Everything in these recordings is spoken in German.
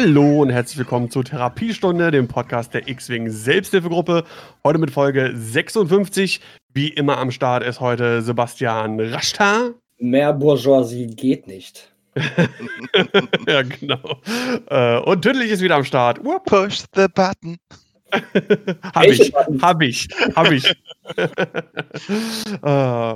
Hallo und herzlich willkommen zur Therapiestunde, dem Podcast der X-Wing Selbsthilfegruppe. Heute mit Folge 56. Wie immer am Start ist heute Sebastian Raschtar. Mehr Bourgeoisie geht nicht. ja, genau. Äh, und Tüdelig ist wieder am Start. Push the button. hab, ich, hab ich, hab ich, äh,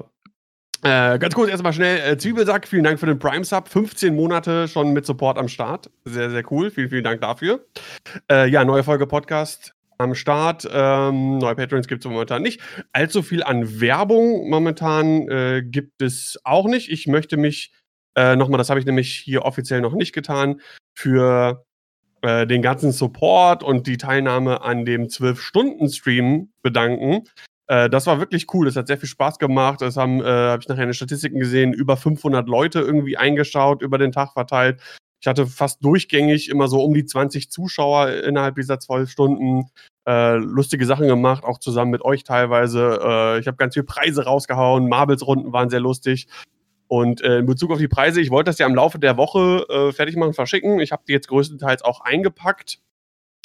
äh, ganz kurz erstmal schnell, äh, Zwiebelsack, vielen Dank für den Prime-Sub. 15 Monate schon mit Support am Start. Sehr, sehr cool. Vielen, vielen Dank dafür. Äh, ja, neue Folge Podcast am Start. Ähm, neue Patrons gibt es momentan nicht. Allzu viel an Werbung momentan äh, gibt es auch nicht. Ich möchte mich äh, nochmal, das habe ich nämlich hier offiziell noch nicht getan, für äh, den ganzen Support und die Teilnahme an dem 12-Stunden-Stream bedanken. Äh, das war wirklich cool. Das hat sehr viel Spaß gemacht. Das haben, äh, habe ich nachher in den Statistiken gesehen, über 500 Leute irgendwie eingeschaut, über den Tag verteilt. Ich hatte fast durchgängig immer so um die 20 Zuschauer innerhalb dieser zwölf Stunden. Äh, lustige Sachen gemacht, auch zusammen mit euch teilweise. Äh, ich habe ganz viele Preise rausgehauen. Marbles-Runden waren sehr lustig. Und äh, in Bezug auf die Preise, ich wollte das ja im Laufe der Woche äh, fertig machen, verschicken. Ich habe die jetzt größtenteils auch eingepackt.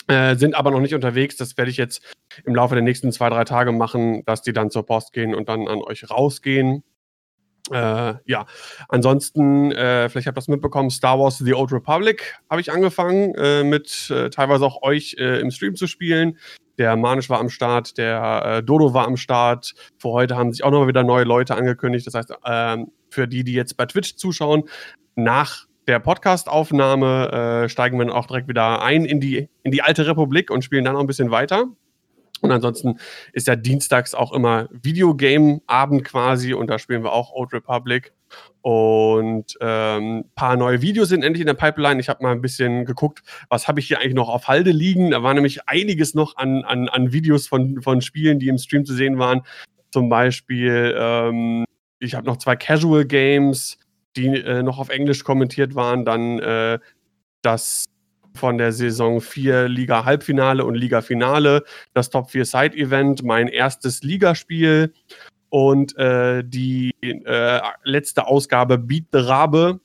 Äh, sind aber noch nicht unterwegs. Das werde ich jetzt im Laufe der nächsten zwei, drei Tage machen, dass die dann zur Post gehen und dann an euch rausgehen. Äh, ja, ansonsten, äh, vielleicht habt ihr das mitbekommen, Star Wars The Old Republic habe ich angefangen, äh, mit äh, teilweise auch euch äh, im Stream zu spielen. Der Manisch war am Start, der Dodo war am Start. Für heute haben sich auch noch mal wieder neue Leute angekündigt. Das heißt, ähm, für die, die jetzt bei Twitch zuschauen, nach der Podcastaufnahme äh, steigen wir dann auch direkt wieder ein in die, in die alte Republik und spielen dann noch ein bisschen weiter. Und ansonsten ist ja dienstags auch immer Videogame-Abend quasi und da spielen wir auch Old Republic. Und ein ähm, paar neue Videos sind endlich in der Pipeline. Ich habe mal ein bisschen geguckt, was habe ich hier eigentlich noch auf Halde liegen. Da war nämlich einiges noch an, an, an Videos von, von Spielen, die im Stream zu sehen waren. Zum Beispiel, ähm, ich habe noch zwei Casual Games, die äh, noch auf Englisch kommentiert waren, dann äh, das von der Saison 4 Liga Halbfinale und Liga Finale, das Top 4 Side Event, mein erstes Ligaspiel und äh, die äh, letzte Ausgabe Beat the Rabe.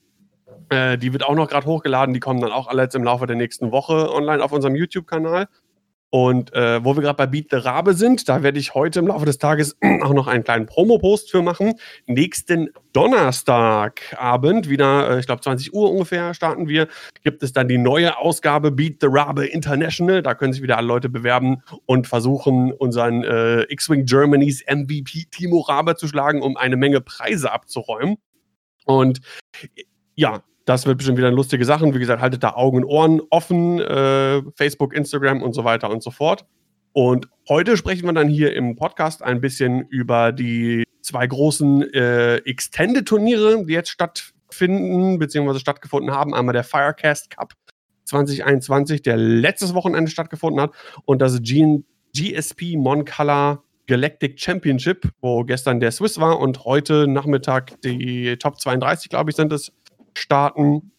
Äh, die wird auch noch gerade hochgeladen. Die kommen dann auch alle jetzt im Laufe der nächsten Woche online auf unserem YouTube-Kanal. Und äh, wo wir gerade bei Beat the Rabe sind, da werde ich heute im Laufe des Tages auch noch einen kleinen Promo-Post für machen. Nächsten Donnerstagabend, wieder, äh, ich glaube 20 Uhr ungefähr starten wir, gibt es dann die neue Ausgabe Beat the Rabe International. Da können sich wieder alle Leute bewerben und versuchen, unseren äh, X-Wing Germany's MVP Timo Rabe zu schlagen, um eine Menge Preise abzuräumen. Und ja, das wird bestimmt wieder lustige Sachen. Wie gesagt, haltet da Augen und Ohren offen. Äh, Facebook, Instagram und so weiter und so fort. Und heute sprechen wir dann hier im Podcast ein bisschen über die zwei großen äh, Extended-Turniere, die jetzt stattfinden, beziehungsweise stattgefunden haben. Einmal der Firecast Cup 2021, der letztes Wochenende stattgefunden hat, und das G GSP Moncolor Galactic Championship, wo gestern der Swiss war und heute Nachmittag die Top 32, glaube ich, sind es, starten.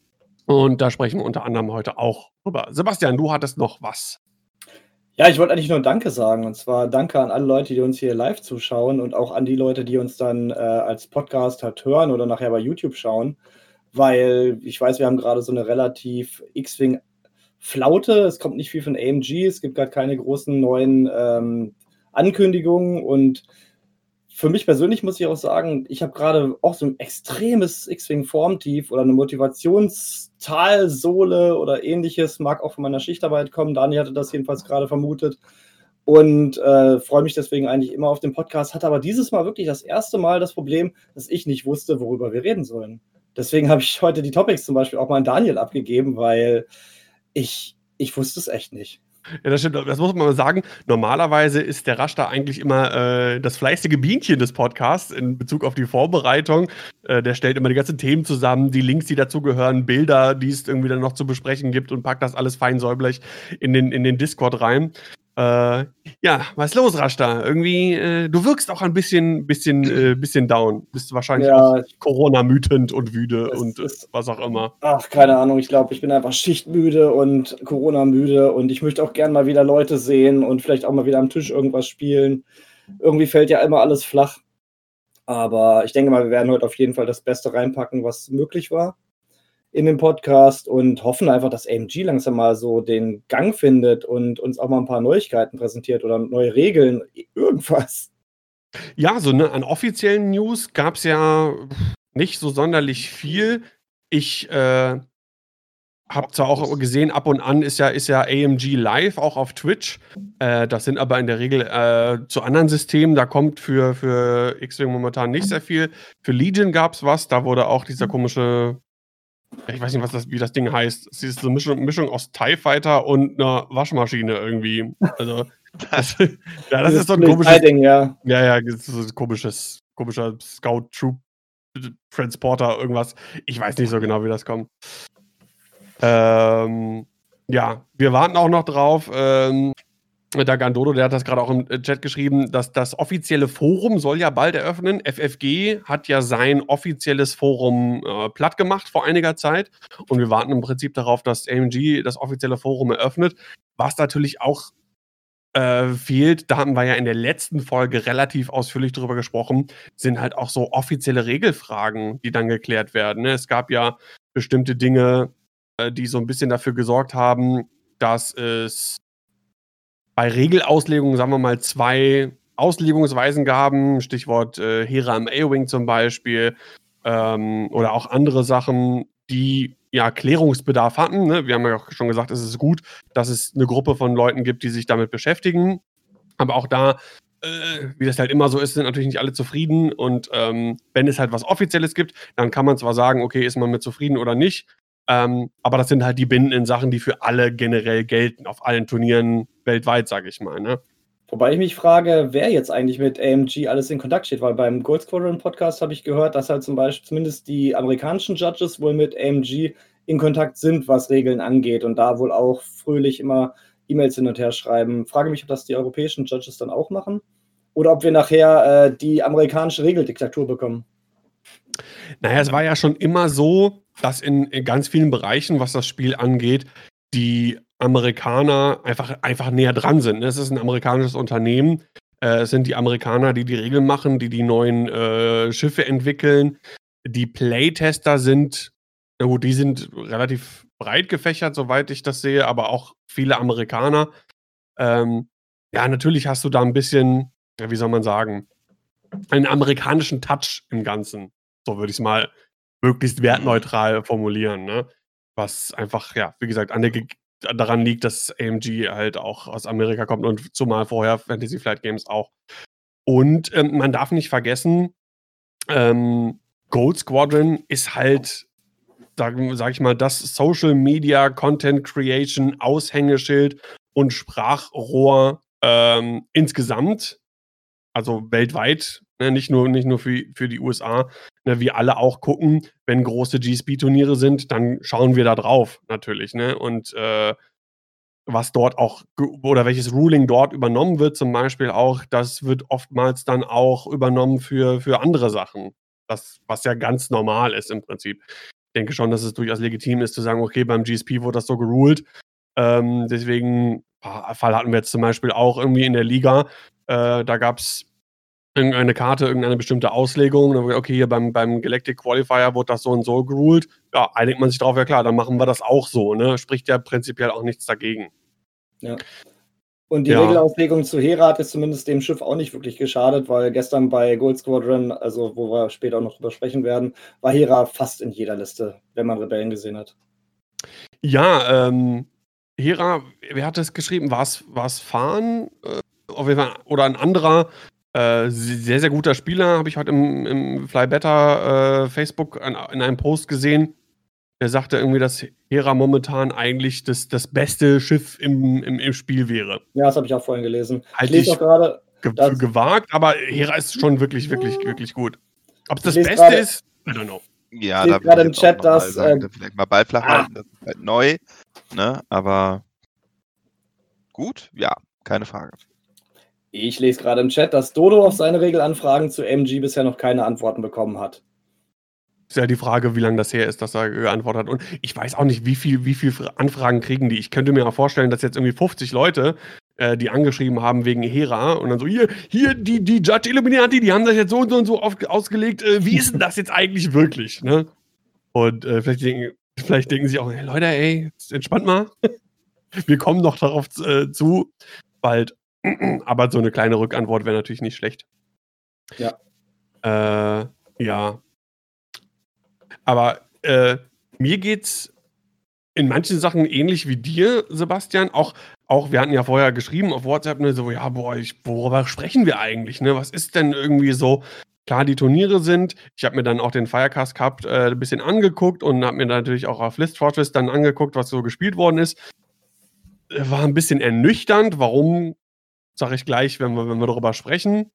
Und da sprechen wir unter anderem heute auch drüber. Sebastian, du hattest noch was. Ja, ich wollte eigentlich nur Danke sagen. Und zwar Danke an alle Leute, die uns hier live zuschauen und auch an die Leute, die uns dann äh, als Podcast halt hören oder nachher bei YouTube schauen. Weil ich weiß, wir haben gerade so eine relativ X-Wing Flaute. Es kommt nicht viel von AMG. Es gibt gerade keine großen neuen ähm, Ankündigungen und für mich persönlich muss ich auch sagen, ich habe gerade auch so ein extremes X-Wing-Formtief oder eine Motivationstalsohle oder ähnliches, mag auch von meiner Schichtarbeit kommen. Dani hatte das jedenfalls gerade vermutet und äh, freue mich deswegen eigentlich immer auf den Podcast. Hatte aber dieses Mal wirklich das erste Mal das Problem, dass ich nicht wusste, worüber wir reden sollen. Deswegen habe ich heute die Topics zum Beispiel auch mal an Daniel abgegeben, weil ich, ich wusste es echt nicht. Ja, das stimmt. Das muss man mal sagen. Normalerweise ist der Rasch da eigentlich immer äh, das fleißige Bienchen des Podcasts in Bezug auf die Vorbereitung. Äh, der stellt immer die ganzen Themen zusammen, die Links, die dazugehören, Bilder, die es irgendwie dann noch zu besprechen gibt und packt das alles fein säuberlich in den, in den Discord rein. Äh, ja, was ist los, Rashta? Irgendwie, äh, du wirkst auch ein bisschen, bisschen, äh, bisschen down. Bist wahrscheinlich ja, Corona-mütend und müde und ist, was auch immer. Ach, keine Ahnung. Ich glaube, ich bin einfach schichtmüde und Corona-müde und ich möchte auch gerne mal wieder Leute sehen und vielleicht auch mal wieder am Tisch irgendwas spielen. Irgendwie fällt ja immer alles flach. Aber ich denke mal, wir werden heute auf jeden Fall das Beste reinpacken, was möglich war. In dem Podcast und hoffen einfach, dass AMG langsam mal so den Gang findet und uns auch mal ein paar Neuigkeiten präsentiert oder neue Regeln, irgendwas. Ja, so ne, an offiziellen News gab es ja nicht so sonderlich viel. Ich äh, habe zwar auch gesehen, ab und an ist ja, ist ja AMG live, auch auf Twitch. Äh, das sind aber in der Regel äh, zu anderen Systemen. Da kommt für, für X-Wing momentan nicht sehr viel. Für Legion gab es was. Da wurde auch dieser komische, ich weiß nicht, was das, wie das Ding heißt. Es ist so eine Mischung, Mischung aus TIE Fighter und einer Waschmaschine irgendwie. Also, das, ja, das ist so ein komisches. Ding, ja. ja, ja, das ist so ein komisches, komischer Scout Troop Transporter, irgendwas. Ich weiß nicht so genau, wie das kommt. Ähm, ja, wir warten auch noch drauf. Ähm, der Gandodo, der hat das gerade auch im Chat geschrieben, dass das offizielle Forum soll ja bald eröffnen. FFG hat ja sein offizielles Forum äh, platt gemacht vor einiger Zeit. Und wir warten im Prinzip darauf, dass AMG das offizielle Forum eröffnet. Was natürlich auch äh, fehlt, da haben wir ja in der letzten Folge relativ ausführlich drüber gesprochen, sind halt auch so offizielle Regelfragen, die dann geklärt werden. Ne? Es gab ja bestimmte Dinge, äh, die so ein bisschen dafür gesorgt haben, dass es bei Regelauslegungen, sagen wir mal, zwei Auslegungsweisen gaben, Stichwort äh, Hera im A-Wing zum Beispiel, ähm, oder auch andere Sachen, die ja Klärungsbedarf hatten. Ne? Wir haben ja auch schon gesagt, es ist gut, dass es eine Gruppe von Leuten gibt, die sich damit beschäftigen. Aber auch da, äh, wie das halt immer so ist, sind natürlich nicht alle zufrieden. Und ähm, wenn es halt was Offizielles gibt, dann kann man zwar sagen, okay, ist man mit zufrieden oder nicht. Ähm, aber das sind halt die bindenden Sachen, die für alle generell gelten, auf allen Turnieren weltweit, sage ich mal. Ne? Wobei ich mich frage, wer jetzt eigentlich mit AMG alles in Kontakt steht, weil beim Gold Squadron Podcast habe ich gehört, dass halt zum Beispiel zumindest die amerikanischen Judges wohl mit AMG in Kontakt sind, was Regeln angeht und da wohl auch fröhlich immer E-Mails hin und her schreiben. Frage mich, ob das die europäischen Judges dann auch machen oder ob wir nachher äh, die amerikanische Regeldiktatur bekommen. Naja, es war ja schon immer so, dass in, ganz vielen Bereichen, was das Spiel angeht, die Amerikaner einfach, einfach näher dran sind. Es ist ein amerikanisches Unternehmen. Äh, es sind die Amerikaner, die die Regeln machen, die die neuen äh, Schiffe entwickeln. Die Playtester sind, na gut, die sind relativ breit gefächert, soweit ich das sehe, aber auch viele Amerikaner. Ähm, ja, natürlich hast du da ein bisschen, wie soll man sagen, einen amerikanischen Touch im Ganzen. So würde ich es mal möglichst wertneutral formulieren, ne? Was einfach, ja, wie gesagt, an der, daran liegt, dass AMG halt auch aus Amerika kommt und zumal vorher Fantasy Flight Games auch. Und ähm, man darf nicht vergessen, ähm, Gold Squadron ist halt, sag, sag ich mal, das Social Media Content Creation Aushängeschild und Sprachrohr ähm, insgesamt, also weltweit Ne, nicht nur, nicht nur für, für die USA. Ne, wir alle auch gucken, wenn große GSP-Turniere sind, dann schauen wir da drauf natürlich. Ne? Und äh, was dort auch oder welches Ruling dort übernommen wird, zum Beispiel auch, das wird oftmals dann auch übernommen für, für andere Sachen. Das, was ja ganz normal ist im Prinzip. Ich denke schon, dass es durchaus legitim ist zu sagen, okay, beim GSP wurde das so geruled. Ähm, deswegen, Fall hatten wir jetzt zum Beispiel auch irgendwie in der Liga. Äh, da gab es irgendeine Karte, irgendeine bestimmte Auslegung. Okay, hier beim, beim Galactic Qualifier wurde das so und so geruled. Ja, einigt man sich drauf, ja klar, dann machen wir das auch so. Ne? Spricht ja prinzipiell auch nichts dagegen. Ja. Und die ja. Regelauslegung zu Hera hat es zumindest dem Schiff auch nicht wirklich geschadet, weil gestern bei Gold Squadron, also wo wir später auch noch drüber sprechen werden, war Hera fast in jeder Liste, wenn man Rebellen gesehen hat. Ja, ähm, Hera, wer hat das geschrieben? War es Fahren? Äh, auf jeden Fall, oder ein anderer äh, sehr, sehr guter Spieler, habe ich heute im, im Fly Better äh, Facebook an, in einem Post gesehen. Der sagte irgendwie, dass Hera momentan eigentlich das, das beste Schiff im, im, im Spiel wäre. Ja, das habe ich auch vorhin gelesen. Halt ich lese auch gerade. Ge gewagt, aber Hera ist schon wirklich, wirklich, wirklich gut. Ob es das Beste grade, ist, I don't know. Ja, da gerade im Chat, dass. Sagen, äh, vielleicht mal Ball flach halten, das ist halt neu, ne? Aber gut, ja, keine Frage. Ich lese gerade im Chat, dass Dodo auf seine Regelanfragen zu MG bisher noch keine Antworten bekommen hat. Ist ja die Frage, wie lange das her ist, dass er geantwortet hat. Und ich weiß auch nicht, wie viel, wie viel Anfragen kriegen die. Ich könnte mir auch vorstellen, dass jetzt irgendwie 50 Leute, äh, die angeschrieben haben wegen Hera und dann so, hier, hier, die, die Judge Illuminati, die haben das jetzt so und so und so auf, ausgelegt. Äh, wie ist denn das jetzt eigentlich wirklich? Ne? Und äh, vielleicht denken, Vielleicht denken sie auch, hey Leute, ey, entspannt mal. Wir kommen noch darauf äh, zu, bald. Aber so eine kleine Rückantwort wäre natürlich nicht schlecht. Ja. Äh, ja. Aber äh, mir geht's in manchen Sachen ähnlich wie dir, Sebastian. Auch, auch wir hatten ja vorher geschrieben auf WhatsApp, ne, so, ja, boah, ich, worüber sprechen wir eigentlich? Ne? Was ist denn irgendwie so? Klar, die Turniere sind. Ich habe mir dann auch den Firecast Cup äh, ein bisschen angeguckt und habe mir natürlich auch auf List Fortress dann angeguckt, was so gespielt worden ist. War ein bisschen ernüchternd. Warum, sage ich gleich, wenn wir, wenn wir darüber sprechen.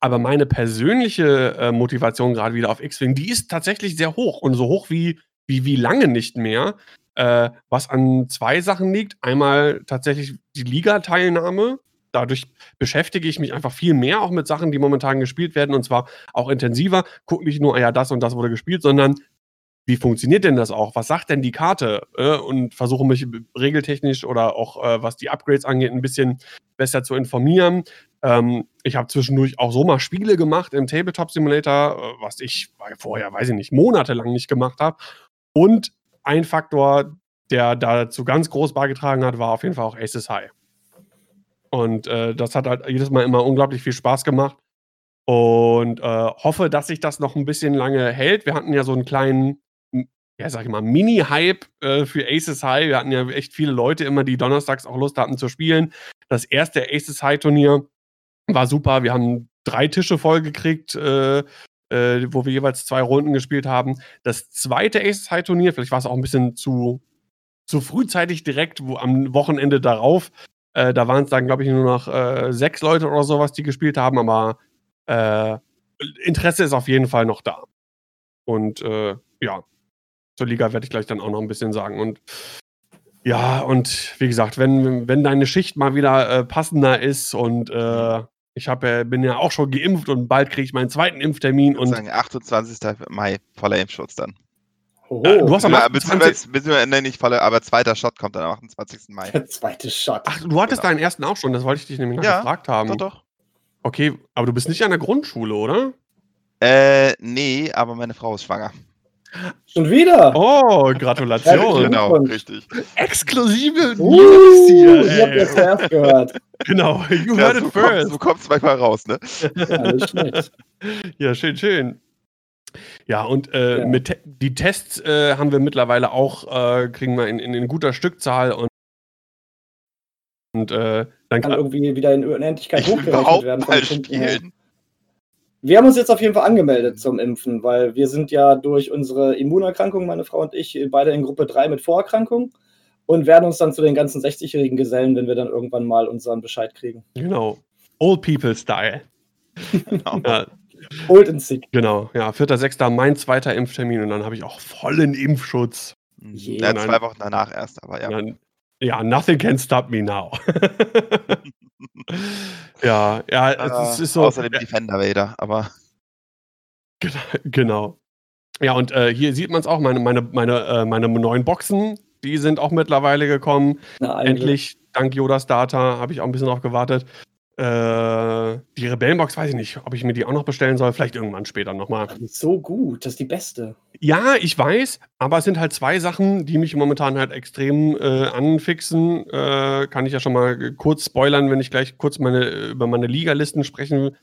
Aber meine persönliche äh, Motivation gerade wieder auf X-Wing, die ist tatsächlich sehr hoch und so hoch wie, wie, wie lange nicht mehr. Äh, was an zwei Sachen liegt. Einmal tatsächlich die Liga-Teilnahme. Dadurch beschäftige ich mich einfach viel mehr auch mit Sachen, die momentan gespielt werden und zwar auch intensiver. Guck nicht nur, ah ja, das und das wurde gespielt, sondern wie funktioniert denn das auch? Was sagt denn die Karte? Äh, und versuche mich regeltechnisch oder auch äh, was die Upgrades angeht, ein bisschen besser zu informieren. Ähm, ich habe zwischendurch auch so mal Spiele gemacht im Tabletop Simulator, äh, was ich vorher, weiß ich nicht, monatelang nicht gemacht habe. Und ein Faktor, der dazu ganz groß beigetragen hat, war auf jeden Fall auch Aces High. Und das hat halt jedes Mal immer unglaublich viel Spaß gemacht. Und äh, hoffe, dass sich das noch ein bisschen lange hält. Wir hatten ja so einen kleinen ja, sag ich mal, Mini-Hype äh, für Aces High. Wir hatten ja echt viele Leute immer, die donnerstags auch Lust hatten zu spielen. Das erste Aces High-Turnier war super. Wir haben drei Tische vollgekriegt, äh, äh, wo wir jeweils zwei Runden gespielt haben. Das zweite Aces High-Turnier, vielleicht war es auch ein bisschen zu, zu frühzeitig direkt, wo am Wochenende darauf, äh, da waren es dann, glaube ich, nur noch äh, sechs Leute oder sowas, die gespielt haben, aber äh, Interesse ist auf jeden Fall noch da. Und ja, zur Liga werde ich gleich dann auch noch ein bisschen sagen. Und ja, und wie gesagt, wenn, wenn deine Schicht mal wieder äh, passender ist und äh, ich hab, äh, bin ja auch schon geimpft und bald kriege ich meinen zweiten Impftermin. Und sagen 28. Mai, voller Impfschutz dann. Oh, du hast am ja, beziehungsweise, beziehungsweise nicht voller, aber zweiter Shot kommt dann am 28. Mai. Der zweite Shot. Ach, du hattest genau. deinen ersten auch schon, das wollte ich dich nämlich noch ja, gefragt haben. Doch, doch. Okay, aber du bist nicht an der Grundschule, oder? Äh, nee, aber meine Frau ist schwanger. Schon wieder? Oh, Gratulation. genau, richtig. Exklusive uh, News hier. Ich hab das zuerst gehört. Genau, you ja, heard it first. Kommst, du kommst manchmal raus, ne? Ja, ja schön, schön. Ja, und äh, ja. mit die Tests äh, haben wir mittlerweile auch, äh, kriegen wir in, in, in, guter Stückzahl und, und äh, dann kann irgendwie wieder in Unendlichkeit hochgerechnet werden. Mal spielen. Wir haben uns jetzt auf jeden Fall angemeldet zum Impfen, weil wir sind ja durch unsere Immunerkrankung, meine Frau und ich, beide in Gruppe 3 mit Vorerkrankung und werden uns dann zu den ganzen 60-Jährigen gesellen, wenn wir dann irgendwann mal unseren Bescheid kriegen. Genau. Old People Style. genau. ja. Old and sick. Genau, ja, 4.6. mein zweiter Impftermin und dann habe ich auch vollen Impfschutz. Ja, zwei Wochen danach erst, aber ja. Dann, ja, nothing can stop me now. ja, ja, äh, es ist so. Außerdem äh, Defender Vader, aber. Genau. Ja, und äh, hier sieht man es auch, meine, meine, meine, äh, meine neuen Boxen, die sind auch mittlerweile gekommen. Na, Endlich, dank Yodas Data, habe ich auch ein bisschen drauf gewartet. Äh, die Rebellenbox weiß ich nicht, ob ich mir die auch noch bestellen soll. Vielleicht irgendwann später nochmal. So gut, das ist die beste. Ja, ich weiß, aber es sind halt zwei Sachen, die mich momentan halt extrem äh, anfixen. Äh, kann ich ja schon mal kurz spoilern, wenn ich gleich kurz meine, über meine Ligalisten sprechen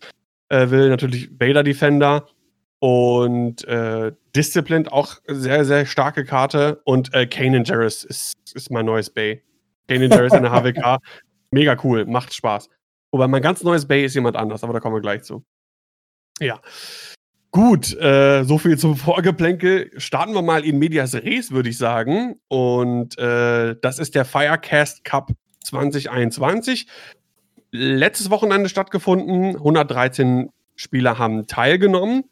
äh, will. Natürlich Vader Defender und äh, Disciplined, auch sehr, sehr starke Karte. Und äh, Kanan Jarrus ist, ist mein neues Bay. Kanan Jarrus in der HWK. Mega cool, macht Spaß. Wobei mein ganz neues Bay ist jemand anders, aber da kommen wir gleich zu. Ja. Gut, äh, so viel zum Vorgeplänkel. Starten wir mal in Medias Res, würde ich sagen. Und äh, das ist der Firecast Cup 2021. Letztes Wochenende stattgefunden. 113 Spieler haben teilgenommen.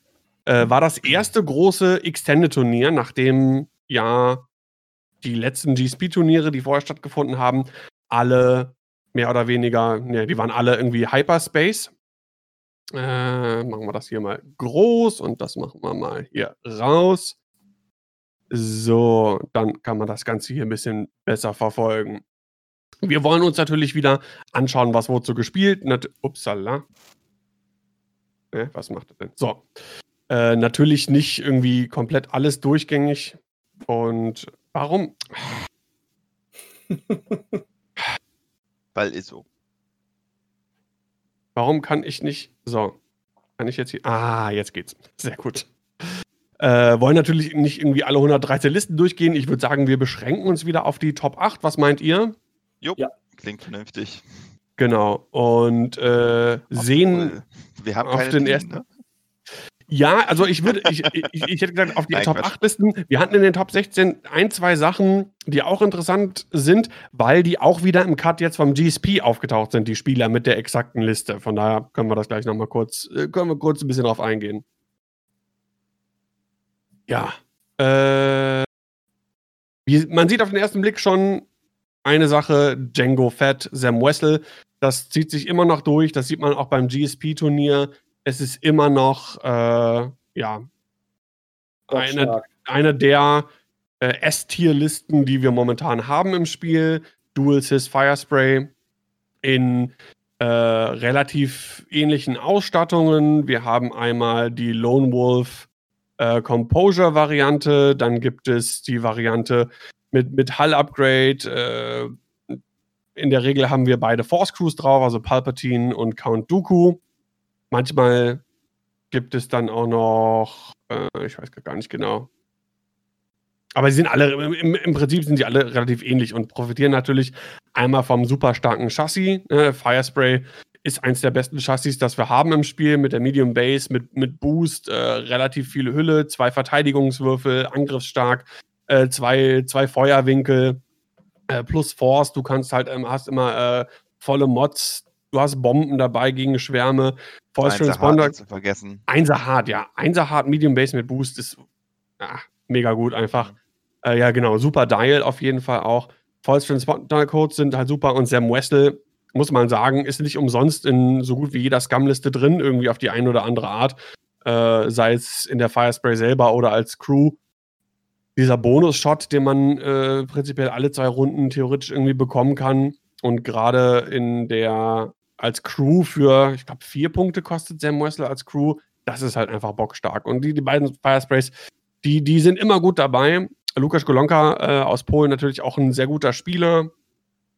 Äh, war das erste große Extended-Turnier, nachdem ja die letzten GSP-Turniere, die vorher stattgefunden haben, alle mehr oder weniger, ne, die waren alle irgendwie Hyperspace. Äh, machen wir das hier mal groß und das machen wir mal hier raus. So, dann kann man das Ganze hier ein bisschen besser verfolgen. Wir wollen uns natürlich wieder anschauen, was so gespielt. Nat Upsala. Äh, was macht er denn? So. Äh, natürlich nicht irgendwie komplett alles durchgängig Und warum? Weil ist so. Warum kann ich nicht. So. Kann ich jetzt hier. Ah, jetzt geht's. Sehr gut. Äh, wollen natürlich nicht irgendwie alle 113 Listen durchgehen. Ich würde sagen, wir beschränken uns wieder auf die Top 8. Was meint ihr? Jo, ja. klingt vernünftig. Genau. Und äh, sehen wir haben auf den Team, ersten. Ne? Ja, also ich würde, ich, ich, ich, hätte gesagt, auf die Nein, Top 8 Listen, wir hatten in den Top 16 ein, zwei Sachen, die auch interessant sind, weil die auch wieder im Cut jetzt vom GSP aufgetaucht sind, die Spieler mit der exakten Liste. Von daher können wir das gleich nochmal kurz, äh, können wir kurz ein bisschen drauf eingehen. Ja. Äh, wie, man sieht auf den ersten Blick schon eine Sache, Django Fett, Sam Wessel, das zieht sich immer noch durch, das sieht man auch beim GSP-Turnier es ist immer noch, äh, ja, eine, eine der äh, S-Tier-Listen, die wir momentan haben im Spiel. Dual Sys Firespray in äh, relativ ähnlichen Ausstattungen. Wir haben einmal die Lone Wolf äh, Composure Variante, dann gibt es die Variante mit, mit Hull Upgrade. Äh, in der Regel haben wir beide Force Crews drauf, also Palpatine und Count Dooku. Manchmal gibt es dann auch noch, äh, ich weiß gar nicht genau. Aber sie sind alle, im, im, Prinzip sind sie alle relativ ähnlich und profitieren natürlich einmal vom super starken Chassis. Ne? Firespray ist eins der besten Chassis, das wir haben im Spiel, mit der Medium Base, mit, mit Boost, äh, relativ viel Hülle, zwei Verteidigungswürfel, angriffsstark, äh, zwei, zwei Feuerwinkel, äh, plus Force. Du kannst halt, ähm, hast immer äh, volle Mods, du hast Bomben dabei gegen Schwärme. Force Transponder. zu vergessen. Einser hart, ja. Einser hart, Medium Base mit Boost ist ja, mega gut einfach. Mhm. Äh, ja, genau. Super Dial auf jeden Fall auch. False Transponder Codes sind halt super und Sam Wessel, muss man sagen, ist nicht umsonst in so gut wie jeder Scum-Liste drin, irgendwie auf die eine oder andere Art. Äh, sei es in der Firespray selber oder als Crew. Dieser Bonus-Shot, den man äh, prinzipiell alle zwei Runden theoretisch irgendwie bekommen kann. Und gerade in der als Crew für, ich glaube, vier Punkte kostet Sam Wessel als Crew. Das ist halt einfach bockstark. Und die, die beiden Firesprays, die, die sind immer gut dabei. Lukas Golonka äh, aus Polen natürlich auch ein sehr guter Spieler.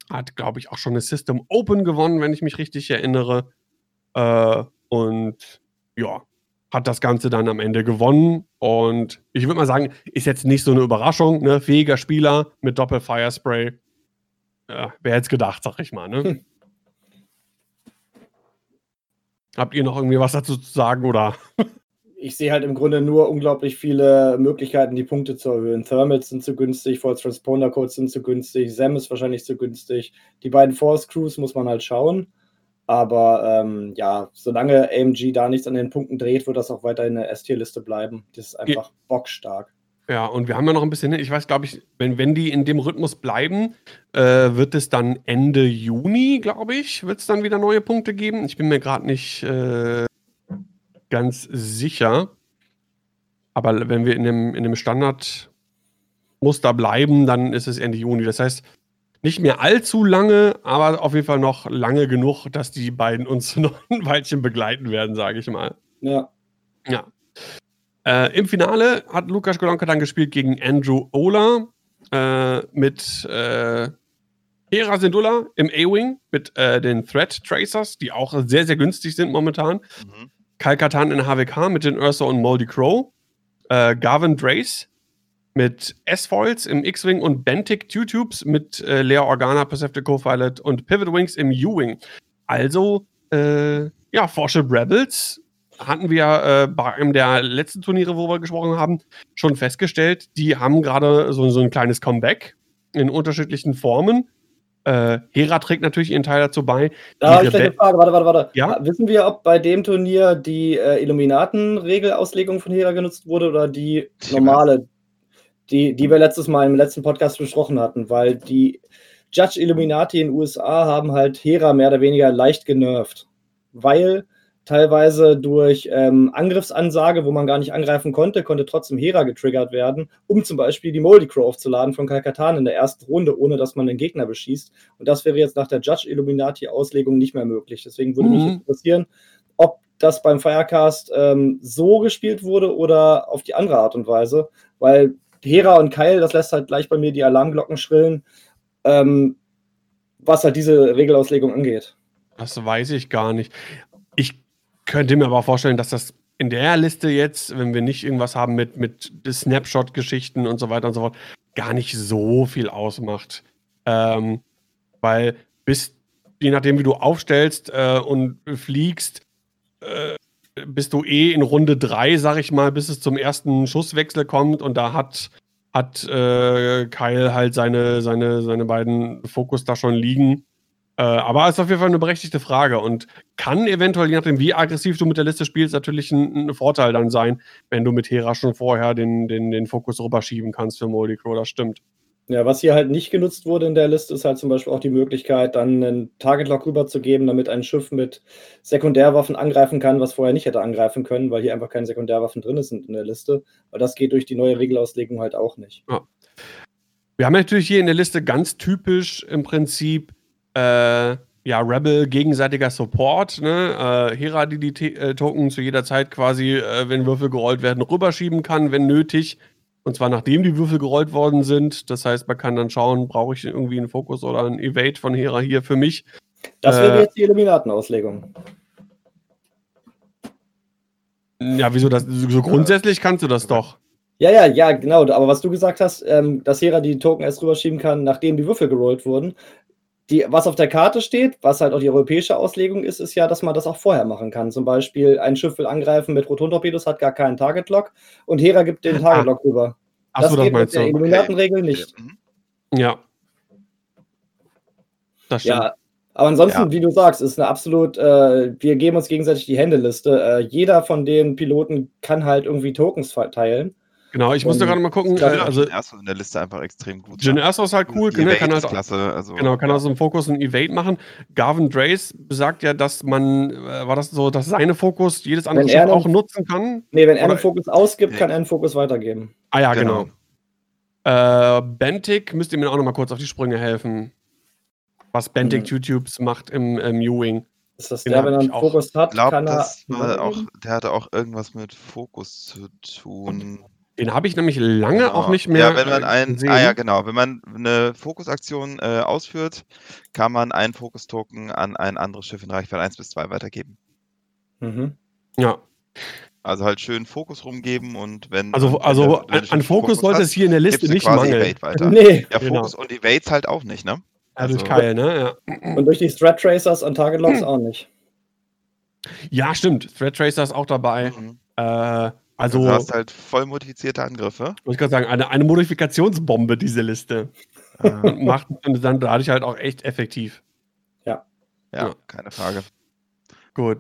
Hat, glaube ich, auch schon eine System Open gewonnen, wenn ich mich richtig erinnere. Äh, und ja, hat das Ganze dann am Ende gewonnen. Und ich würde mal sagen, ist jetzt nicht so eine Überraschung. Ne? Fähiger Spieler mit Doppel-Firespray. Ja, wer hätte es gedacht, sag ich mal. Ne? Hm. Habt ihr noch irgendwie was dazu zu sagen oder? Ich sehe halt im Grunde nur unglaublich viele Möglichkeiten, die Punkte zu erhöhen. Thermals sind zu günstig, Force Transponder Codes sind zu günstig, SAM ist wahrscheinlich zu günstig. Die beiden Force Crews muss man halt schauen. Aber ähm, ja, solange AMG da nichts an den Punkten dreht, wird das auch weiterhin eine S-Tier-Liste bleiben. Das ist einfach Ge bockstark. Ja, und wir haben ja noch ein bisschen, ich weiß, glaube ich, wenn, wenn die in dem Rhythmus bleiben, äh, wird es dann Ende Juni, glaube ich, wird es dann wieder neue Punkte geben. Ich bin mir gerade nicht äh, ganz sicher. Aber wenn wir in dem, in dem Standardmuster bleiben, dann ist es Ende Juni. Das heißt, nicht mehr allzu lange, aber auf jeden Fall noch lange genug, dass die beiden uns noch ein Weilchen begleiten werden, sage ich mal. Ja. Ja. Äh, Im Finale hat Lukas Golonka dann gespielt gegen Andrew Ola äh, mit äh, Hera Syndulla im A-Wing mit äh, den Threat Tracers, die auch sehr, sehr günstig sind momentan. Mhm. Kalkatan in HWK mit den Ursa und Moldy Crow. Äh, Garvin Drace mit S-Foils im X-Wing und Bentic Q-Tubes mit äh, Lea Organa, Perceptive Co-Pilot und Pivot Wings im U-Wing. Also, ja, Forship Rebels hatten wir äh, bei einem der letzten Turniere, wo wir gesprochen haben, schon festgestellt, die haben gerade so, so ein kleines Comeback in unterschiedlichen Formen. Äh, Hera trägt natürlich ihren Teil dazu bei. Da habe ich eine Frage, warte, warte, warte. Ja? Wissen wir, ob bei dem Turnier die äh, Illuminaten-Regelauslegung von Hera genutzt wurde oder die normale, die, die wir letztes Mal im letzten Podcast besprochen hatten? Weil die Judge Illuminati in den USA haben halt Hera mehr oder weniger leicht genervt. Weil teilweise durch ähm, Angriffsansage, wo man gar nicht angreifen konnte, konnte trotzdem Hera getriggert werden, um zum Beispiel die Moldy Crow aufzuladen von Kalkatan in der ersten Runde, ohne dass man den Gegner beschießt. Und das wäre jetzt nach der Judge Illuminati Auslegung nicht mehr möglich. Deswegen würde mhm. mich interessieren, ob das beim Firecast ähm, so gespielt wurde oder auf die andere Art und Weise, weil Hera und Keil, das lässt halt gleich bei mir die Alarmglocken schrillen, ähm, was halt diese Regelauslegung angeht. Das weiß ich gar nicht. Könnte mir aber vorstellen, dass das in der Liste jetzt, wenn wir nicht irgendwas haben mit, mit Snapshot-Geschichten und so weiter und so fort, gar nicht so viel ausmacht. Ähm, weil bis, je nachdem, wie du aufstellst äh, und fliegst, äh, bist du eh in Runde 3, sag ich mal, bis es zum ersten Schusswechsel kommt und da hat, hat äh, Kyle halt seine, seine, seine beiden Fokus da schon liegen. Äh, aber ist auf jeden Fall eine berechtigte Frage und kann eventuell, je nachdem, wie aggressiv du mit der Liste spielst, natürlich ein, ein Vorteil dann sein, wenn du mit Hera schon vorher den, den, den Fokus rüberschieben kannst für Moldy Crow. Das stimmt. Ja, was hier halt nicht genutzt wurde in der Liste, ist halt zum Beispiel auch die Möglichkeit, dann einen Target Lock rüberzugeben, damit ein Schiff mit Sekundärwaffen angreifen kann, was vorher nicht hätte angreifen können, weil hier einfach keine Sekundärwaffen drin sind in der Liste. Weil das geht durch die neue Regelauslegung halt auch nicht. Ja. Wir haben natürlich hier in der Liste ganz typisch im Prinzip äh, ja, Rebel gegenseitiger Support, ne? Äh, Hera, die die T äh, Token zu jeder Zeit quasi, äh, wenn Würfel gerollt werden, rüberschieben kann, wenn nötig. Und zwar nachdem die Würfel gerollt worden sind. Das heißt, man kann dann schauen, brauche ich irgendwie einen Fokus oder einen Evade von Hera hier für mich. Das wäre äh, jetzt die Illuminatenauslegung. Ja, wieso das? So grundsätzlich kannst du das doch. Ja, ja, ja, genau. Aber was du gesagt hast, ähm, dass Hera die Token erst rüberschieben kann, nachdem die Würfel gerollt wurden, die, was auf der Karte steht, was halt auch die europäische Auslegung ist, ist ja, dass man das auch vorher machen kann. Zum Beispiel, ein Schiff will angreifen mit Rotontorpedos, hat gar keinen Target-Lock und Hera gibt den Target-Lock ah. rüber. Ach das so, geht mit der Illuminatenregel nicht. Ja. Das stimmt. Ja, aber ansonsten, ja. wie du sagst, ist eine absolut, äh, wir geben uns gegenseitig die Händeliste. Äh, jeder von den Piloten kann halt irgendwie Tokens verteilen. Genau, ich musste gerade mal gucken. Äh, also Erso in der Liste einfach extrem gut. Jin Erso ist halt cool, ne, kann halt klasse, also, genau, kann aus dem Fokus ein Evade machen. Garvin Drace sagt ja, dass man, äh, war das so, dass seine Fokus jedes andere Schiff auch nutzen kann? Nee, wenn er einen Fokus ausgibt, nee. kann er einen Fokus weitergeben. Ah ja, genau. genau. Äh, Bentic, müsst ihr mir auch noch mal kurz auf die Sprünge helfen. Was Bentic hm. YouTubes macht im, im Ewing. Ist das der, wenn er einen Fokus hat, glaub, kann er. Auch, der hatte auch irgendwas mit Fokus zu tun. Den habe ich nämlich lange genau. auch nicht mehr. Ja, wenn man ein, ah ja, genau, wenn man eine Fokusaktion äh, ausführt, kann man einen Fokus-Token an ein anderes Schiff in Reichweite 1 bis 2 weitergeben. Mhm. Ja. Also halt schön Fokus rumgeben und wenn. Also, also wenn, wenn an, Fokus sollte es hier in der Liste nicht mangeln. Nee. Ja, genau. Fokus und Evades halt auch nicht, ne? Ja, durch also, Keil, ne? Ja. Und durch die Thread Tracers und Target Locks auch nicht. Ja, stimmt. Thread Tracer ist auch dabei. Mhm. Äh, also, du hast halt voll modifizierte Angriffe. Muss ich gerade sagen, eine, eine Modifikationsbombe, diese Liste. und macht und dann dadurch halt auch echt effektiv. Ja. Ja, ja. keine Frage. Gut.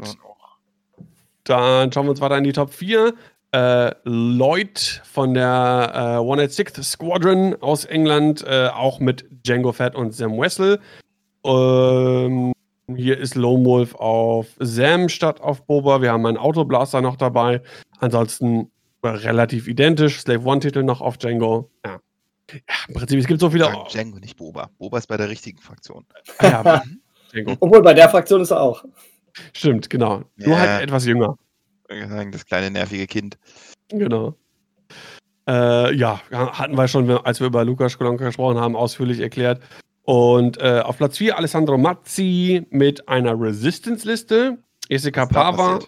Dann schauen wir uns weiter in die Top 4. Äh, Lloyd von der äh, 186th Squadron aus England, äh, auch mit Django Fett und Sam Wessel. Ähm, hier ist Lone Wolf auf Sam statt auf Boba. Wir haben einen Autoblaster noch dabei. Ansonsten relativ identisch. Slave One-Titel noch auf Django. Ja. ja. Im Prinzip, es gibt so viele. Sagen Django, nicht Boba. Boba ist bei der richtigen Fraktion. Ah, ja, Django. Obwohl, bei der Fraktion ist er auch. Stimmt, genau. Ja. Nur halt etwas jünger. Das kleine nervige Kind. Genau. Äh, ja, hatten wir schon, als wir über Lukas Kolonka gesprochen haben, ausführlich erklärt. Und äh, auf Platz 4 Alessandro Mazzi mit einer Resistance-Liste. Jessica Pava,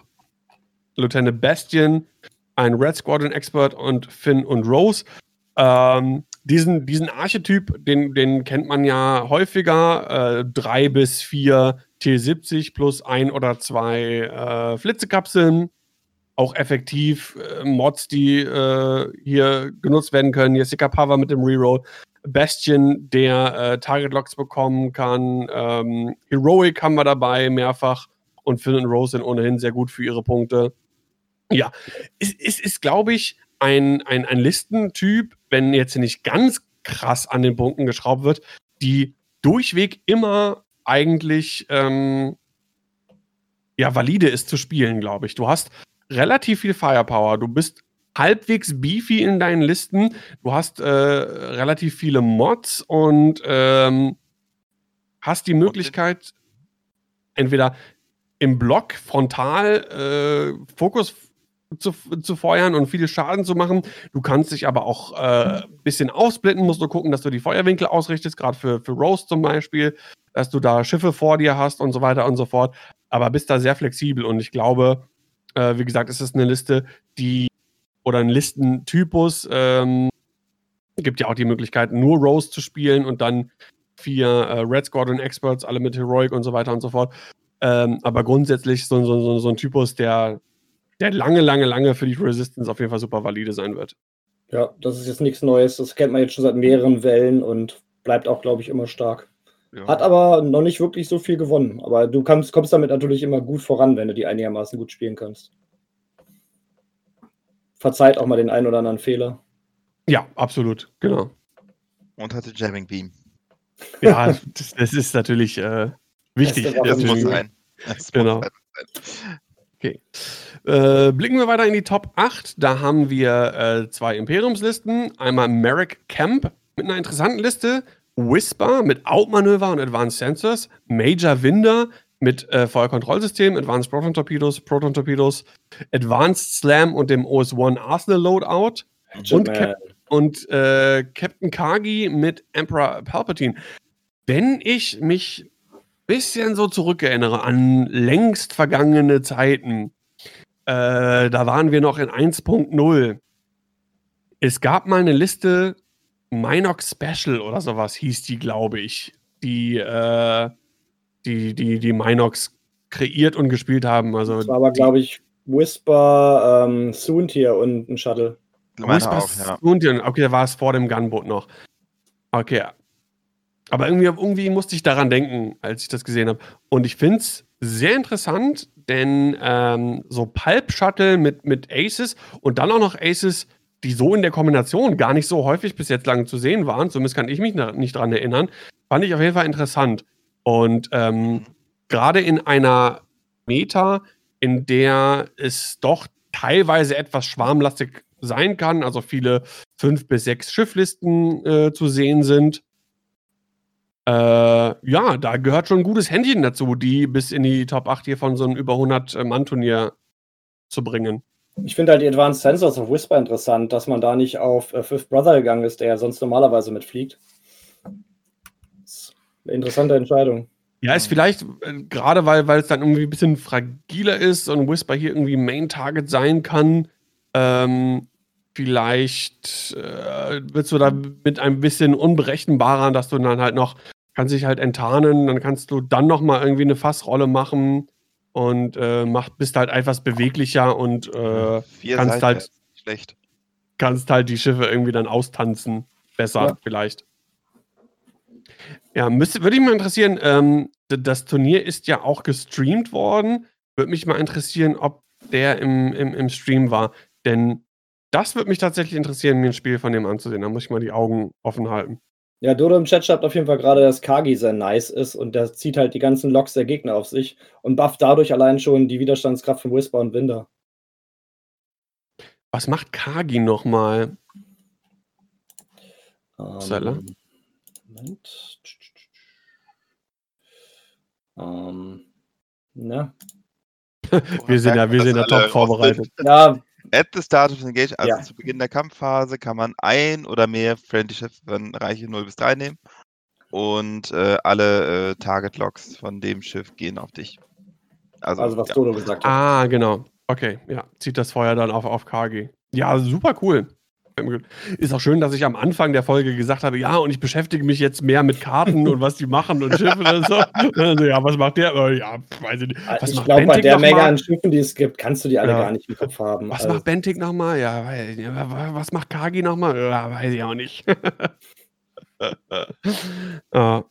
Lieutenant Bastian, ein Red Squadron Expert und Finn und Rose. Ähm, diesen, diesen Archetyp, den, den kennt man ja häufiger. Äh, drei bis vier T70 plus ein oder zwei äh, Flitzekapseln. Auch effektiv äh, Mods, die äh, hier genutzt werden können. Jessica Pava mit dem Reroll. Bastion, der äh, Target Locks bekommen kann. Ähm, Heroic haben wir dabei mehrfach. Und Finn und Rose sind ohnehin sehr gut für ihre Punkte. Ja, es ist, ist, ist glaube ich, ein, ein, ein Listentyp, wenn jetzt nicht ganz krass an den Punkten geschraubt wird, die durchweg immer eigentlich ähm, ja valide ist zu spielen, glaube ich. Du hast relativ viel Firepower, du bist halbwegs beefy in deinen Listen, du hast äh, relativ viele Mods und ähm, hast die Möglichkeit, entweder im Block frontal äh, Fokus zu, zu feuern und viele Schaden zu machen. Du kannst dich aber auch ein äh, bisschen aufsplitten, musst du gucken, dass du die Feuerwinkel ausrichtest, gerade für, für Rose zum Beispiel, dass du da Schiffe vor dir hast und so weiter und so fort. Aber bist da sehr flexibel und ich glaube, äh, wie gesagt, es ist eine Liste, die oder ein Listentypus, ähm, gibt ja auch die Möglichkeit, nur Rose zu spielen und dann vier äh, Red Squadron Experts, alle mit Heroic und so weiter und so fort. Ähm, aber grundsätzlich so, so, so, so ein Typus, der, der lange, lange, lange für die Resistance auf jeden Fall super valide sein wird. Ja, das ist jetzt nichts Neues. Das kennt man jetzt schon seit mehreren Wellen und bleibt auch, glaube ich, immer stark. Ja. Hat aber noch nicht wirklich so viel gewonnen. Aber du kommst, kommst damit natürlich immer gut voran, wenn du die einigermaßen gut spielen kannst. Verzeiht auch mal den einen oder anderen Fehler. Ja, absolut, genau. Und hatte Jamming Beam. Ja, das, das ist natürlich äh, wichtig. Das, das muss sein. Das genau. Muss sein. Okay. Äh, blicken wir weiter in die Top 8. Da haben wir äh, zwei Imperiumslisten. Einmal Merrick Camp mit einer interessanten Liste. Whisper mit Outmanöver und Advanced Sensors. Major Winder mit äh, Feuerkontrollsystem, Advanced Proton Torpedos, Proton Torpedos, Advanced Slam und dem OS-1 Arsenal Loadout. Und, Cap und äh, Captain Kagi mit Emperor Palpatine. Wenn ich mich ein bisschen so zurückerinnere an längst vergangene Zeiten, äh, da waren wir noch in 1.0. Es gab mal eine Liste, Minox Special oder sowas hieß die, glaube ich, die, äh, die, die, die Minox kreiert und gespielt haben. Also das war aber, glaube ich, Whisper, ähm, Soontier und ein Shuttle. Meine auch, ja. Okay, da war es vor dem Gunboat noch. Okay. Aber irgendwie, irgendwie musste ich daran denken, als ich das gesehen habe. Und ich finde es sehr interessant, denn ähm, so Pulp Shuttle mit, mit Aces und dann auch noch Aces, die so in der Kombination gar nicht so häufig bis jetzt lang zu sehen waren, zumindest kann ich mich nicht daran erinnern, fand ich auf jeden Fall interessant. Und ähm, gerade in einer Meta, in der es doch teilweise etwas schwarmlastig sein kann, also viele fünf bis sechs Schifflisten äh, zu sehen sind. Äh, ja, da gehört schon ein gutes Händchen dazu, die bis in die Top 8 hier von so einem über 100-Mann-Turnier zu bringen. Ich finde halt die Advanced Sensors of Whisper interessant, dass man da nicht auf äh, Fifth Brother gegangen ist, der ja sonst normalerweise mitfliegt. Eine interessante Entscheidung. Ja, ist vielleicht, äh, gerade weil, weil es dann irgendwie ein bisschen fragiler ist und Whisper hier irgendwie Main-Target sein kann, ähm, vielleicht äh, bist du da mit ein bisschen unberechenbarer, dass du dann halt noch, kannst dich halt enttarnen, dann kannst du dann noch mal irgendwie eine Fassrolle machen und äh, macht, bist halt etwas beweglicher und äh, kannst halt schlecht. kannst halt die Schiffe irgendwie dann austanzen. Besser ja. vielleicht. Ja, müsste, würde mich mal interessieren, ähm, das Turnier ist ja auch gestreamt worden. Würde mich mal interessieren, ob der im, im, im Stream war. Denn das würde mich tatsächlich interessieren, mir ein Spiel von dem anzusehen. Da muss ich mal die Augen offen halten. Ja, Dodo im Chat schreibt auf jeden Fall gerade, dass Kagi sehr nice ist und der zieht halt die ganzen Loks der Gegner auf sich und bufft dadurch allein schon die Widerstandskraft von Whisper und Winder. Was macht Kagi nochmal? Ähm, Moment. Ähm, ne? wir sind ja, wir sind ja top vorbereitet. Ja, At the start of the engagement, also ja. zu Beginn der Kampfphase, kann man ein oder mehr Friendly Schiffe von Reiche 0 bis 3 nehmen. Und äh, alle äh, Target Logs von dem Schiff gehen auf dich. Also, also was ja. Dodo gesagt hat. Ah, genau. Okay, ja. Zieht das Feuer dann auf, auf KG. Ja, super cool. Ist auch schön, dass ich am Anfang der Folge gesagt habe, ja, und ich beschäftige mich jetzt mehr mit Karten und was die machen und Schiffe und so. Also, ja, was macht der? Ja, weiß ich nicht. Was ich glaube, bei der Menge an Schiffen, die es gibt, kannst du die alle ja. gar nicht im Kopf haben. Was also. macht Bentik nochmal? Ja, was macht Kagi nochmal? Ja, weiß ich auch nicht. ja.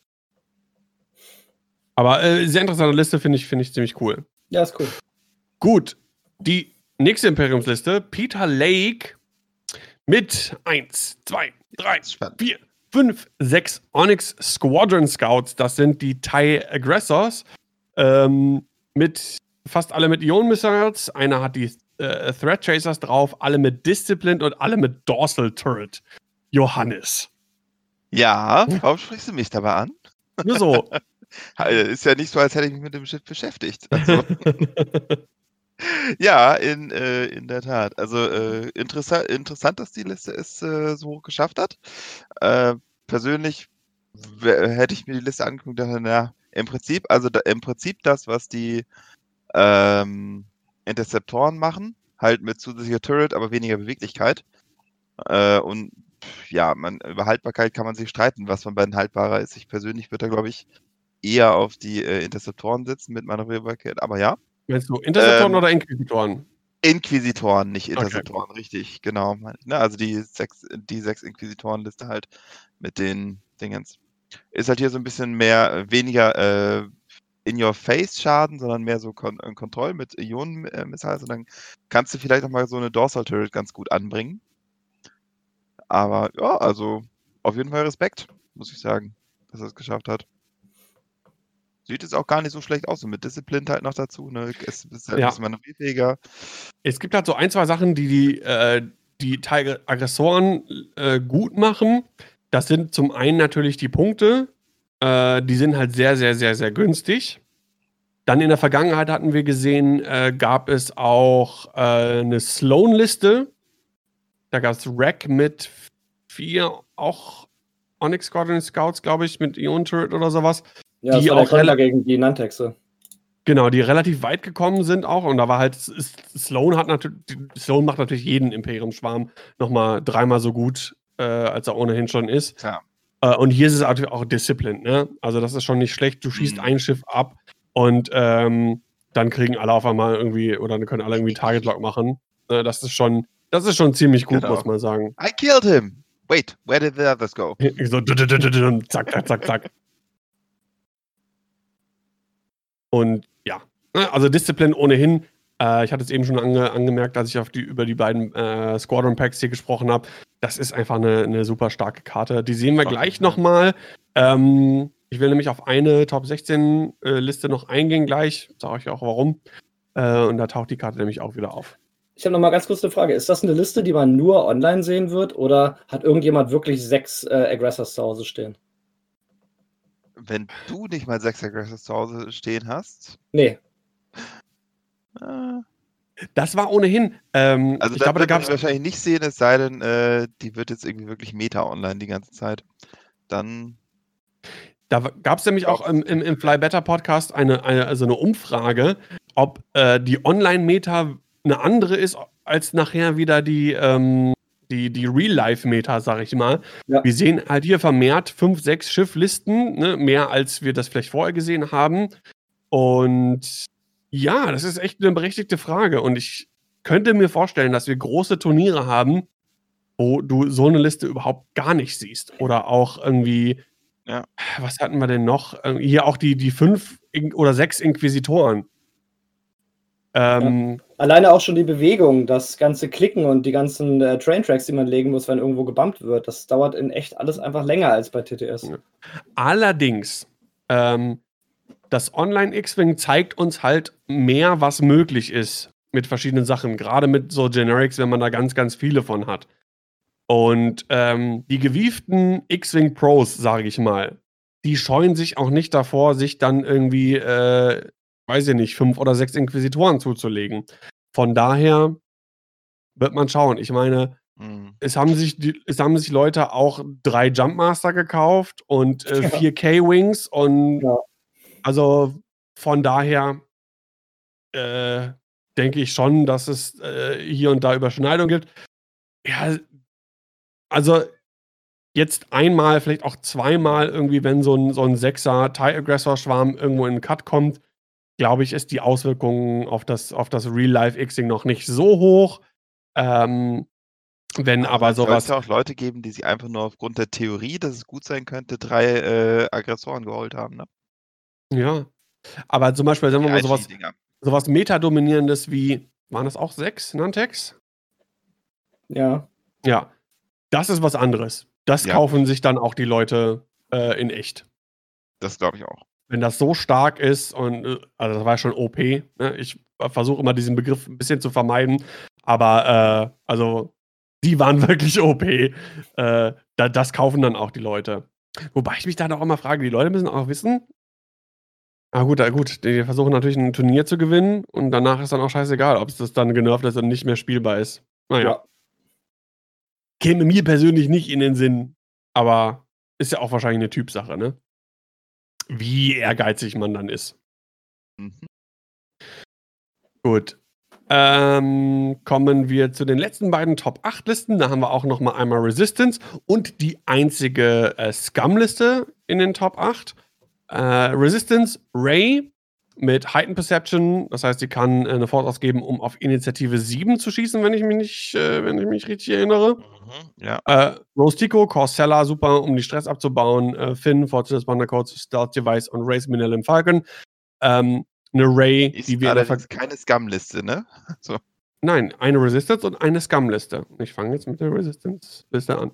Aber äh, sehr interessante Liste, finde ich, find ich ziemlich cool. Ja, ist cool. Gut, die nächste Imperiumsliste, Peter Lake mit 1, 2, 3, 4, 5, 6 Onyx Squadron Scouts. Das sind die TIE Aggressors. Ähm, mit fast alle mit Ion Missiles. Einer hat die äh, Threat Chasers drauf, alle mit Disciplined und alle mit Dorsal Turret. Johannes. Ja, warum sprichst du mich dabei an? Nur so. Ist ja nicht so, als hätte ich mich mit dem Schiff beschäftigt. Also. Ja, in, äh, in der Tat. Also äh, interessa interessant, dass die Liste es äh, so hoch geschafft hat. Äh, persönlich hätte ich mir die Liste angeguckt und dachte, na, im Prinzip, also da, im Prinzip das, was die ähm, Interceptoren machen, halt mit zusätzlicher Turret, aber weniger Beweglichkeit. Äh, und ja, man, über Haltbarkeit kann man sich streiten, was von beiden haltbarer ist. Ich persönlich würde da, glaube ich, eher auf die äh, Interceptoren sitzen mit Manövrierbarkeit, aber ja. Meinst du Interceptoren ähm, oder Inquisitoren? Inquisitoren, nicht Interceptoren, okay. richtig, genau. Ne, also die sechs, die sechs Inquisitoren-Liste halt mit den Dingens. Ist halt hier so ein bisschen mehr, weniger äh, in-your-face-Schaden, sondern mehr so Kon äh, Kontroll mit Ionen-Missiles und dann kannst du vielleicht nochmal so eine Dorsal-Turret ganz gut anbringen. Aber ja, also auf jeden Fall Respekt, muss ich sagen, dass er es geschafft hat. Sieht es auch gar nicht so schlecht aus. Und mit Discipline halt noch dazu. Ne? Es ist halt ja. ein manövrierfähiger. Es gibt halt so ein, zwei Sachen, die die, äh, die Aggressoren äh, gut machen. Das sind zum einen natürlich die Punkte. Äh, die sind halt sehr, sehr, sehr, sehr günstig. Dann in der Vergangenheit hatten wir gesehen, äh, gab es auch äh, eine Sloan-Liste. Da gab es Rack mit vier, auch Onyx Squadron Scouts, glaube ich, mit Ion Turret oder sowas. Ja, die auch der gegen die Nantexe. Genau, die relativ weit gekommen sind auch. Und da war halt, Sloan hat natürlich, Sloan macht natürlich jeden Imperium-Schwarm nochmal dreimal so gut, äh, als er ohnehin schon ist. Ja. Äh, und hier ist es natürlich auch Discipline, ne? Also das ist schon nicht schlecht. Du schießt mhm. ein Schiff ab und ähm, dann kriegen alle auf einmal irgendwie, oder dann können alle irgendwie Target-Lock machen. Äh, das ist schon, das ist schon ziemlich gut, genau. muss man sagen. I killed him! Wait, where did the others go? So, zack, zack, zack, zack. Und ja, ne, also Disziplin ohnehin. Äh, ich hatte es eben schon ange angemerkt, als ich auf die, über die beiden äh, Squadron Packs hier gesprochen habe. Das ist einfach eine, eine super starke Karte. Die sehen wir gleich nochmal. Ähm, ich will nämlich auf eine Top 16 äh, Liste noch eingehen gleich. Sage ich auch warum. Äh, und da taucht die Karte nämlich auch wieder auf. Ich habe noch mal ganz kurz eine Frage. Ist das eine Liste, die man nur online sehen wird oder hat irgendjemand wirklich sechs äh, Aggressors zu Hause stehen? Wenn du nicht mal sechs Aggressors zu Hause stehen hast. Nee. Äh, das war ohnehin. Ähm, also, ich glaube, da gab es wahrscheinlich nicht sehen, es sei denn, äh, die wird jetzt irgendwie wirklich Meta online die ganze Zeit. Dann. Da gab es nämlich auch im, im, im, Fly Better Podcast eine, eine, also eine Umfrage, ob äh, die Online-Meta eine andere ist, als nachher wieder die, ähm, die, die Real-Life-Meta, sag ich mal. Ja. Wir sehen halt hier vermehrt fünf, sechs Schifflisten, ne? mehr als wir das vielleicht vorher gesehen haben. Und ja, das ist echt eine berechtigte Frage. Und ich könnte mir vorstellen, dass wir große Turniere haben, wo du so eine Liste überhaupt gar nicht siehst. Oder auch irgendwie, ja. was hatten wir denn noch? Hier auch die, die fünf oder sechs Inquisitoren. Ähm, ja. Alleine auch schon die Bewegung, das ganze Klicken und die ganzen äh, Train-Tracks, die man legen muss, wenn irgendwo gebumpt wird, das dauert in echt alles einfach länger als bei TTS. Allerdings, ähm, das Online-X-Wing zeigt uns halt mehr, was möglich ist mit verschiedenen Sachen, gerade mit so Generics, wenn man da ganz, ganz viele von hat. Und ähm, die gewieften X-Wing Pros, sage ich mal, die scheuen sich auch nicht davor, sich dann irgendwie äh, weiß ich nicht, fünf oder sechs Inquisitoren zuzulegen. Von daher wird man schauen. Ich meine, mhm. es, haben sich die, es haben sich Leute auch drei Jumpmaster gekauft und äh, 4K-Wings und ja. also von daher äh, denke ich schon, dass es äh, hier und da Überschneidungen gibt. Ja, also jetzt einmal, vielleicht auch zweimal irgendwie, wenn so ein, so ein Sechser TIE-Aggressor-Schwarm irgendwo in den Cut kommt, glaube ich, ist die Auswirkung auf das, auf das Real-Life-Xing noch nicht so hoch. Ähm, wenn aber, aber sowas. Es ja auch Leute geben, die sich einfach nur aufgrund der Theorie, dass es gut sein könnte, drei äh, Aggressoren geholt haben. Ne? Ja. Aber zum Beispiel, sagen wir mal, sowas, sowas Metadominierendes wie, waren das auch sechs Nantex? Ja. Ja. Das ist was anderes. Das ja. kaufen sich dann auch die Leute äh, in echt. Das glaube ich auch wenn das so stark ist und äh, also das war schon OP. Ne? Ich versuche immer diesen Begriff ein bisschen zu vermeiden, aber äh, also die waren wirklich OP. Äh, da, das kaufen dann auch die Leute. Wobei ich mich da auch immer frage, die Leute müssen auch wissen, Ah, gut, ah, gut. Die versuchen natürlich ein Turnier zu gewinnen und danach ist dann auch scheißegal, ob es das dann genervt ist und nicht mehr spielbar ist. Naja. Ja. Käme mir persönlich nicht in den Sinn, aber ist ja auch wahrscheinlich eine Typsache, ne? Wie ehrgeizig man dann ist. Mhm. Gut. Ähm, kommen wir zu den letzten beiden Top 8 Listen. Da haben wir auch noch mal einmal Resistance und die einzige äh, Scum-Liste in den Top 8. Äh, Resistance, Ray mit Heightened Perception. Das heißt, sie kann äh, eine Force ausgeben, um auf Initiative 7 zu schießen, wenn ich mich nicht, äh, wenn ich mich richtig erinnere. Mhm, ja. Äh, Rose Tico, Corsella, super, um die Stress abzubauen. Äh, Finn, Fortunatus Codes, Stealth Device und Race Minel im Falcon. Ähm, eine Ray, ist die wir allerdings keine Scum-Liste, ne? So. Nein, eine Resistance und eine Scum-Liste. Ich fange jetzt mit der Resistance-Liste an.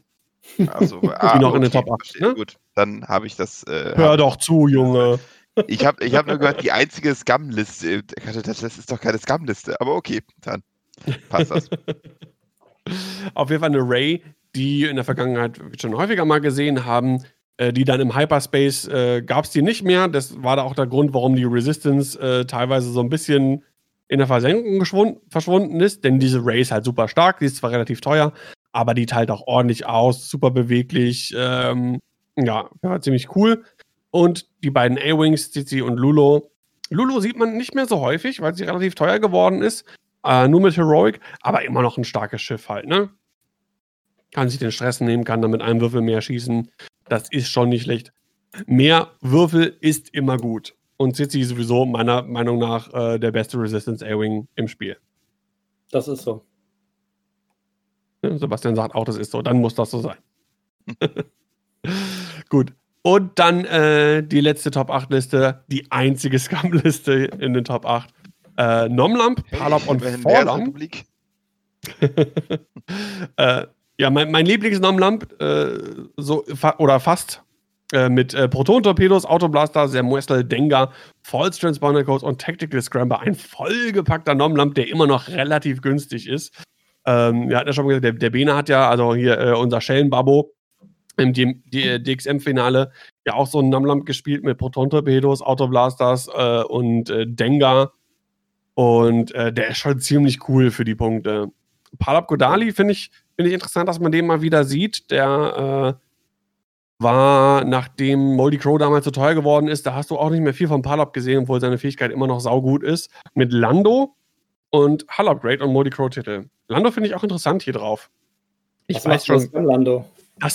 Also, ah, die noch okay, in den Top 8. Ne? Gut, dann habe ich das. Äh, Hör doch zu, Junge. Ich habe ich hab nur gehört, die einzige Scum-Liste. Das ist doch keine Scum-Liste, aber okay, dann passt das. Auf jeden Fall eine Ray, die in der Vergangenheit schon häufiger mal gesehen haben, äh, die dann im Hyperspace äh, gab es die nicht mehr. Das war da auch der Grund, warum die Resistance äh, teilweise so ein bisschen in der Versenkung verschwunden ist, denn diese Ray ist halt super stark, die ist zwar relativ teuer, aber die teilt auch ordentlich aus, super beweglich, ähm, ja, ziemlich cool. Und die beiden A-Wings, Cici und Lulo. Lulo sieht man nicht mehr so häufig, weil sie relativ teuer geworden ist. Äh, nur mit Heroic, aber immer noch ein starkes Schiff halt, ne? Kann sich den Stress nehmen, kann dann mit einem Würfel mehr schießen. Das ist schon nicht schlecht. Mehr Würfel ist immer gut. Und Cici ist sowieso meiner Meinung nach äh, der beste Resistance A-Wing im Spiel. Das ist so. Sebastian sagt auch, das ist so. Dann muss das so sein. gut. Und dann äh, die letzte Top 8 Liste, die einzige Scum-Liste in den Top 8. Äh, Nomlamp, Palop und Vorlamp. äh, ja, mein, mein Lieblings-Nomlamp, äh, so, fa oder fast, äh, mit äh, Proton-Torpedos, Autoblaster, Sermuestel, Dengar, False Transponder Codes und Tactical Scramber. Ein vollgepackter Nomlamp, der immer noch relativ günstig ist. Ähm, wir hatten ja schon gesagt, der, der Bene hat ja, also hier äh, unser Schellenbabo im DXM-Finale ja auch so einen Nomlamp gespielt mit Proton-Torpedos, Autoblasters äh, und äh, Dengar. Und äh, der ist schon ziemlich cool für die Punkte. Palab Godali finde ich, find ich interessant, dass man den mal wieder sieht. Der äh, war, nachdem Moldy Crow damals so teuer geworden ist, da hast du auch nicht mehr viel von Palab gesehen, obwohl seine Fähigkeit immer noch saugut ist. Mit Lando und Hull Upgrade und Moldy Crow Titel. Lando finde ich auch interessant hier drauf. Ich was weiß schon. Lando? Das,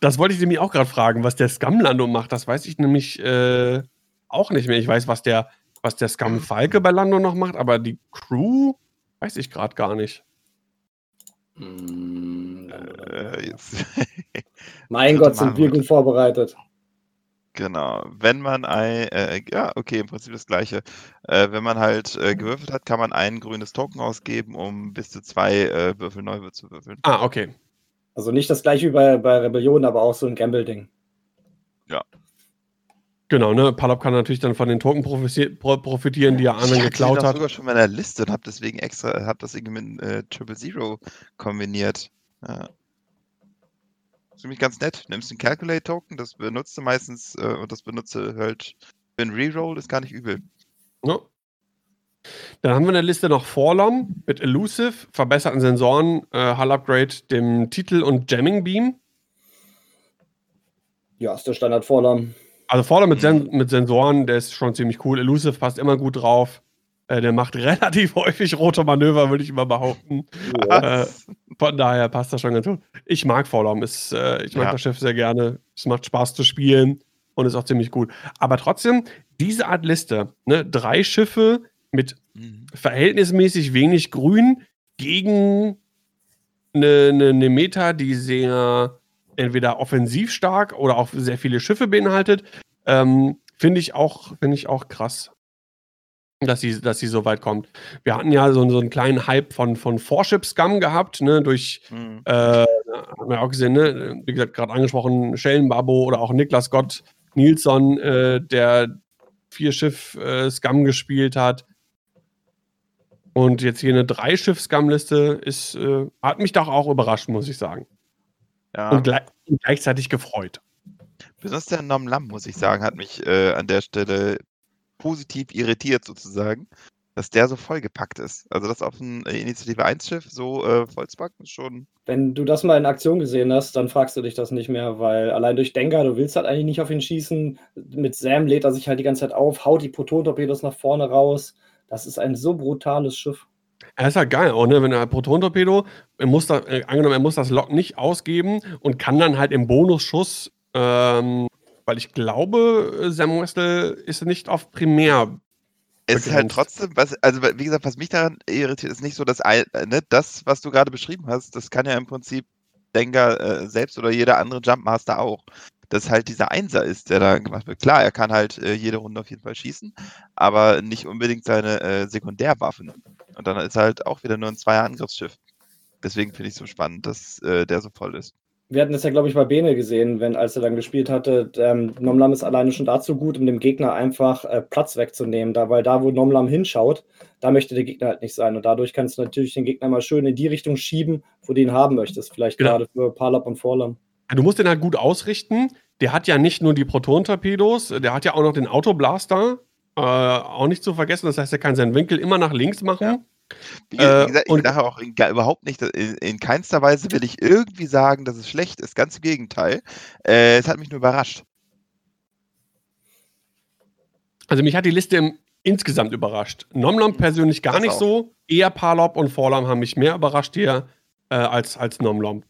das wollte ich nämlich auch gerade fragen, was der Scum Lando macht. Das weiß ich nämlich äh, auch nicht mehr. Ich weiß, was der, was der Scum Falke bei Lando noch macht, aber die Crew weiß ich gerade gar nicht. Hm, äh, mein Gott, sind wir gut vorbereitet. Genau. Wenn man ein, äh, ja, okay, im Prinzip das gleiche. Äh, wenn man halt äh, gewürfelt hat, kann man ein grünes Token ausgeben, um bis zu zwei äh, Würfel neu zu würfeln. Ah, okay. Also nicht das gleiche wie bei, bei Rebellion, aber auch so ein Gamble-Ding. Ja. Genau, ne? Palop kann natürlich dann von den Token profitieren, die er anderen geklaut hat. Ich sogar schon in meiner Liste und habe deswegen extra, habe das irgendwie mit äh, Triple Zero kombiniert. Ja. Das ist nämlich ganz nett. Nimmst den Calculate-Token, das benutzt du meistens äh, und das benutze halt für ein Reroll, ist gar nicht übel. Ja. Dann haben wir in der Liste noch Forlom mit Elusive, verbesserten Sensoren, äh, Hull Upgrade, dem Titel und Jamming Beam. Ja, ist der Standard Forlom. Also Forder mit, Sen mit Sensoren, der ist schon ziemlich cool. Elusive passt immer gut drauf. Äh, der macht relativ häufig rote Manöver, würde ich immer behaupten. Äh, von daher passt das schon ganz gut. Ich mag Forlom. Ist, äh, ich mag ja. das Schiff sehr gerne. Es macht Spaß zu spielen und ist auch ziemlich gut. Aber trotzdem, diese Art Liste, ne, drei Schiffe mit mhm. verhältnismäßig wenig Grün gegen eine, eine, eine Meta, die sehr entweder offensiv stark oder auch sehr viele Schiffe beinhaltet, ähm, finde ich auch, finde ich auch krass. Dass sie, dass sie so weit kommt. Wir hatten ja so, so einen kleinen Hype von, von Forship-Scum gehabt, ne, durch, mhm. äh, haben wir auch gesehen, ne, wie gesagt, gerade angesprochen, Schellenbabo oder auch Niklas Gott Nilsson, äh, der vier Schiff-Scum äh, gespielt hat. Und jetzt hier eine Drei-Schiff-Scum-Liste ist, äh, hat mich doch auch überrascht, muss ich sagen. Ja. Und, gleich, und, gleichzeitig gefreut. Besonders der Nom Lam, muss ich sagen, hat mich äh, an der Stelle positiv irritiert sozusagen, dass der so vollgepackt ist. Also das auf ein äh, Initiative 1 Schiff so äh, vollzupacken ist schon. Wenn du das mal in Aktion gesehen hast, dann fragst du dich das nicht mehr, weil allein durch Denker, du willst halt eigentlich nicht auf ihn schießen. Mit Sam lädt er sich halt die ganze Zeit auf, haut die Proton-Torpedos nach vorne raus. Das ist ein so brutales Schiff. Er ist halt geil, auch, ne? wenn er Proton-Torpedo, er muss da, äh, angenommen, er muss das Lock nicht ausgeben und kann dann halt im Bonusschuss, ähm, weil ich glaube, Sam Westel ist nicht auf Primär. Es ist halt trotzdem, was, also wie gesagt, was mich daran irritiert, ist nicht so, dass ne, das, was du gerade beschrieben hast, das kann ja im Prinzip Denker äh, selbst oder jeder andere Jumpmaster auch dass halt dieser Einser ist, der da gemacht wird. Klar, er kann halt äh, jede Runde auf jeden Fall schießen, aber nicht unbedingt seine äh, Sekundärwaffen. Und dann ist er halt auch wieder nur ein Zweier-Angriffsschiff. Deswegen finde ich es so spannend, dass äh, der so voll ist. Wir hatten das ja, glaube ich, bei Bene gesehen, wenn, als er dann gespielt hatte. Ähm, Nomlam ist alleine schon dazu gut, um dem Gegner einfach äh, Platz wegzunehmen. Da, weil da, wo Nomlam hinschaut, da möchte der Gegner halt nicht sein. Und dadurch kannst du natürlich den Gegner mal schön in die Richtung schieben, wo du ihn haben möchtest. Vielleicht genau. gerade für Palop und Vorlam. Du musst den halt gut ausrichten. Der hat ja nicht nur die Proton-Torpedos, der hat ja auch noch den Autoblaster. Äh, auch nicht zu vergessen. Das heißt, er kann seinen Winkel immer nach links machen. Ja. Wie, wie, gesagt, ich sage auch in, überhaupt nicht, in, in, keinster Weise will ich irgendwie sagen, dass es schlecht ist. Ganz im Gegenteil. Äh, es hat mich nur überrascht. Also mich hat die Liste im, insgesamt überrascht. Nomnom mhm. persönlich gar das nicht auch. so. Eher Palop und Vorlam haben mich mehr überrascht hier äh, als, als Nomlom.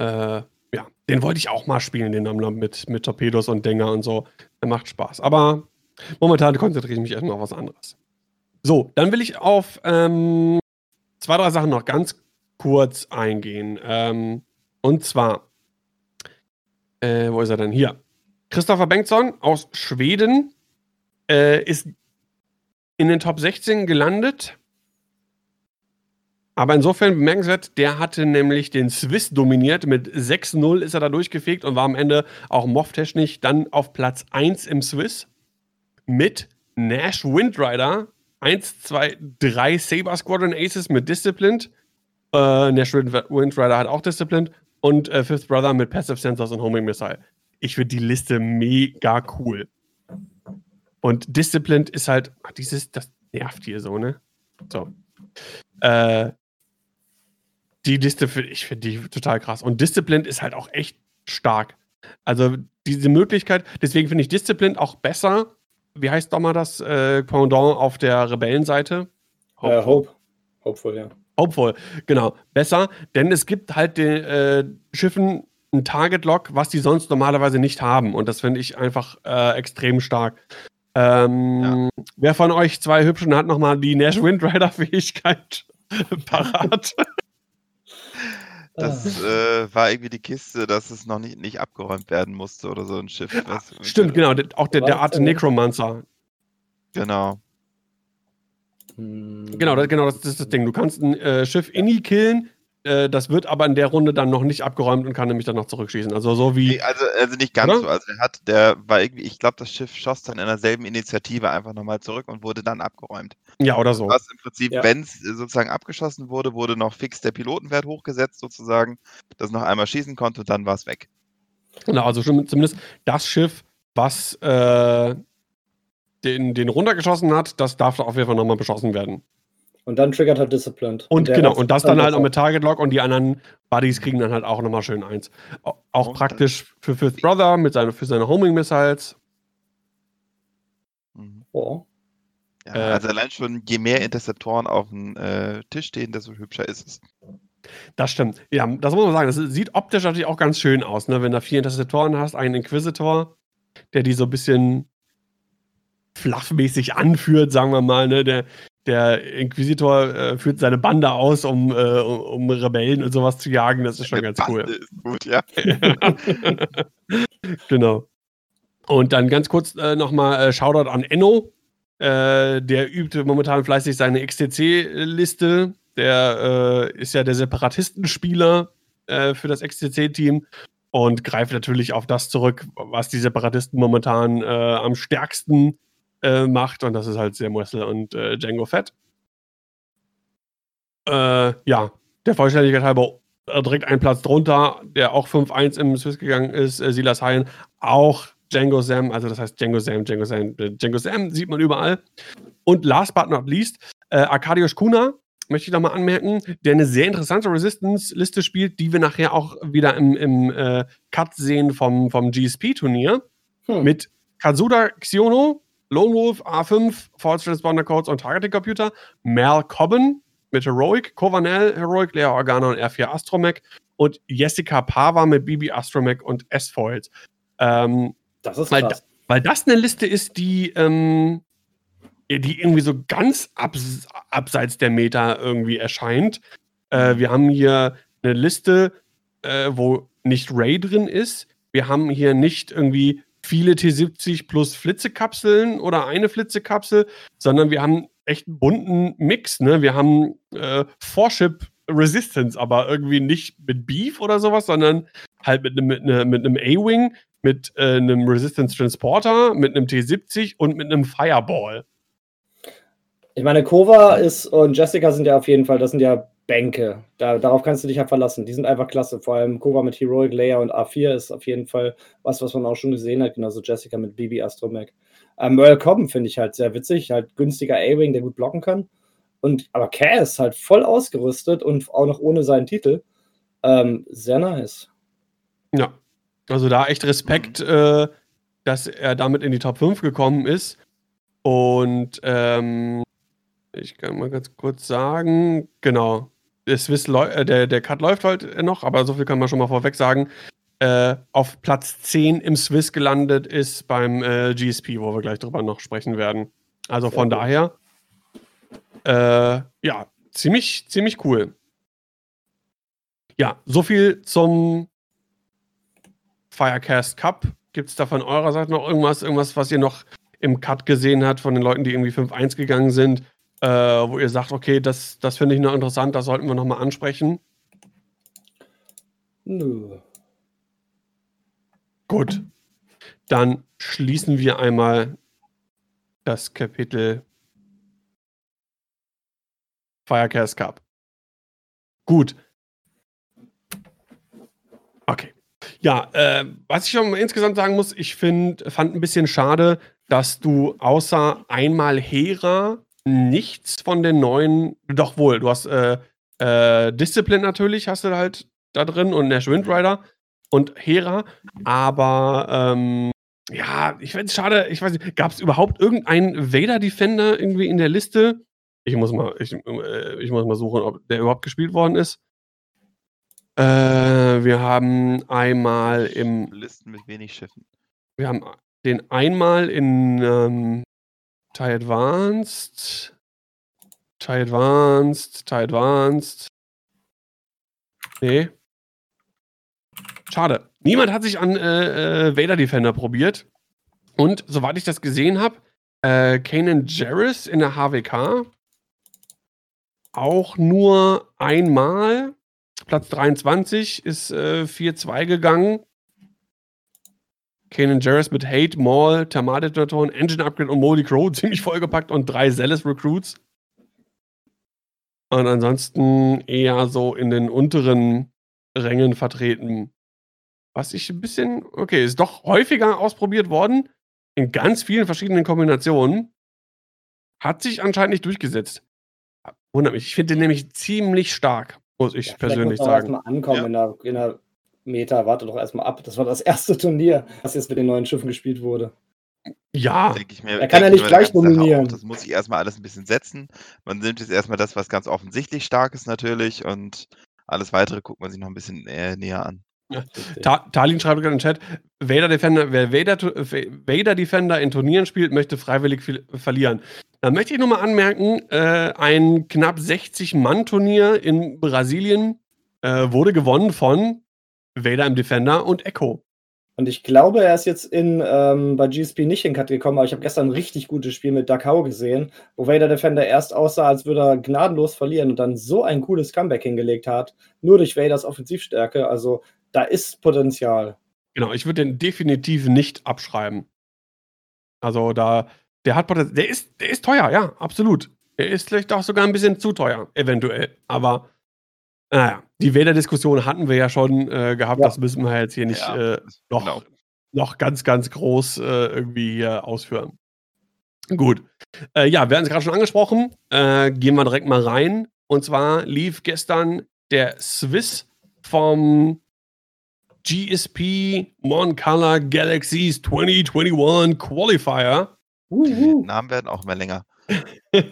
Äh, ja, den wollte ich auch mal spielen, den Namlam mit, mit Torpedos und Dinger und so. Der macht Spaß. Aber momentan konzentriere ich mich erstmal auf was anderes. So, dann will ich auf ähm, zwei, drei Sachen noch ganz kurz eingehen. Ähm, und zwar, äh, wo ist er denn? Hier. Christopher Bengtsson aus Schweden äh, ist in den Top 16 gelandet aber insofern bemerkenswert, der hatte nämlich den Swiss dominiert. Mit 6-0 ist er da durchgefegt und war am Ende auch MOV-technisch dann auf Platz 1 im Swiss. Mit Nash Windrider 1, 2, 3 Saber Squadron Aces mit Disciplined. Äh, Nash Windrider hat auch Disciplined. Und äh, Fifth Brother mit Passive Sensors und Homing Missile. Ich finde die Liste mega cool. Und Disciplined ist halt, ach, dieses, das nervt hier so, ne? So. Äh, die Liste, ich finde die total krass. Und Disciplined ist halt auch echt stark. Also diese Möglichkeit, deswegen finde ich Disciplined auch besser. Wie heißt doch mal das äh, Pendant auf der Rebellenseite? Hope. Äh, Hope. Hopeful, ja. Hopeful, genau. Besser, denn es gibt halt den äh, Schiffen ein Target-Lock, was die sonst normalerweise nicht haben. Und das finde ich einfach äh, extrem stark. Ähm, ja. Wer von euch zwei Hübschen hat nochmal die Nash Windrider-Fähigkeit parat? Das ah. äh, war irgendwie die Kiste, dass es noch nicht, nicht abgeräumt werden musste oder so ein Schiff. Was, Stimmt, genau. Auch der, der Art Necromancer. Genau. Hm. Genau, das, genau, das ist das Ding. Du kannst ein äh, Schiff inni killen, äh, das wird aber in der Runde dann noch nicht abgeräumt und kann nämlich dann noch zurückschießen. Also so wie. Nee, also, also nicht ganz oder? so. Also der hat, der war irgendwie, ich glaube, das Schiff schoss dann in derselben Initiative einfach nochmal zurück und wurde dann abgeräumt. Ja, oder so. Was im Prinzip, ja. wenn es sozusagen abgeschossen wurde, wurde noch fix der Pilotenwert hochgesetzt, sozusagen, das noch einmal schießen konnte und dann war es weg. Genau, also zumindest das Schiff, was äh, den, den runtergeschossen hat, das darf auf jeden Fall nochmal beschossen werden. Und dann triggert halt Disciplined. Und, und genau, und das dann halt noch mit Target Lock und die anderen Buddies kriegen dann halt auch nochmal schön eins. Auch und praktisch für Fifth Brother mit seine, für seine Homing Missiles. Mhm. Oh. Ja, äh, also allein schon, je mehr Interceptoren auf dem äh, Tisch stehen, desto hübscher ist es. Das stimmt. Ja, das muss man sagen. Das sieht optisch natürlich auch ganz schön aus, ne? wenn du vier Interceptoren hast, einen Inquisitor, der die so ein bisschen fluffmäßig anführt, sagen wir mal, ne? der, der Inquisitor äh, führt seine Bande aus, um, äh, um Rebellen und sowas zu jagen. Das ist schon ganz Bande cool. Ist gut, ja. genau. Und dann ganz kurz äh, nochmal äh, Shoutout an Enno. Äh, der übt momentan fleißig seine XTC-Liste. Der äh, ist ja der Separatistenspieler äh, für das XTC-Team und greift natürlich auf das zurück, was die Separatisten momentan am stärksten äh, macht. Und das ist halt Sam Wessel und äh, Django Fett. Äh, ja, der Vollständigkeit halber direkt einen Platz drunter, der auch 5-1 im Swiss gegangen ist, äh, Silas Hayen, auch Django Sam, also das heißt Django Sam, Django Sam, äh, Django Sam sieht man überall. Und last but not least, äh, Arkadiusz Kuna, möchte ich noch mal anmerken, der eine sehr interessante Resistance-Liste spielt, die wir nachher auch wieder im, im äh, Cut sehen vom, vom GSP-Turnier. Hm. Mit Kazuda Xiono, Lone Wolf, A5, False Transponder Codes und Targeting Computer, Mal Cobben mit Heroic, Covanel Heroic, Lea Organa und R4 Astromech und Jessica Pava mit BB Astromech und S-Foils. Ähm, das ist weil, krass. Weil das eine Liste ist, die, ähm, die irgendwie so ganz abs abseits der Meta irgendwie erscheint. Äh, wir haben hier eine Liste, äh, wo nicht Ray drin ist. Wir haben hier nicht irgendwie viele T70 plus Flitzekapseln oder eine Flitzekapsel, sondern wir haben echt einen bunten Mix. Ne? Wir haben äh, Forship Resistance, aber irgendwie nicht mit Beef oder sowas, sondern halt mit, mit, ne, mit einem A-Wing, mit äh, einem Resistance Transporter, mit einem T70 und mit einem Fireball. Ich meine, Kova ist und Jessica sind ja auf jeden Fall, das sind ja Bänke. Da, darauf kannst du dich ja verlassen. Die sind einfach klasse. Vor allem Kova mit Heroic Layer und A4 ist auf jeden Fall was, was man auch schon gesehen hat. Genauso Jessica mit BB Astromech. Ähm, Merle Cobben finde ich halt sehr witzig. Halt günstiger A-Wing, der gut blocken kann. Und, aber Cass halt voll ausgerüstet und auch noch ohne seinen Titel. Ähm, sehr nice. Ja, also da echt Respekt, mhm. äh, dass er damit in die Top 5 gekommen ist. Und ähm, ich kann mal ganz kurz sagen, genau, der, Swiss äh, der, der Cut läuft halt noch, aber so viel kann man schon mal vorweg sagen. Äh, auf Platz 10 im Swiss gelandet ist beim äh, GSP, wo wir gleich drüber noch sprechen werden. Also von daher, äh, ja, ziemlich, ziemlich cool. Ja, so viel zum Firecast Cup. Gibt es da von eurer Seite noch irgendwas, irgendwas, was ihr noch im Cut gesehen habt von den Leuten, die irgendwie 5-1 gegangen sind? Äh, wo ihr sagt, okay, das, das finde ich noch interessant, das sollten wir nochmal ansprechen? Nö. Gut. Dann schließen wir einmal das Kapitel Firecast Cup. Gut. Okay. Ja, äh, was ich schon insgesamt sagen muss, ich find, fand ein bisschen schade, dass du außer einmal Hera nichts von den neuen, doch wohl, du hast äh, äh, Discipline natürlich, hast du halt da drin und Nash Windrider und Hera, aber ähm, ja, ich finde es schade, ich weiß nicht, gab es überhaupt irgendeinen Vader-Defender irgendwie in der Liste? Ich muss mal, ich, äh, ich muss mal suchen, ob der überhaupt gespielt worden ist. Äh, wir haben einmal im. Listen mit wenig Schiffen. Wir haben den einmal in ähm, TIE Advanced. TIE Advanced. TIE Advanced. Nee. Schade. Niemand hat sich an äh, äh, Vader Defender probiert. Und soweit ich das gesehen habe, äh, Kanan Jarrus in der HWK auch nur einmal. Platz 23 ist äh, 4-2 gegangen. Kanan Jarrus mit Hate, Maul, Thermaldetonatoren, Engine Upgrade und Moldy Crow ziemlich vollgepackt und drei Zealous Recruits. Und ansonsten eher so in den unteren Rängen vertreten. Was ich ein bisschen, okay, ist doch häufiger ausprobiert worden, in ganz vielen verschiedenen Kombinationen. Hat sich anscheinend nicht durchgesetzt. Wundert mich. Ich finde den nämlich ziemlich stark, muss ich ja, persönlich muss sagen. Mal ankommen ja. in, der, in der Meta, warte doch erstmal ab. Das war das erste Turnier, was jetzt mit den neuen Schiffen gespielt wurde. Ja, mir, er kann ja nicht gleich dominieren. Das muss ich erstmal alles ein bisschen setzen. Man nimmt jetzt erstmal das, was ganz offensichtlich stark ist, natürlich, und alles weitere guckt man sich noch ein bisschen äh, näher an. Ja. Ta Talin schreibt gerade im Chat: Vader Defender, wer Vader, Vader, Defender in Turnieren spielt, möchte freiwillig verlieren. Da möchte ich nochmal anmerken: äh, ein knapp 60-Mann-Turnier in Brasilien äh, wurde gewonnen von Vader im Defender und Echo. Und ich glaube, er ist jetzt in, ähm, bei GSP nicht in Cut gekommen, aber ich habe gestern ein richtig gutes Spiel mit Dakau gesehen, wo Vader Defender erst aussah, als würde er gnadenlos verlieren und dann so ein cooles Comeback hingelegt hat, nur durch Vaders Offensivstärke. Also da ist Potenzial. Genau, ich würde den definitiv nicht abschreiben. Also da, der hat Potenzial. Der ist, der ist teuer, ja, absolut. Er ist vielleicht auch sogar ein bisschen zu teuer, eventuell. Aber naja, die Wähler-Diskussion hatten wir ja schon äh, gehabt, ja. das müssen wir jetzt hier nicht ja, äh, noch, genau. noch ganz, ganz groß äh, irgendwie hier ausführen. Gut. Äh, ja, wir hatten es gerade schon angesprochen. Äh, gehen wir direkt mal rein. Und zwar lief gestern der Swiss vom GSP Mon Color Galaxies 2021 Qualifier. Uhu. Namen werden auch immer länger.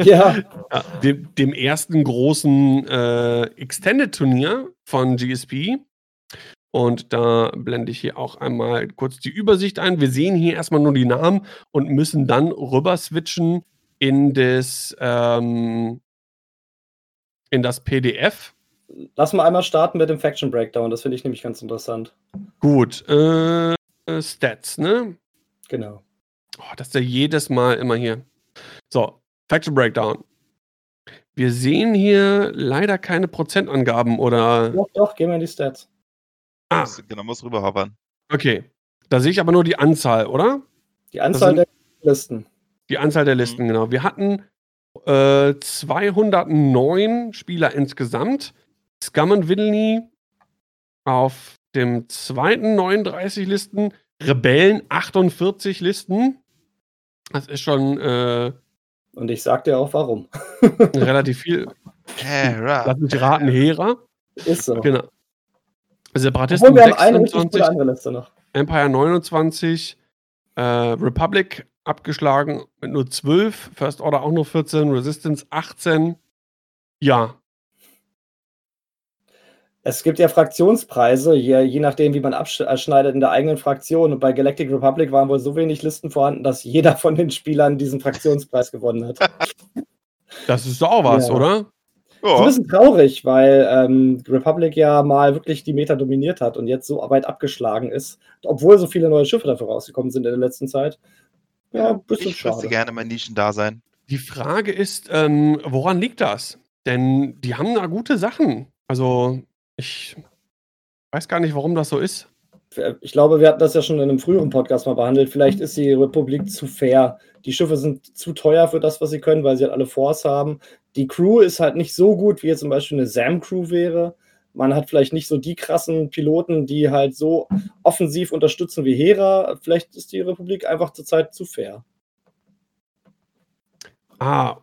Ja. ja dem, dem, ersten großen äh, Extended-Turnier von GSP. Und da blende ich hier auch einmal kurz die Übersicht ein. Wir sehen hier erstmal nur die Namen und müssen dann rüber switchen in das, ähm, in das PDF. Lass mal einmal starten mit dem Faction Breakdown. Das finde ich nämlich ganz interessant. Gut. Äh, Stats, ne? Genau. Oh, das ist ja jedes Mal immer hier. So, Faction Breakdown. Wir sehen hier leider keine Prozentangaben oder. Doch, doch, gehen wir in die Stats. Ah. Genau, muss rüberhoppern. Okay. Da sehe ich aber nur die Anzahl, oder? Die Anzahl der Listen. Die Anzahl der Listen, mhm. genau. Wir hatten äh, 209 Spieler insgesamt. Scum und Villainy auf dem zweiten 39 Listen. Rebellen 48 Listen. Das ist schon. Äh, und ich sag dir auch warum. relativ viel. Hera. Lass mich raten, Hera. Ist so. Genau. Separatisten wir 26, haben eine Liste noch. Empire 29, äh, Republic abgeschlagen mit nur 12, First Order auch nur 14, Resistance 18. Ja. Es gibt ja Fraktionspreise, je, je nachdem, wie man abschneidet in der eigenen Fraktion. Und bei Galactic Republic waren wohl so wenig Listen vorhanden, dass jeder von den Spielern diesen Fraktionspreis gewonnen hat. Das ist doch auch was, ja. oder? Ja. Ist ein bisschen traurig, weil ähm, Republic ja mal wirklich die Meta dominiert hat und jetzt so weit abgeschlagen ist, obwohl so viele neue Schiffe dafür rausgekommen sind in der letzten Zeit. Ja, ein bisschen ich schade. gerne mein Nischen da sein. Die Frage ist, ähm, woran liegt das? Denn die haben da gute Sachen. Also, ich weiß gar nicht, warum das so ist. Ich glaube, wir hatten das ja schon in einem früheren Podcast mal behandelt. Vielleicht ist die Republik zu fair. Die Schiffe sind zu teuer für das, was sie können, weil sie halt alle Force haben die Crew ist halt nicht so gut, wie jetzt zum Beispiel eine SAM-Crew wäre. Man hat vielleicht nicht so die krassen Piloten, die halt so offensiv unterstützen wie Hera. Vielleicht ist die Republik einfach zurzeit zu fair. Ah.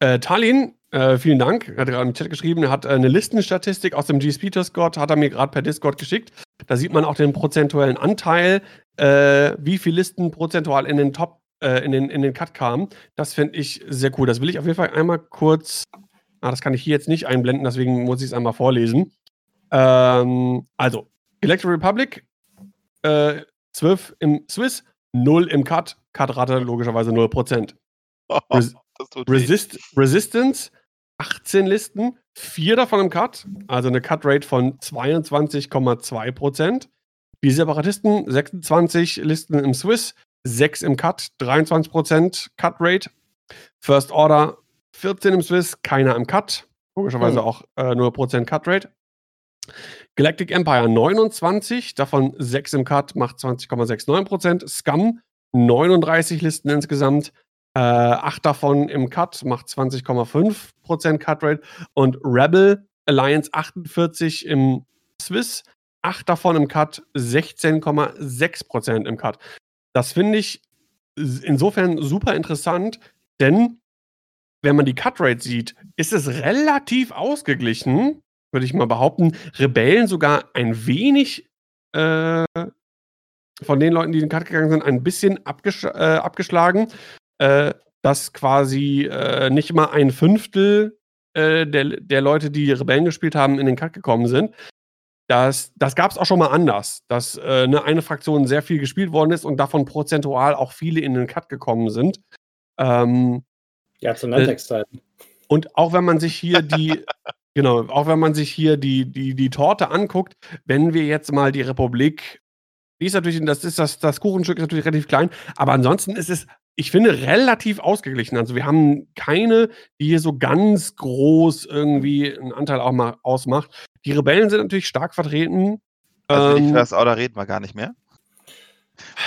Äh, Tallinn, äh, vielen Dank. Er hat gerade im Chat geschrieben, er hat äh, eine Listenstatistik aus dem GSP Discord, hat er mir gerade per Discord geschickt. Da sieht man auch den prozentuellen Anteil, äh, wie viele Listen prozentual in den Top äh, in, den, in den Cut kam. Das finde ich sehr cool. Das will ich auf jeden Fall einmal kurz. Ah, das kann ich hier jetzt nicht einblenden, deswegen muss ich es einmal vorlesen. Ähm, also, Electric Republic, äh, 12 im Swiss, 0 im Cut, Cut-Rate logischerweise 0%. Res Resist Resistance, 18 Listen, 4 davon im Cut, also eine Cut-Rate von 22,2%. Die Separatisten, 26 Listen im Swiss, 6 im Cut, 23% Cut Rate. First Order 14 im Swiss, keiner im Cut. Logischerweise oh. auch äh, nur Prozent Cut Rate. Galactic Empire 29, davon 6 im Cut, macht 20,69%. Scum 39 Listen insgesamt, äh, 8 davon im Cut, macht 20,5% Cut Rate. Und Rebel Alliance 48 im Swiss, 8 davon im Cut, 16,6% im Cut. Das finde ich insofern super interessant, denn wenn man die Cutrate sieht, ist es relativ ausgeglichen, würde ich mal behaupten. Rebellen sogar ein wenig äh, von den Leuten, die in den Cut gegangen sind, ein bisschen abgesch äh, abgeschlagen. Äh, dass quasi äh, nicht mal ein Fünftel äh, der, der Leute, die Rebellen gespielt haben, in den Cut gekommen sind. Das, das gab es auch schon mal anders, dass äh, eine, eine Fraktion sehr viel gespielt worden ist und davon prozentual auch viele in den Cut gekommen sind. Ähm, ja, zu Nantex-Zeiten. Äh, und auch wenn man sich hier die, genau, auch wenn man sich hier die, die, die Torte anguckt, wenn wir jetzt mal die Republik, die ist natürlich, das ist das, das Kuchenstück ist natürlich relativ klein, aber ansonsten ist es ich finde, relativ ausgeglichen. Also wir haben keine, die hier so ganz groß irgendwie einen Anteil auch mal ausmacht. Die Rebellen sind natürlich stark vertreten. Also ähm, nicht das Outer reden wir gar nicht mehr.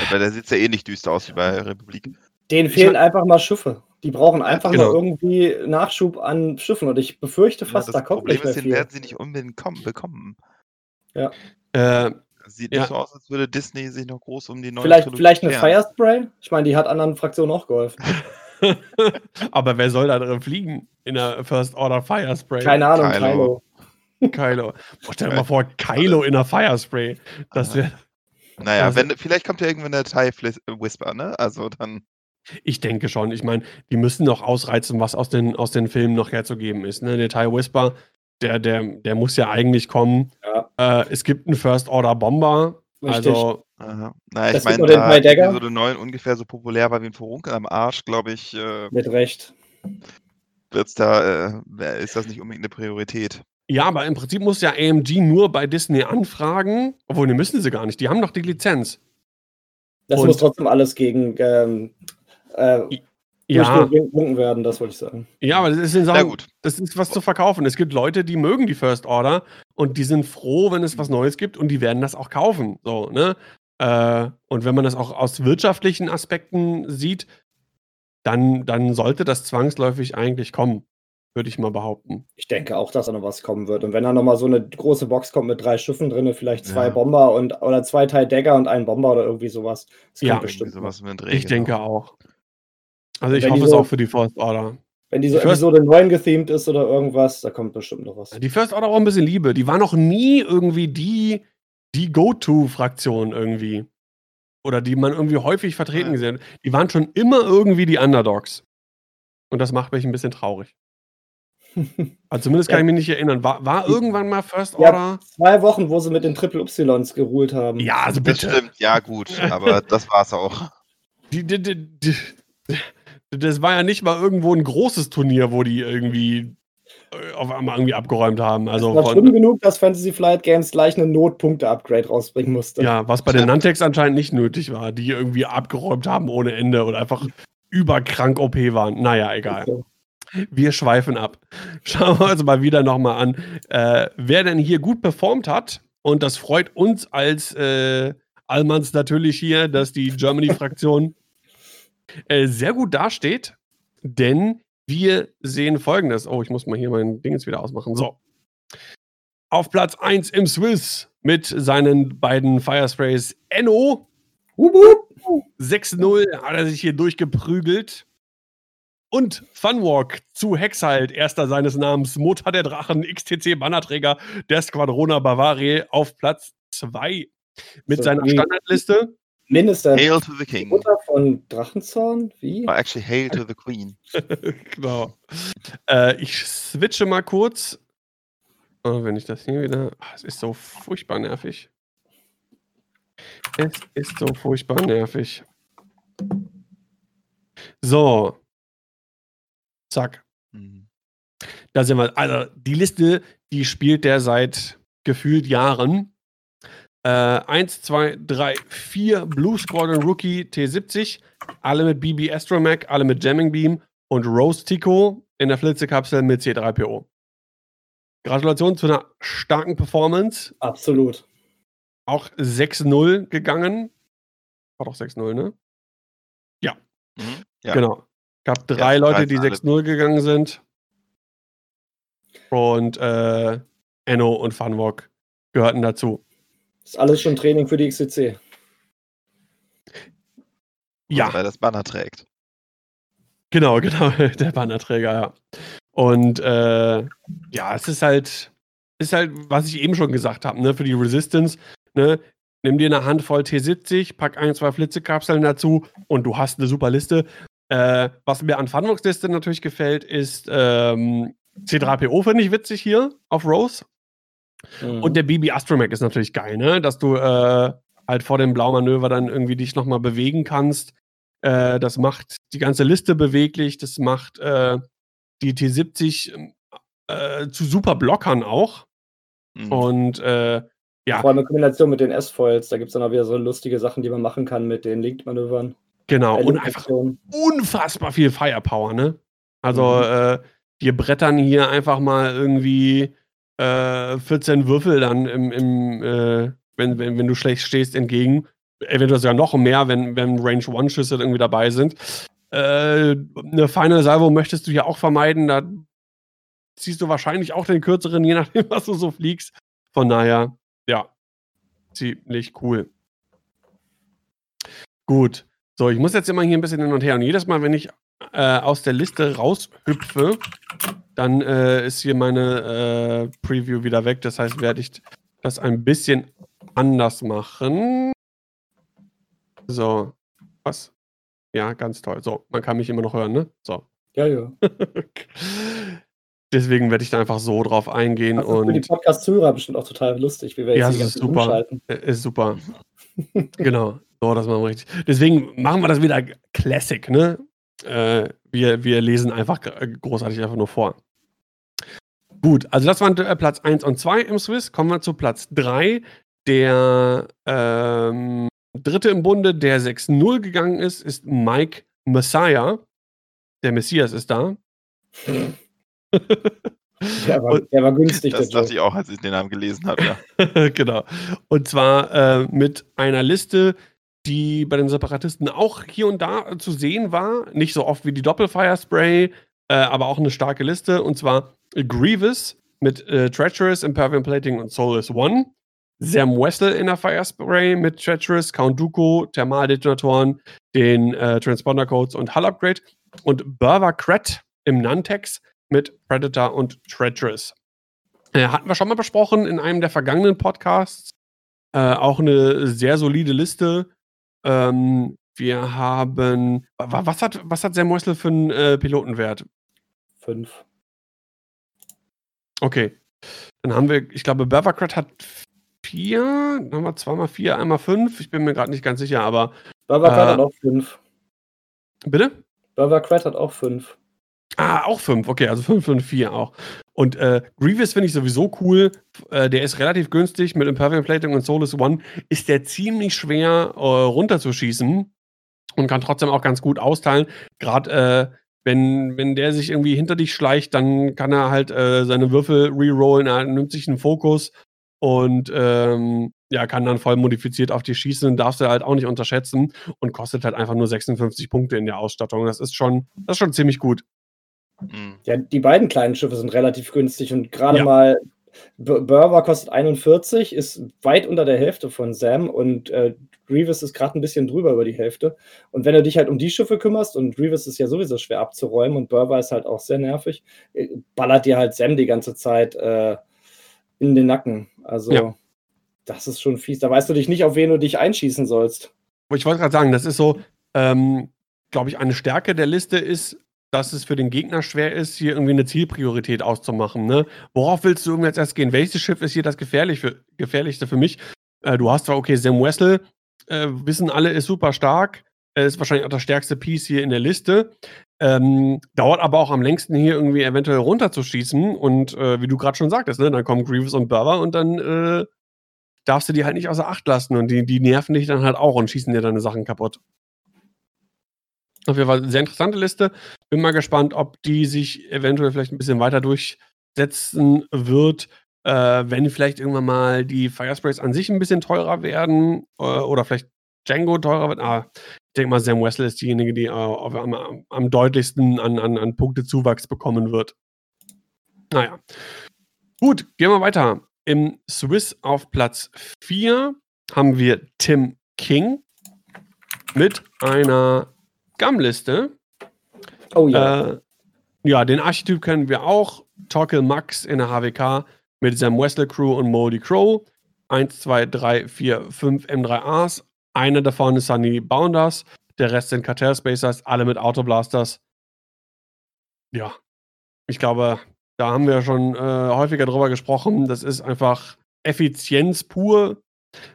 Weil der sieht ja eh nicht düster aus wie bei Republik. Denen fehlen einfach mal Schiffe. Die brauchen einfach genau. mal irgendwie Nachschub an Schiffen. Und ich befürchte fast, ja, da kommt Problem nicht mehr ist, den werden sie nicht unbedingt kommen, bekommen. Ja. Äh, Sieht nicht so aus, als würde Disney sich noch groß um die neue Vielleicht, vielleicht eine Firespray? Ich meine, die hat anderen Fraktionen auch geholfen. Aber wer soll da drin fliegen? In der First Order Firespray? Keine Ahnung, Kylo. Kylo. Kylo. Oh, stell dir mal vor, Kylo in der Firespray. Das wäre. Naja, also, wenn, vielleicht kommt ja irgendwann der TIE Whisper, ne? Also dann. Ich denke schon. Ich meine, die müssen noch ausreizen, was aus den, aus den Filmen noch herzugeben ist. Ne? Der TIE Whisper, der, der, der muss ja eigentlich kommen. Ja. Äh, es gibt einen First Order Bomber. Richtig. Also. Aha. Na, ich meine, da Episode 9 ungefähr so populär war wie ein Furunkel am Arsch, glaube ich. Äh, Mit Recht. Wird's da, äh, ist das nicht unbedingt eine Priorität? Ja, aber im Prinzip muss ja AMG nur bei Disney anfragen, obwohl, ne, müssen sie gar nicht. Die haben doch die Lizenz. Das Und muss trotzdem alles gegen ähm, äh, ja. werden, das wollte ich sagen. Ja, aber das ist, in Sachen, gut. das ist was zu verkaufen. Es gibt Leute, die mögen die First Order und die sind froh, wenn es was Neues gibt und die werden das auch kaufen. So, ne? Äh, und wenn man das auch aus wirtschaftlichen Aspekten sieht, dann, dann sollte das zwangsläufig eigentlich kommen würde ich mal behaupten. Ich denke auch, dass da noch was kommen wird. Und wenn da nochmal so eine große Box kommt mit drei Schiffen drin, vielleicht zwei ja. Bomber und oder zwei Teil Dagger und ein Bomber oder irgendwie sowas. Das ja, bestimmt. Sowas Dreh, ich denke genau. auch. Also ich hoffe es auch für die First Order. Wenn die so die Episode 9 gethemed ist oder irgendwas, da kommt bestimmt noch was. Die First Order auch ein bisschen Liebe. Die war noch nie irgendwie die, die Go-To-Fraktion irgendwie. Oder die man irgendwie häufig vertreten ja. gesehen hat. Die waren schon immer irgendwie die Underdogs. Und das macht mich ein bisschen traurig. Also zumindest kann ja. ich mich nicht erinnern. War, war irgendwann mal First Order? Ja, zwei Wochen, wo sie mit den Triple Ys geruht haben. Ja, also bitte. Das stimmt, ja gut, aber das war's auch. Die, die, die, das war ja nicht mal irgendwo ein großes Turnier, wo die irgendwie äh, auf einmal irgendwie abgeräumt haben. Also es war schlimm genug, dass Fantasy Flight Games gleich eine Notpunkte-Upgrade rausbringen musste. Ja, was bei den Nantex anscheinend nicht nötig war, die irgendwie abgeräumt haben ohne Ende oder einfach überkrank OP waren. Naja, egal. Okay. Wir schweifen ab. Schauen wir uns mal wieder nochmal an, äh, wer denn hier gut performt hat. Und das freut uns als äh, Allmanns natürlich hier, dass die Germany-Fraktion äh, sehr gut dasteht. Denn wir sehen folgendes. Oh, ich muss mal hier mein Ding jetzt wieder ausmachen. So. Auf Platz 1 im Swiss mit seinen beiden Firesprays Enno. 6-0 hat er sich hier durchgeprügelt. Und Funwalk zu Hexalt, erster seines Namens, Mutter der Drachen, XTC-Bannerträger der Squadrona Bavaria auf Platz 2 mit so, seiner Standardliste. Minister. Hail to the King. Mutter von Drachenzorn? Wie? Oh, actually, Hail to the Queen. genau. Äh, ich switche mal kurz. Oh, wenn ich das hier wieder. Ach, es ist so furchtbar nervig. Es ist so furchtbar nervig. So. Zack. Mhm. Da sind wir. Also, die Liste, die spielt der seit gefühlt Jahren. Äh, 1, 2, 3, 4 Blue Squadron Rookie T70. Alle mit BB Astromech, alle mit Jamming Beam und Rose Tico in der Flitzekapsel mit C3PO. Gratulation zu einer starken Performance. Absolut. Auch 6-0 gegangen. War doch 6-0, ne? Ja. Mhm, ja. Genau gab drei ja, Leute, die 6-0 gegangen sind. Und äh, Enno und Funwalk gehörten dazu. Ist alles schon Training für die XCC. Ja. Weil das Banner trägt. Genau, genau, der Bannerträger, ja. Und äh, ja, es ist halt, ist halt, was ich eben schon gesagt habe, ne, für die Resistance, ne, nimm dir eine Handvoll T70, pack ein, zwei Flitzekapseln dazu und du hast eine super Liste. Äh, was mir an Funbox Liste natürlich gefällt, ist ähm, C3PO, finde ich witzig hier auf Rose. Mhm. Und der BB Astromech ist natürlich geil, ne? Dass du äh, halt vor dem Blaumanöver dann irgendwie dich nochmal bewegen kannst. Äh, das macht die ganze Liste beweglich, das macht äh, die T70 äh, zu super Blockern auch. Mhm. Und äh, ja. Vor allem in Kombination mit den S-Foils, da gibt es dann auch wieder so lustige Sachen, die man machen kann mit den Linked-Manövern. Genau, und einfach unfassbar viel Firepower, ne? Also, mhm. äh, wir brettern hier einfach mal irgendwie äh, 14 Würfel dann im, im äh, wenn, wenn, wenn du schlecht stehst, entgegen. Eventuell sogar noch mehr, wenn, wenn Range-One-Schüsse irgendwie dabei sind. Äh, eine Final Salvo möchtest du ja auch vermeiden. Da ziehst du wahrscheinlich auch den kürzeren, je nachdem, was du so fliegst. Von daher, ja. ziemlich cool. Gut. So, ich muss jetzt immer hier ein bisschen hin und her. Und jedes Mal, wenn ich äh, aus der Liste raushüpfe, dann äh, ist hier meine äh, Preview wieder weg. Das heißt, werde ich das ein bisschen anders machen. So. Was? Ja, ganz toll. So, man kann mich immer noch hören, ne? So. Ja, ja. Deswegen werde ich da einfach so drauf eingehen. Das ist und für die Podcast-Zuhörer bestimmt auch total lustig, wie wir ja, jetzt ist super. Äh, ist super. genau. So, das machen wir richtig. Deswegen machen wir das wieder Classic, ne? Äh, wir, wir lesen einfach großartig einfach nur vor. Gut, also das waren äh, Platz 1 und 2 im Swiss. Kommen wir zu Platz 3. Der ähm, dritte im Bunde, der 6-0 gegangen ist, ist Mike Messiah. Der Messias ist da. Der war, der war günstig. Das dachte ich auch, als ich den Namen gelesen habe, ja. genau. Und zwar äh, mit einer Liste, die bei den Separatisten auch hier und da zu sehen war. Nicht so oft wie die Doppelfire Spray, äh, aber auch eine starke Liste. Und zwar Grievous mit äh, Treacherous, Impervium Plating und Soulless One. Sam Wessel in der Fire Spray mit Treacherous, Count Dooku, Thermaldetonatoren, den äh, Transponder Codes und Hull Upgrade. Und Burver Kret im Nantex mit Predator und Treacherous. Äh, hatten wir schon mal besprochen in einem der vergangenen Podcasts. Äh, auch eine sehr solide Liste. Ähm, wir haben. Was hat, was hat Sam Wessel für einen äh, Pilotenwert? Fünf. Okay. Dann haben wir, ich glaube, Bervercrat hat vier. Dann haben wir zweimal vier, einmal fünf. Ich bin mir gerade nicht ganz sicher, aber. Bervercrat äh, hat auch fünf. Bitte? Bervercrat hat auch fünf. Ah, auch fünf. Okay, also fünf und vier auch. Und äh, Grievous finde ich sowieso cool. Äh, der ist relativ günstig. Mit Impervium Plating und Solus One ist der ziemlich schwer äh, runterzuschießen und kann trotzdem auch ganz gut austeilen. Gerade äh, wenn, wenn der sich irgendwie hinter dich schleicht, dann kann er halt äh, seine Würfel rerollen, er nimmt sich einen Fokus und ähm, ja, kann dann voll modifiziert auf dich schießen, darfst du halt auch nicht unterschätzen und kostet halt einfach nur 56 Punkte in der Ausstattung. Das ist schon, das ist schon ziemlich gut. Mhm. Ja, die beiden kleinen Schiffe sind relativ günstig und gerade ja. mal Burver kostet 41, ist weit unter der Hälfte von Sam und äh, Grievous ist gerade ein bisschen drüber über die Hälfte. Und wenn du dich halt um die Schiffe kümmerst und Grievous ist ja sowieso schwer abzuräumen und Burver ist halt auch sehr nervig, äh, ballert dir halt Sam die ganze Zeit äh, in den Nacken. Also ja. das ist schon fies. Da weißt du dich nicht, auf wen du dich einschießen sollst. Ich wollte gerade sagen, das ist so, ähm, glaube ich, eine Stärke der Liste ist, dass es für den Gegner schwer ist, hier irgendwie eine Zielpriorität auszumachen. Ne? Worauf willst du jetzt erst gehen? Welches Schiff ist hier das Gefährlich für, gefährlichste für mich? Äh, du hast zwar, okay, Sam Wessel, äh, wissen alle, ist super stark. Er ist wahrscheinlich auch das stärkste Piece hier in der Liste. Ähm, dauert aber auch am längsten hier irgendwie eventuell runterzuschießen. Und äh, wie du gerade schon sagtest, ne, dann kommen Grievous und Burber und dann äh, darfst du die halt nicht außer Acht lassen. Und die, die nerven dich dann halt auch und schießen dir deine Sachen kaputt. Auf jeden Fall eine sehr interessante Liste. Bin mal gespannt, ob die sich eventuell vielleicht ein bisschen weiter durchsetzen wird, äh, wenn vielleicht irgendwann mal die Firesprays an sich ein bisschen teurer werden äh, oder vielleicht Django teurer wird. Ah, ich denke mal, Sam Wessel ist diejenige, die äh, am, am, deutlichsten an, an, an Punktezuwachs bekommen wird. Naja. Gut, gehen wir weiter. Im Swiss auf Platz 4 haben wir Tim King mit einer Scum-Liste. Oh ja. Äh, ja, den Archetyp kennen wir auch. Tockel Max in der HWK mit Sam Wessel Crew und Moldy Crow. 1, 2, 3, 4, 5 M3As. Einer davon ist Sunny Bounders. Der Rest sind Cartel Spacers, alle mit Autoblasters. Ja, ich glaube, da haben wir schon äh, häufiger drüber gesprochen. Das ist einfach Effizienz pur.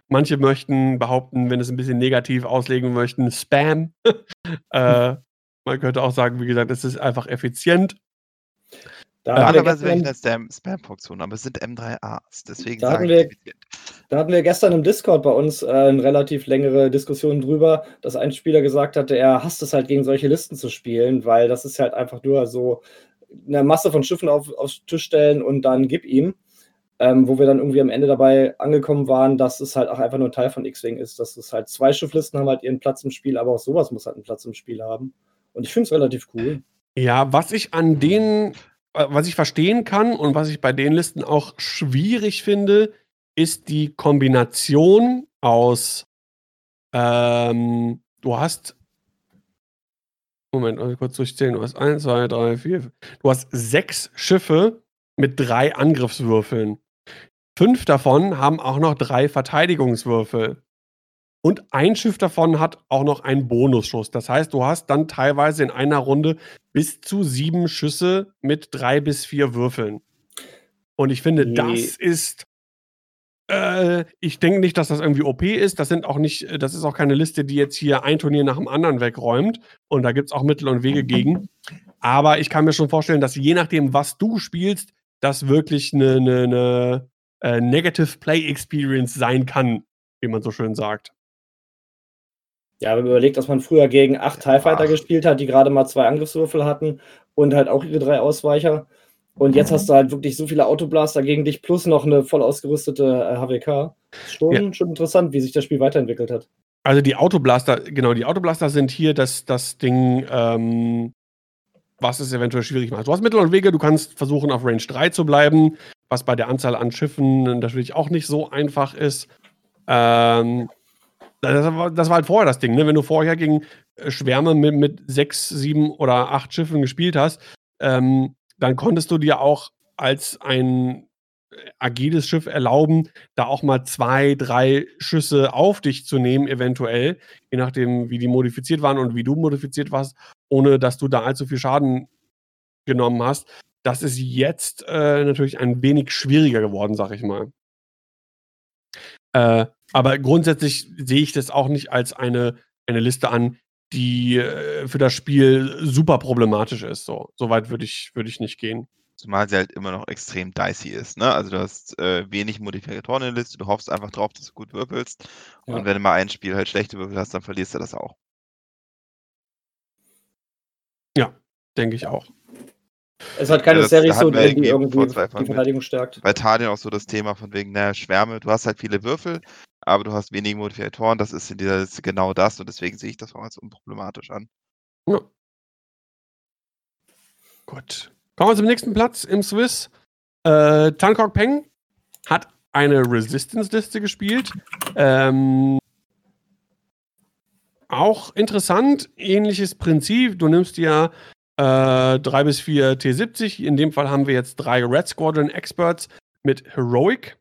Manche möchten behaupten, wenn es ein bisschen negativ auslegen möchten, Spam. äh, man könnte auch sagen, wie gesagt, es ist einfach effizient. Da Normalerweise wäre ich eine Spam-Funktion, aber es sind M3As, deswegen da hatten, wir, da hatten wir gestern im Discord bei uns äh, eine relativ längere Diskussion drüber, dass ein Spieler gesagt hatte, er hasst es halt gegen solche Listen zu spielen, weil das ist halt einfach nur so eine Masse von Schiffen auf, aufs Tisch stellen und dann gib ihm ähm, wo wir dann irgendwie am Ende dabei angekommen waren, dass es halt auch einfach nur ein Teil von X-Wing ist. Dass es halt zwei Schifflisten haben halt ihren Platz im Spiel, aber auch sowas muss halt einen Platz im Spiel haben. Und ich finde es relativ cool. Ja, was ich an denen, äh, was ich verstehen kann und was ich bei den Listen auch schwierig finde, ist die Kombination aus, ähm, du hast, Moment, also kurz durchzählen, du hast 1, 2, 3, 4, du hast sechs Schiffe mit drei Angriffswürfeln. Fünf davon haben auch noch drei Verteidigungswürfel. Und ein Schiff davon hat auch noch einen Bonusschuss. Das heißt, du hast dann teilweise in einer Runde bis zu sieben Schüsse mit drei bis vier Würfeln. Und ich finde, nee. das ist. Äh, ich denke nicht, dass das irgendwie OP ist. Das sind auch nicht, das ist auch keine Liste, die jetzt hier ein Turnier nach dem anderen wegräumt. Und da gibt es auch Mittel und Wege gegen. Aber ich kann mir schon vorstellen, dass je nachdem, was du spielst, das wirklich eine, eine, eine äh, Negative Play Experience sein kann, wie man so schön sagt. Ja, wenn man überlegt, dass man früher gegen acht TIE Fighter Ach. gespielt hat, die gerade mal zwei Angriffswürfel hatten und halt auch ihre drei Ausweicher. Und jetzt hast du halt wirklich so viele Autoblaster gegen dich plus noch eine voll ausgerüstete äh, HWK. Schon, ja. schon interessant, wie sich das Spiel weiterentwickelt hat. Also die Autoblaster, genau, die Autoblaster sind hier das, das Ding, ähm, was es eventuell schwierig macht. Du hast Mittel und Wege, du kannst versuchen, auf Range 3 zu bleiben, was bei der Anzahl an Schiffen natürlich auch nicht so einfach ist. Ähm, das war, das war halt vorher das Ding, ne? Wenn du vorher gegen äh, Schwärme mit, mit sechs, sieben oder acht Schiffen gespielt hast, ähm, dann konntest du dir auch als ein agiles Schiff erlauben, da auch mal zwei, drei Schüsse auf dich zu nehmen, eventuell, je nachdem, wie die modifiziert waren und wie du modifiziert warst, ohne dass du da allzu viel Schaden genommen hast. Das ist jetzt äh, natürlich ein wenig schwieriger geworden, sag ich mal. Äh, aber grundsätzlich sehe ich das auch nicht als eine, eine Liste an, die äh, für das Spiel super problematisch ist. So, so weit würde ich, würd ich nicht gehen. Zumal sie halt immer noch extrem dicey ist. Ne? Also du hast äh, wenig Modifikatoren in der Liste, du hoffst einfach drauf, dass du gut würfelst. Ja. Und wenn du mal ein Spiel halt schlechte Würfel hast, dann verlierst du das auch. Ja, denke ich auch. Es hat keine ja, Serie so die irgendwie die Verteidigung stärkt. Bei Tadien auch so das Thema von wegen, naja, Schwärme, du hast halt viele Würfel, aber du hast wenige Modifikatoren, das ist in dieser Liste genau das und deswegen sehe ich das auch als unproblematisch an. Ja. Gut. Kommen wir zum nächsten Platz im Swiss. Äh, Tankok Peng hat eine Resistance-Liste gespielt. Ähm, auch interessant, ähnliches Prinzip. Du nimmst ja äh, drei bis vier T70. In dem Fall haben wir jetzt drei Red Squadron Experts mit Heroic.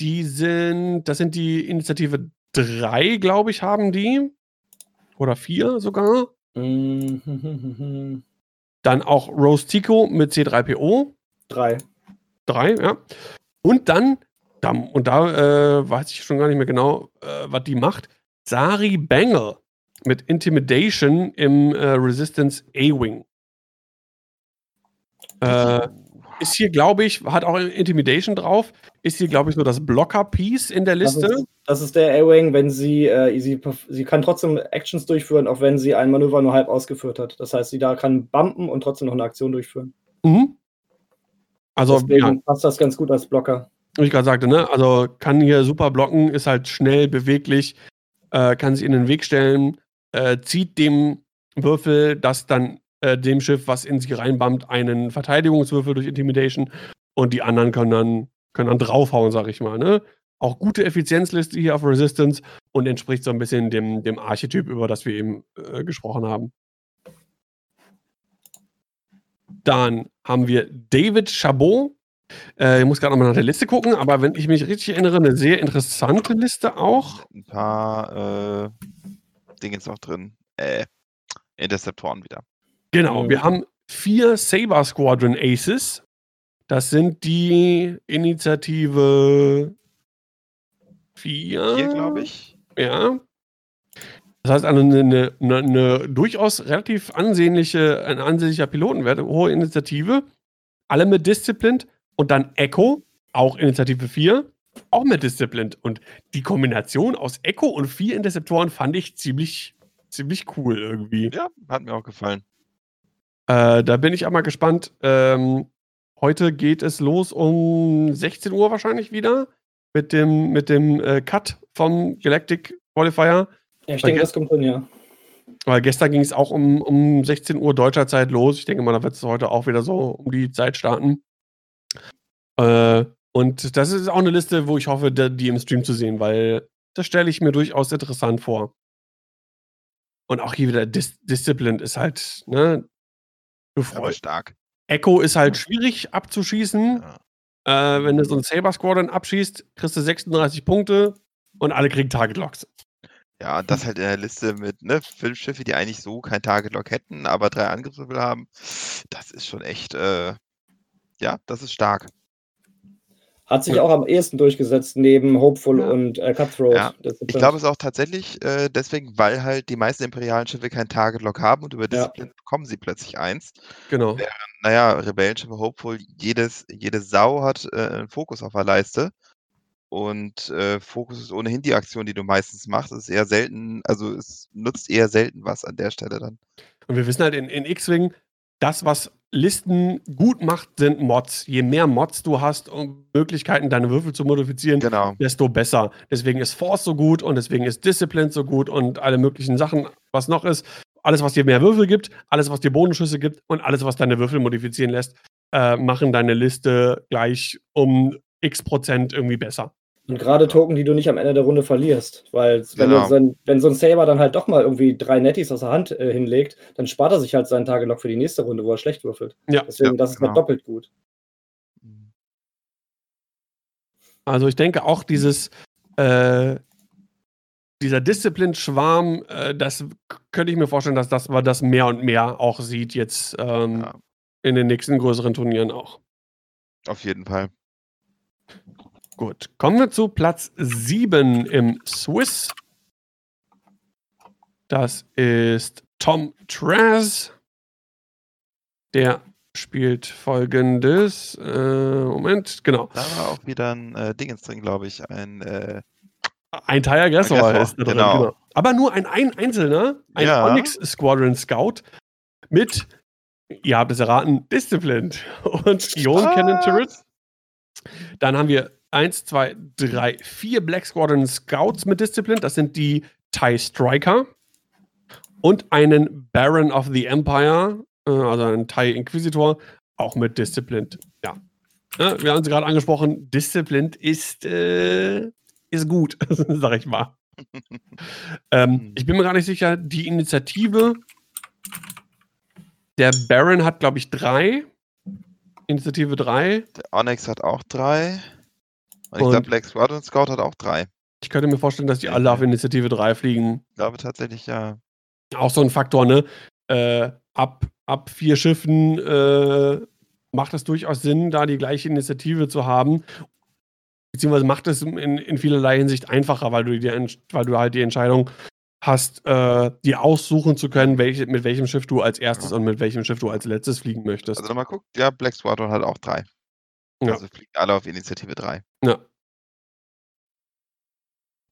Die sind, das sind die Initiative 3, glaube ich, haben die. Oder 4 sogar. Dann auch Rose Tico mit C3PO. 3. 3, ja. Und dann, und da äh, weiß ich schon gar nicht mehr genau, äh, was die macht. Sari Bangle mit Intimidation im äh, Resistance A-Wing. Äh, ist hier, glaube ich, hat auch Intimidation drauf. Ist hier, glaube ich, nur das Blocker-Piece in der Liste. Das ist, das ist der A-Wing, wenn sie, äh, sie, sie kann trotzdem Actions durchführen, auch wenn sie ein Manöver nur halb ausgeführt hat. Das heißt, sie da kann bumpen und trotzdem noch eine Aktion durchführen. Mhm. Also, Deswegen ja. passt das ganz gut als Blocker. Wie ich gerade sagte, ne? Also kann hier super blocken, ist halt schnell, beweglich, äh, kann sich in den Weg stellen, äh, zieht dem Würfel das dann äh, dem Schiff, was in sie reinbammt, einen Verteidigungswürfel durch Intimidation und die anderen können dann, können dann draufhauen, sag ich mal. Ne? Auch gute Effizienzliste hier auf Resistance und entspricht so ein bisschen dem, dem Archetyp, über das wir eben äh, gesprochen haben. Dann haben wir David Chabot. Äh, ich muss gerade nochmal nach der Liste gucken, aber wenn ich mich richtig erinnere, eine sehr interessante Liste auch. Ein paar äh, Dinge ist noch drin. Äh, Interceptoren wieder. Genau, wir haben vier Saber Squadron Aces. Das sind die Initiative 4. Vier, glaube ich. Ja. Das heißt, eine, eine, eine, eine, durchaus relativ ansehnliche, ein ansehnlicher Pilotenwert, hohe Initiative. Alle mit Disziplin und dann Echo, auch Initiative 4, auch mit Disziplin. Und die Kombination aus Echo und vier Interceptoren fand ich ziemlich, ziemlich cool irgendwie. Ja, hat mir auch gefallen. Äh, da bin ich auch mal gespannt. Ähm, heute geht es los um 16 Uhr wahrscheinlich wieder mit dem, mit dem äh, Cut vom Galactic Qualifier. Ja, ich denke, das kommt dann, ja. Weil gestern ging es auch um, um 16 Uhr deutscher Zeit los. Ich denke mal, da wird es heute auch wieder so um die Zeit starten. Äh, Und das ist auch eine Liste, wo ich hoffe, die im Stream zu sehen, weil das stelle ich mir durchaus interessant vor. Und auch hier wieder Dis Discipline ist halt, ne? Du freust stark. Echo ist halt schwierig abzuschießen. Ja. Äh, wenn du so einen Saber Squadron abschießt, kriegst du 36 Punkte und alle kriegen Target Locks. Ja, das halt in der Liste mit ne, fünf Schiffe, die eigentlich so kein Target Lock hätten, aber drei Angriffswürfel haben, das ist schon echt, äh, ja, das ist stark. Hat sich auch am ehesten durchgesetzt neben Hopeful ja. und äh, Cutthroat. Ja. Ich glaube, es ist auch tatsächlich äh, deswegen, weil halt die meisten imperialen Schiffe kein Target Lock haben und über Disziplin ja. bekommen sie plötzlich eins. Genau. Während, naja, Rebellenschiffe Hopeful, jedes, jede Sau hat äh, einen Fokus auf der Leiste. Und äh, Fokus ist ohnehin die Aktion, die du meistens machst. Es ist eher selten, also es nutzt eher selten was an der Stelle dann. Und wir wissen halt in, in X-Wing, das, was Listen gut macht, sind Mods. Je mehr Mods du hast, um Möglichkeiten, deine Würfel zu modifizieren, genau. desto besser. Deswegen ist Force so gut und deswegen ist Discipline so gut und alle möglichen Sachen, was noch ist. Alles, was dir mehr Würfel gibt, alles, was dir Bodenschüsse gibt und alles, was deine Würfel modifizieren lässt, äh, machen deine Liste gleich um x Prozent irgendwie besser. Und gerade Token, die du nicht am Ende der Runde verlierst. Weil wenn, genau. so wenn, so ein Saber dann halt doch mal irgendwie drei Netties aus der Hand äh, hinlegt, dann spart er sich halt seinen Tagelock für die nächste Runde, wo er schlecht würfelt. Ja. Deswegen, ja, das ist genau. halt doppelt gut. Also ich denke auch dieses, äh, dieser Disziplin-Schwarm, äh, das könnte ich mir vorstellen, dass das, man das mehr und mehr auch sieht jetzt ähm, ja. in den nächsten größeren Turnieren auch. Auf jeden Fall. Gut, kommen wir zu Platz 7 im Swiss. Das ist Tom Traz. Der spielt folgendes. Äh, Moment, genau. Da war auch wieder ein äh, Dingens drin, glaube ich. Ein, äh, ein Tire Aggressor ist da drin. Genau. genau. Aber nur ein, ein einzelner, ein ja. Onyx Squadron Scout mit, ihr habt es erraten, Disciplined und Ion Cannon Turrets. Dann haben wir 1, 2, 3, 4 Black Squadron Scouts mit Disziplin. Das sind die TIE Striker. Und einen Baron of the Empire, äh, also einen TIE Inquisitor, auch mit Disziplin. Ja. ja. Wir haben sie gerade angesprochen. Disziplin ist, äh, ist gut, sag ich mal. ähm, hm. ich bin mir gar nicht sicher, die Initiative. Der Baron hat, glaube ich, drei. Initiative 3. Der Onyx hat auch drei. Und ich glaube, Black Squadron Scout hat auch drei. Ich könnte mir vorstellen, dass die alle auf Initiative 3 fliegen. Ich glaube tatsächlich, ja. Auch so ein Faktor, ne? Äh, ab, ab vier Schiffen äh, macht es durchaus Sinn, da die gleiche Initiative zu haben. Beziehungsweise macht es in, in vielerlei Hinsicht einfacher, weil du, die, weil du halt die Entscheidung hast, äh, dir aussuchen zu können, welche, mit welchem Schiff du als erstes ja. und mit welchem Schiff du als letztes fliegen möchtest. Also nochmal guckt, ja, Black Squadron hat auch drei. Ja. Also fliegen alle auf Initiative 3. Ja.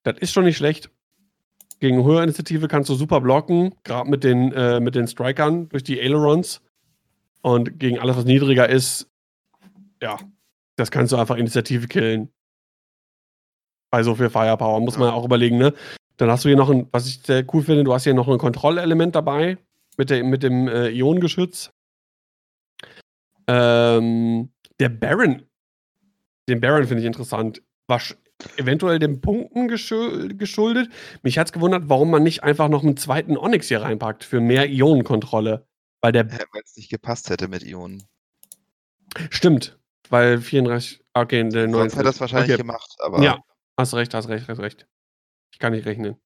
Das ist schon nicht schlecht. Gegen höhere Initiative kannst du super blocken, gerade mit den, äh, mit den Strikern durch die Ailerons. Und gegen alles, was niedriger ist, ja, das kannst du einfach Initiative killen. Bei so viel Firepower muss ja. man auch überlegen, ne? Dann hast du hier noch ein, was ich sehr cool finde, du hast hier noch ein Kontrollelement dabei mit, der, mit dem äh, Ionengeschütz. Ähm, der Baron, den Baron finde ich interessant. War eventuell den Punkten geschuldet. Mich hat es gewundert, warum man nicht einfach noch einen zweiten Onyx hier reinpackt für mehr Ionenkontrolle. Weil der. Ja, weil es nicht gepasst hätte mit Ionen. Stimmt, weil 34. Okay, der Sonst hätte das wahrscheinlich okay. gemacht, aber. Ja, hast recht, hast recht, hast recht. Ich kann nicht rechnen.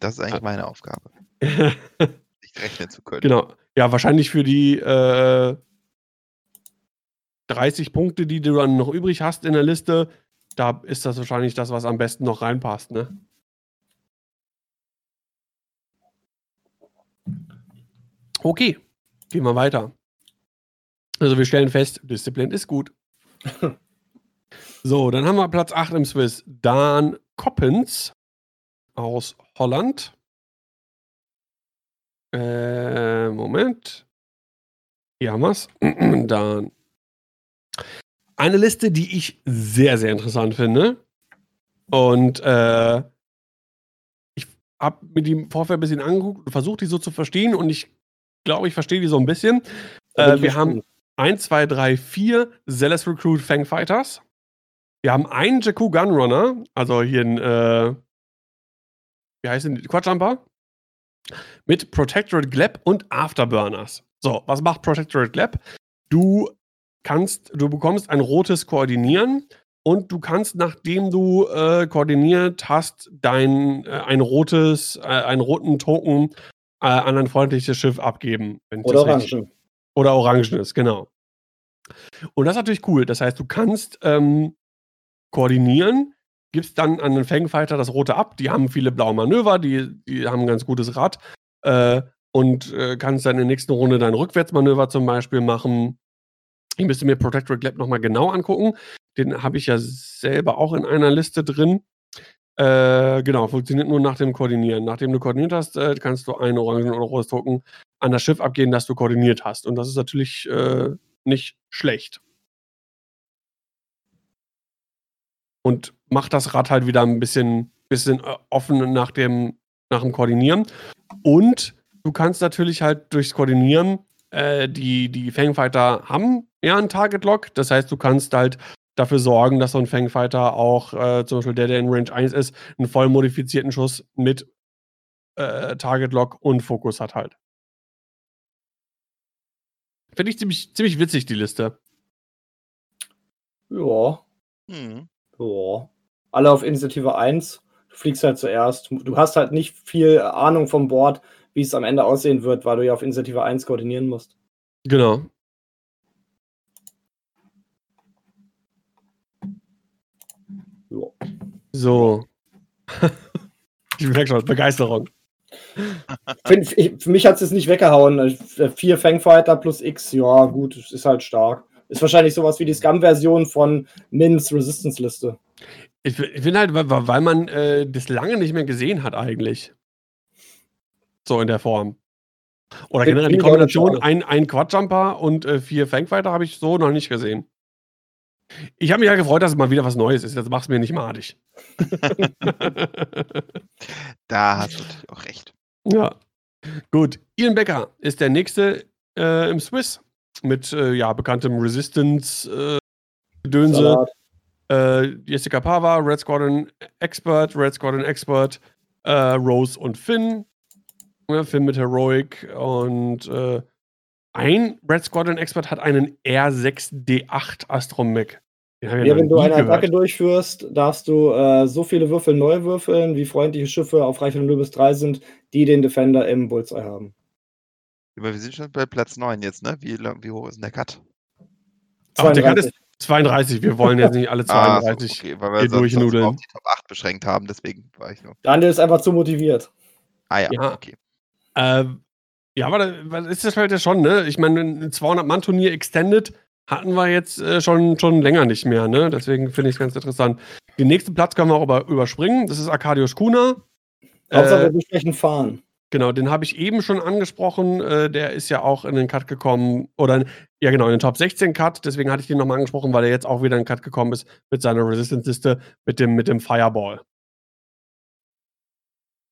Das ist eigentlich ah. meine Aufgabe. nicht rechnen zu können. Genau. Ja, wahrscheinlich für die äh, 30 Punkte, die du dann noch übrig hast in der Liste, da ist das wahrscheinlich das, was am besten noch reinpasst, ne? Okay, gehen wir weiter. Also wir stellen fest, Disziplin ist gut. so, dann haben wir Platz 8 im Swiss. Dan Koppens aus Holland. Äh, Moment. Hier haben wir es. Dann eine Liste, die ich sehr, sehr interessant finde. Und äh, ich habe mir die im Vorfeld ein bisschen angeguckt und versucht, die so zu verstehen. Und ich glaube, ich verstehe die so ein bisschen. Äh, wir haben 1, 2, 3, 4 Zealous Recruit Fangfighters. Wir haben einen Jakku Gunrunner, also hier ein, äh, wie heißen die, Quadjumper, mit Protectorate Gleb und Afterburners. So, was macht Protectorate Gleb? Du kannst, du bekommst ein rotes Koordinieren und du kannst, nachdem du äh, koordiniert hast, dein äh, ein rotes, äh, einen roten Token äh, an ein freundliches Schiff abgeben. Oder Orangen. Oder Orangenes, genau. Und das ist natürlich cool. Das heißt, du kannst ähm, koordinieren, gibst dann an den Fangfighter das Rote ab. Die haben viele blaue Manöver, die, die haben ein ganz gutes Rad. Äh, und äh, kannst dann in der nächsten Runde dein Rückwärtsmanöver zum Beispiel machen. Ich müsste mir Protectorate Lab nochmal genau angucken. Den habe ich ja selber auch in einer Liste drin. Äh, genau, funktioniert nur nach dem Koordinieren. Nachdem du koordiniert hast, äh, kannst du ein Orangen- oder rotes Token an das Schiff abgeben, das du koordiniert hast. Und das ist natürlich äh, nicht schlecht. Und macht das Rad halt wieder ein bisschen, bisschen äh, offen nach dem, nach dem Koordinieren. Und du kannst natürlich halt durchs Koordinieren, äh, die, die Fangfighter haben ja einen Target-Lock. Das heißt, du kannst halt dafür sorgen, dass so ein Fangfighter auch, äh, zum Beispiel der, der in Range 1 ist, einen voll modifizierten Schuss mit äh, Target-Lock und Fokus hat halt. Finde ich ziemlich, ziemlich witzig, die Liste. Ja. Hm. Ja. Alle auf Initiative 1. Du fliegst halt zuerst. Du hast halt nicht viel Ahnung vom Board, wie es am Ende aussehen wird, weil du ja auf Initiative 1 koordinieren musst. Genau. So. ich merke schon, Begeisterung. Für, für mich hat es jetzt nicht weggehauen. Vier Fangfighter plus X, ja, gut, ist halt stark. Ist wahrscheinlich sowas wie die Scum-Version von Mins Resistance-Liste. Ich, ich finde halt, weil, weil man äh, das lange nicht mehr gesehen hat, eigentlich. So in der Form. Oder generell die Kombination ein, ein Quadjumper und äh, vier Fangfighter habe ich so noch nicht gesehen. Ich habe mich ja gefreut, dass es mal wieder was Neues ist. Jetzt machst du mir nicht madig. da hast du natürlich auch recht. Ja. Gut. Ian Becker ist der nächste äh, im Swiss mit äh, ja, bekanntem Resistance-Gedönse. Äh, Jessica Pava, Red Squadron Expert, Red Squadron Expert, äh, Rose und Finn. Ja, Finn mit Heroic und äh, ein Red Squadron Expert hat einen R6D8 Astromech. Ja, wenn du eine Attacke gehört. durchführst, darfst du äh, so viele Würfel neu würfeln, wie freundliche Schiffe auf Reichweite 0 bis 3 sind, die den Defender im Bullseye haben. Aber wir sind schon bei Platz 9 jetzt, ne? Wie, wie hoch ist denn der Cut? Ach, der Cut ist 32. Wir wollen jetzt nicht alle 32 ah, so, okay, weil wir hier durchnudeln. auf die Top 8 beschränkt haben, deswegen war ich nur. Daniel ist einfach zu motiviert. Ah ja, ja. okay. Ähm, ja, aber das ist das halt ja schon, ne? Ich meine, ein 200-Mann-Turnier Extended hatten wir jetzt äh, schon, schon länger nicht mehr, ne? Deswegen finde ich es ganz interessant. Den nächsten Platz können wir auch über, überspringen. Das ist Arkadius Kuna. Hauptsache, äh, wir sprechen fahren. Genau, den habe ich eben schon angesprochen. Äh, der ist ja auch in den Cut gekommen. Oder, ja, genau, in den Top 16 Cut. Deswegen hatte ich den nochmal angesprochen, weil er jetzt auch wieder in den Cut gekommen ist mit seiner Resistance-Liste, mit dem, mit dem Fireball.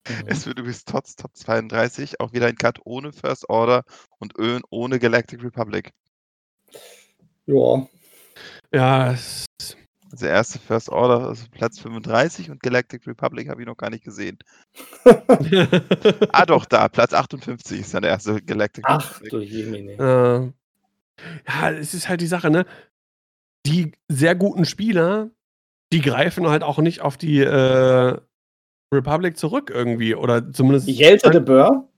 Mhm. Es wird übrigens trotz Top 32 auch wieder ein Cut ohne First Order und ohne Galactic Republic. Ja. Ja, also erste First Order ist Platz 35 und Galactic Republic habe ich noch gar nicht gesehen. ah doch, da, Platz 58 ist dann der erste Galactic Ach, Republic. du Jemine. Äh, ja, es ist halt die Sache, ne? Die sehr guten Spieler, die greifen halt auch nicht auf die äh, Republic zurück irgendwie. Oder zumindest. Jelte de Boer?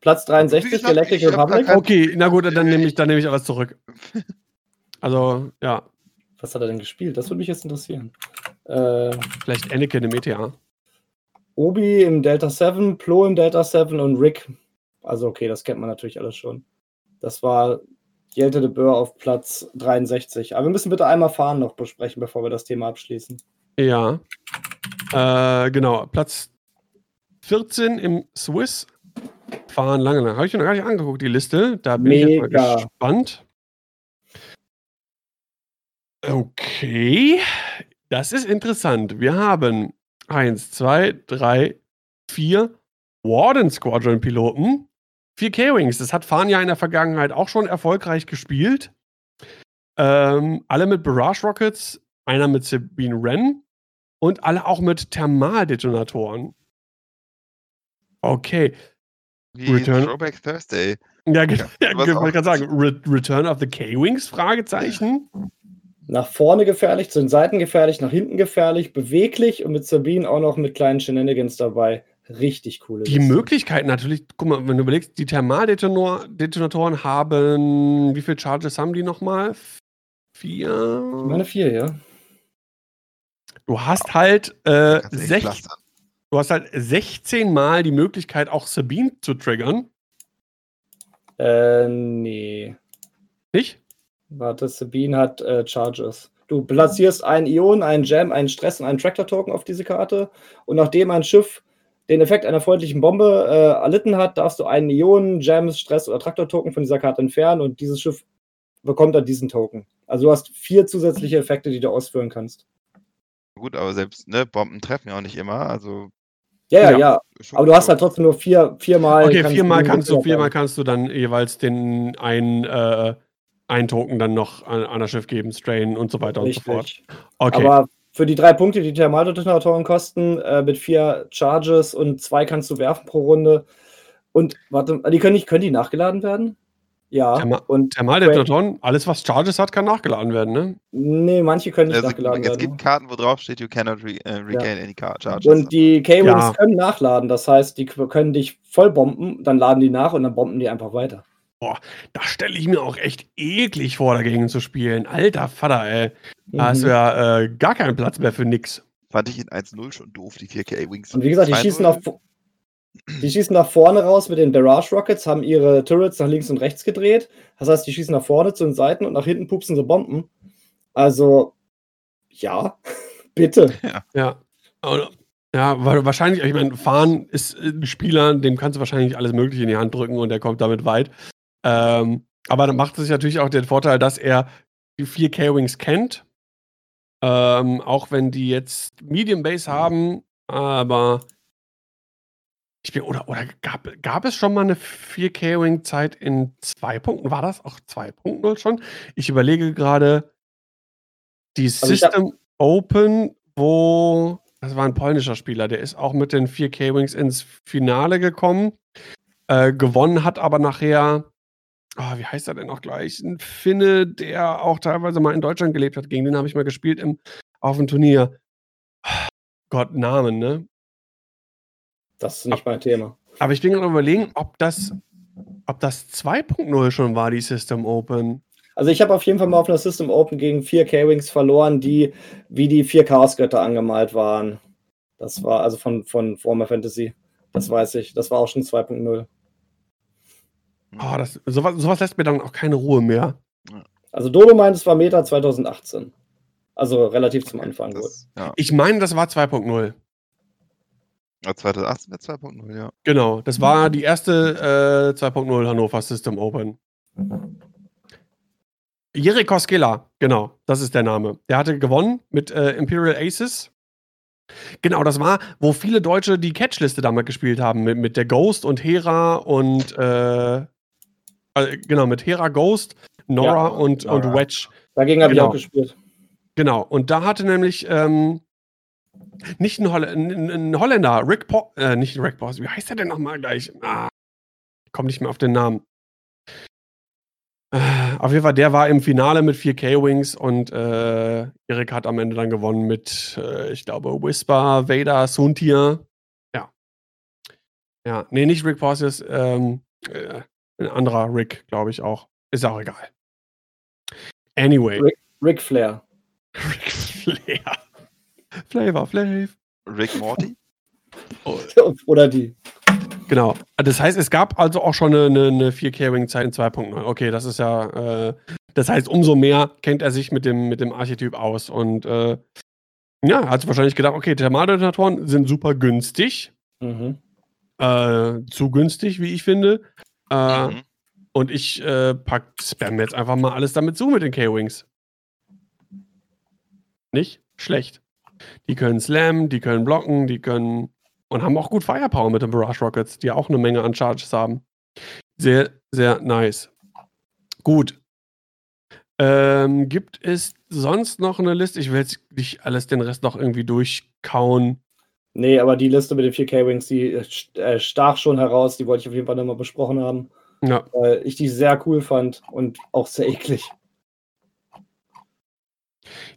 Platz 63, gesagt, Galactic Republic? Okay, na gut, dann nehme ich, dann ich alles zurück. Also, ja. Was hat er denn gespielt? Das würde mich jetzt interessieren. Äh, Vielleicht Anakin im ETA. Obi im Delta 7, Plo im Delta 7 und Rick. Also, okay, das kennt man natürlich alles schon. Das war Jelte de Boer auf Platz 63. Aber wir müssen bitte einmal fahren noch besprechen, bevor wir das Thema abschließen. Ja. Äh, genau, Platz 14 im Swiss. Fahren lange lang. Habe ich mir noch gar nicht angeguckt, die Liste. Da bin Mega. ich jetzt mal gespannt. Okay, das ist interessant. Wir haben 1, 2, 3, 4 Warden Squadron Piloten. Vier K-Wings, das hat Fania in der Vergangenheit auch schon erfolgreich gespielt. Ähm, alle mit Barrage Rockets, einer mit Sabine Wren und alle auch mit Thermaldetonatoren. Okay. Wie Return- Throwback Thursday. Ja, genau. Ja, was ich auch- gerade sagen, Re Return of the K-Wings? Fragezeichen. Nach vorne gefährlich, zu den Seiten gefährlich, nach hinten gefährlich, beweglich und mit Sabine auch noch mit kleinen Shenanigans dabei. Richtig coole Die Liste. Möglichkeiten natürlich, guck mal, wenn du überlegst, die Thermaldetonatoren haben, wie viele Charges haben die nochmal? Vier? Ich meine vier, ja. Du hast halt, äh, du sech, hast halt 16 Mal die Möglichkeit, auch Sabine zu triggern. Äh, nee. Nicht? Warte, Sabine hat äh, Charges. Du platzierst einen Ion, einen Jam, einen Stress und einen Tractor-Token auf diese Karte. Und nachdem ein Schiff den Effekt einer freundlichen Bombe äh, erlitten hat, darfst du einen Ion, Jam, Stress oder Traktor-Token von dieser Karte entfernen und dieses Schiff bekommt dann diesen Token. Also du hast vier zusätzliche Effekte, die du ausführen kannst. Gut, aber selbst, ne, Bomben treffen ja auch nicht immer, also. Ja, ja, Ja. Aber du hast halt trotzdem nur vier, viermal. Okay, viermal kannst du, viermal kannst du dann jeweils den einen, äh, einen Token dann noch an, an das Schiff geben, strain und so weiter und so fort. Richtig. Okay. Aber für die drei Punkte, die Thermaldetonatoren kosten, äh, mit vier Charges und zwei kannst du werfen pro Runde. Und warte, die können nicht, können die nachgeladen werden? Ja. Therma- und Thermaldetonatoren, alles was Charges hat, kann nachgeladen werden, ne? nee, manche können nicht Also, nachgeladen es werden. gibt Karten, wo drauf steht, you cannot re äh, regain any card charges. Und die K-Wings Ja. können nachladen. Das heißt, die können dich voll bomben, dann laden die nach und dann bomben die einfach weiter. Da stelle ich mir auch echt eklig vor, dagegen zu spielen. Alter Vater, ey. Da hast du Mhm. ja äh, gar keinen Platz mehr für nix. Fand ich in 1-0 schon doof, die 4K-Wings. Und wie gesagt, die schießen, vo- die schießen nach vorne raus mit den Barrage Rockets, haben ihre Turrets nach links und rechts gedreht. Das heißt, die schießen nach vorne zu den Seiten und nach hinten pupsen sie Bomben. Also, ja, bitte. Ja. Ja, weil wahrscheinlich, ich meine, Fahren ist ein Spieler, dem kannst du wahrscheinlich alles Mögliche in die Hand drücken und der kommt damit weit. Ähm, aber dann macht es sich natürlich auch den Vorteil, dass er die vier K-Wings kennt. Ähm, auch wenn die jetzt Medium Base haben, aber ich bin, oder, oder gab, gab es schon mal eine 4K-Wing-Zeit in zwei Punkten? War das auch 2.0 schon? Ich überlege gerade die Also System Open, wo das war ein polnischer Spieler, der ist auch mit den 4K-Wings ins Finale gekommen, äh, gewonnen hat aber nachher, ah, wie heißt er denn noch gleich? Ein Finne, der auch teilweise mal in Deutschland gelebt hat. Gegen den habe ich mal gespielt im, auf dem Turnier. Gott, Namen, ne? Das ist nicht mein Thema. Aber ich bin gerade überlegen, ob das, ob das 2.0 schon war, die System Open. Also ich habe auf jeden Fall mal auf einer System Open gegen vier K-Wings verloren, die wie die vier Chaosgötter angemalt waren. Das war also von, von Warhammer Fantasy. Das weiß ich. Das war auch schon 2.0. Oh, das, sowas, sowas lässt mir dann auch keine Ruhe mehr. Also Dodo meint, es war Meta 2018. Also relativ zum Anfang. wohl. Das, ja. Ich meine, das war 2.0. Ja, 2018 wäre 2.0, ja. Genau, das war die erste äh, 2.0 Hannover System Open. Jiri Koskela, genau, das ist der Name. Der hatte gewonnen mit äh, Imperial Aces. Genau, das war, wo viele Deutsche die Catchliste damals gespielt haben, mit, mit der Ghost und Hera und äh, äh, genau, mit Hera Ghost, Nora Ja, und, und Nora. Wedge. Dagegen habe Genau. ich auch gespielt. Genau, und da hatte nämlich ähm, nicht ein, Holl ein, Holländer, Rick po äh, nicht Rick Boss, wie heißt der denn nochmal gleich? Ah, ich komme nicht mehr auf den Namen. Äh, auf jeden Fall, der war im Finale mit 4K-Wings und äh, Erik hat am Ende dann gewonnen mit, äh, ich glaube, Whisper, Vader, Suntir. Ja. Ja, nee, nicht Rick Porcius, ähm, äh, ein anderer Rick, glaube ich auch. Ist auch egal. Anyway. Rick- Ric Flair. Ric Flair. Flavor Flav. Rick Morty? Oder die. Genau. Das heißt, es gab also auch schon eine, eine, eine 4K-Wing-Zeit in 2.0. Okay, das ist ja, äh, das heißt, umso mehr kennt er sich mit dem, mit dem Archetyp aus. Und äh, ja, hat wahrscheinlich gedacht, okay, Thermaldetonatoren sind super günstig. Mhm. Äh, zu günstig, wie ich finde. Äh, Mhm. Und ich äh, pack, spam jetzt einfach mal alles damit zu mit den K-Wings. Nicht schlecht. Die können slammen, die können blocken, die können und haben auch gut Firepower mit den Barrage Rockets, die auch eine Menge an Charges haben. Sehr, sehr nice. Gut. Ähm, gibt es sonst noch eine Liste? Ich will jetzt nicht alles den Rest noch irgendwie durchkauen. Nee, aber die Liste mit den 4K-Wings, die äh, stach schon heraus. Die wollte ich auf jeden Fall nochmal besprochen haben. Ja. Weil ich die sehr cool fand und auch sehr eklig.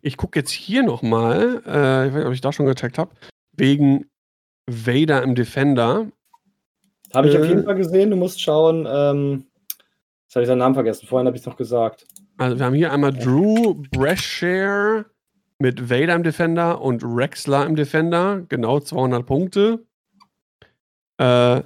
Ich gucke jetzt hier nochmal, äh, ich weiß nicht, ob ich da schon gecheckt habe, wegen Vader im Defender. Habe ich äh, auf jeden Fall gesehen. Du musst schauen. Ähm, jetzt habe ich seinen Namen vergessen. Vorhin habe ich es noch gesagt. Also, wir haben hier einmal Drew Brashear mit Vader im Defender und Rexler im Defender. Genau 200 Punkte. Äh,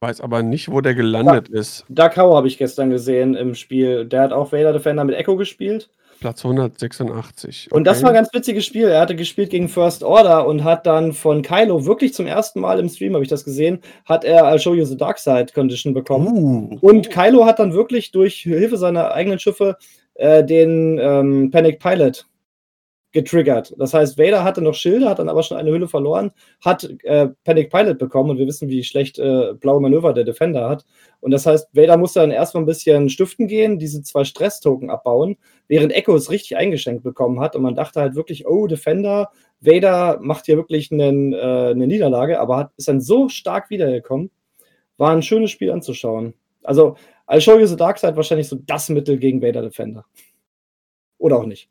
weiß aber nicht, wo der gelandet da, ist. Dakau habe ich gestern gesehen im Spiel. Der hat auch Vader Defender mit Echo gespielt. Platz 186. Okay. Und das war ein ganz witziges Spiel. Er hatte gespielt gegen First Order und hat dann von Kylo wirklich zum ersten Mal im Stream, habe ich das gesehen, hat er I'll Show You the Dark Side Condition bekommen. Uh. Und Kylo hat dann wirklich durch Hilfe seiner eigenen Schiffe äh, den ähm, Panic Pilot getriggert. Das heißt, Vader hatte noch Schilde, hat dann aber schon eine Hülle verloren, hat äh, Panic Pilot bekommen und wir wissen, wie schlecht äh, blaue Manöver der Defender hat. Und das heißt, Vader musste dann erstmal ein bisschen stiften gehen, diese zwei Stress-Token abbauen, während Echo es richtig eingeschenkt bekommen hat und man dachte halt wirklich, oh, Defender, Vader macht hier wirklich einen, äh, eine Niederlage, aber hat, ist dann so stark wiedergekommen. War ein schönes Spiel anzuschauen. Also, I'll Show You the Dark Side wahrscheinlich so das Mittel gegen Vader Defender. Oder auch nicht.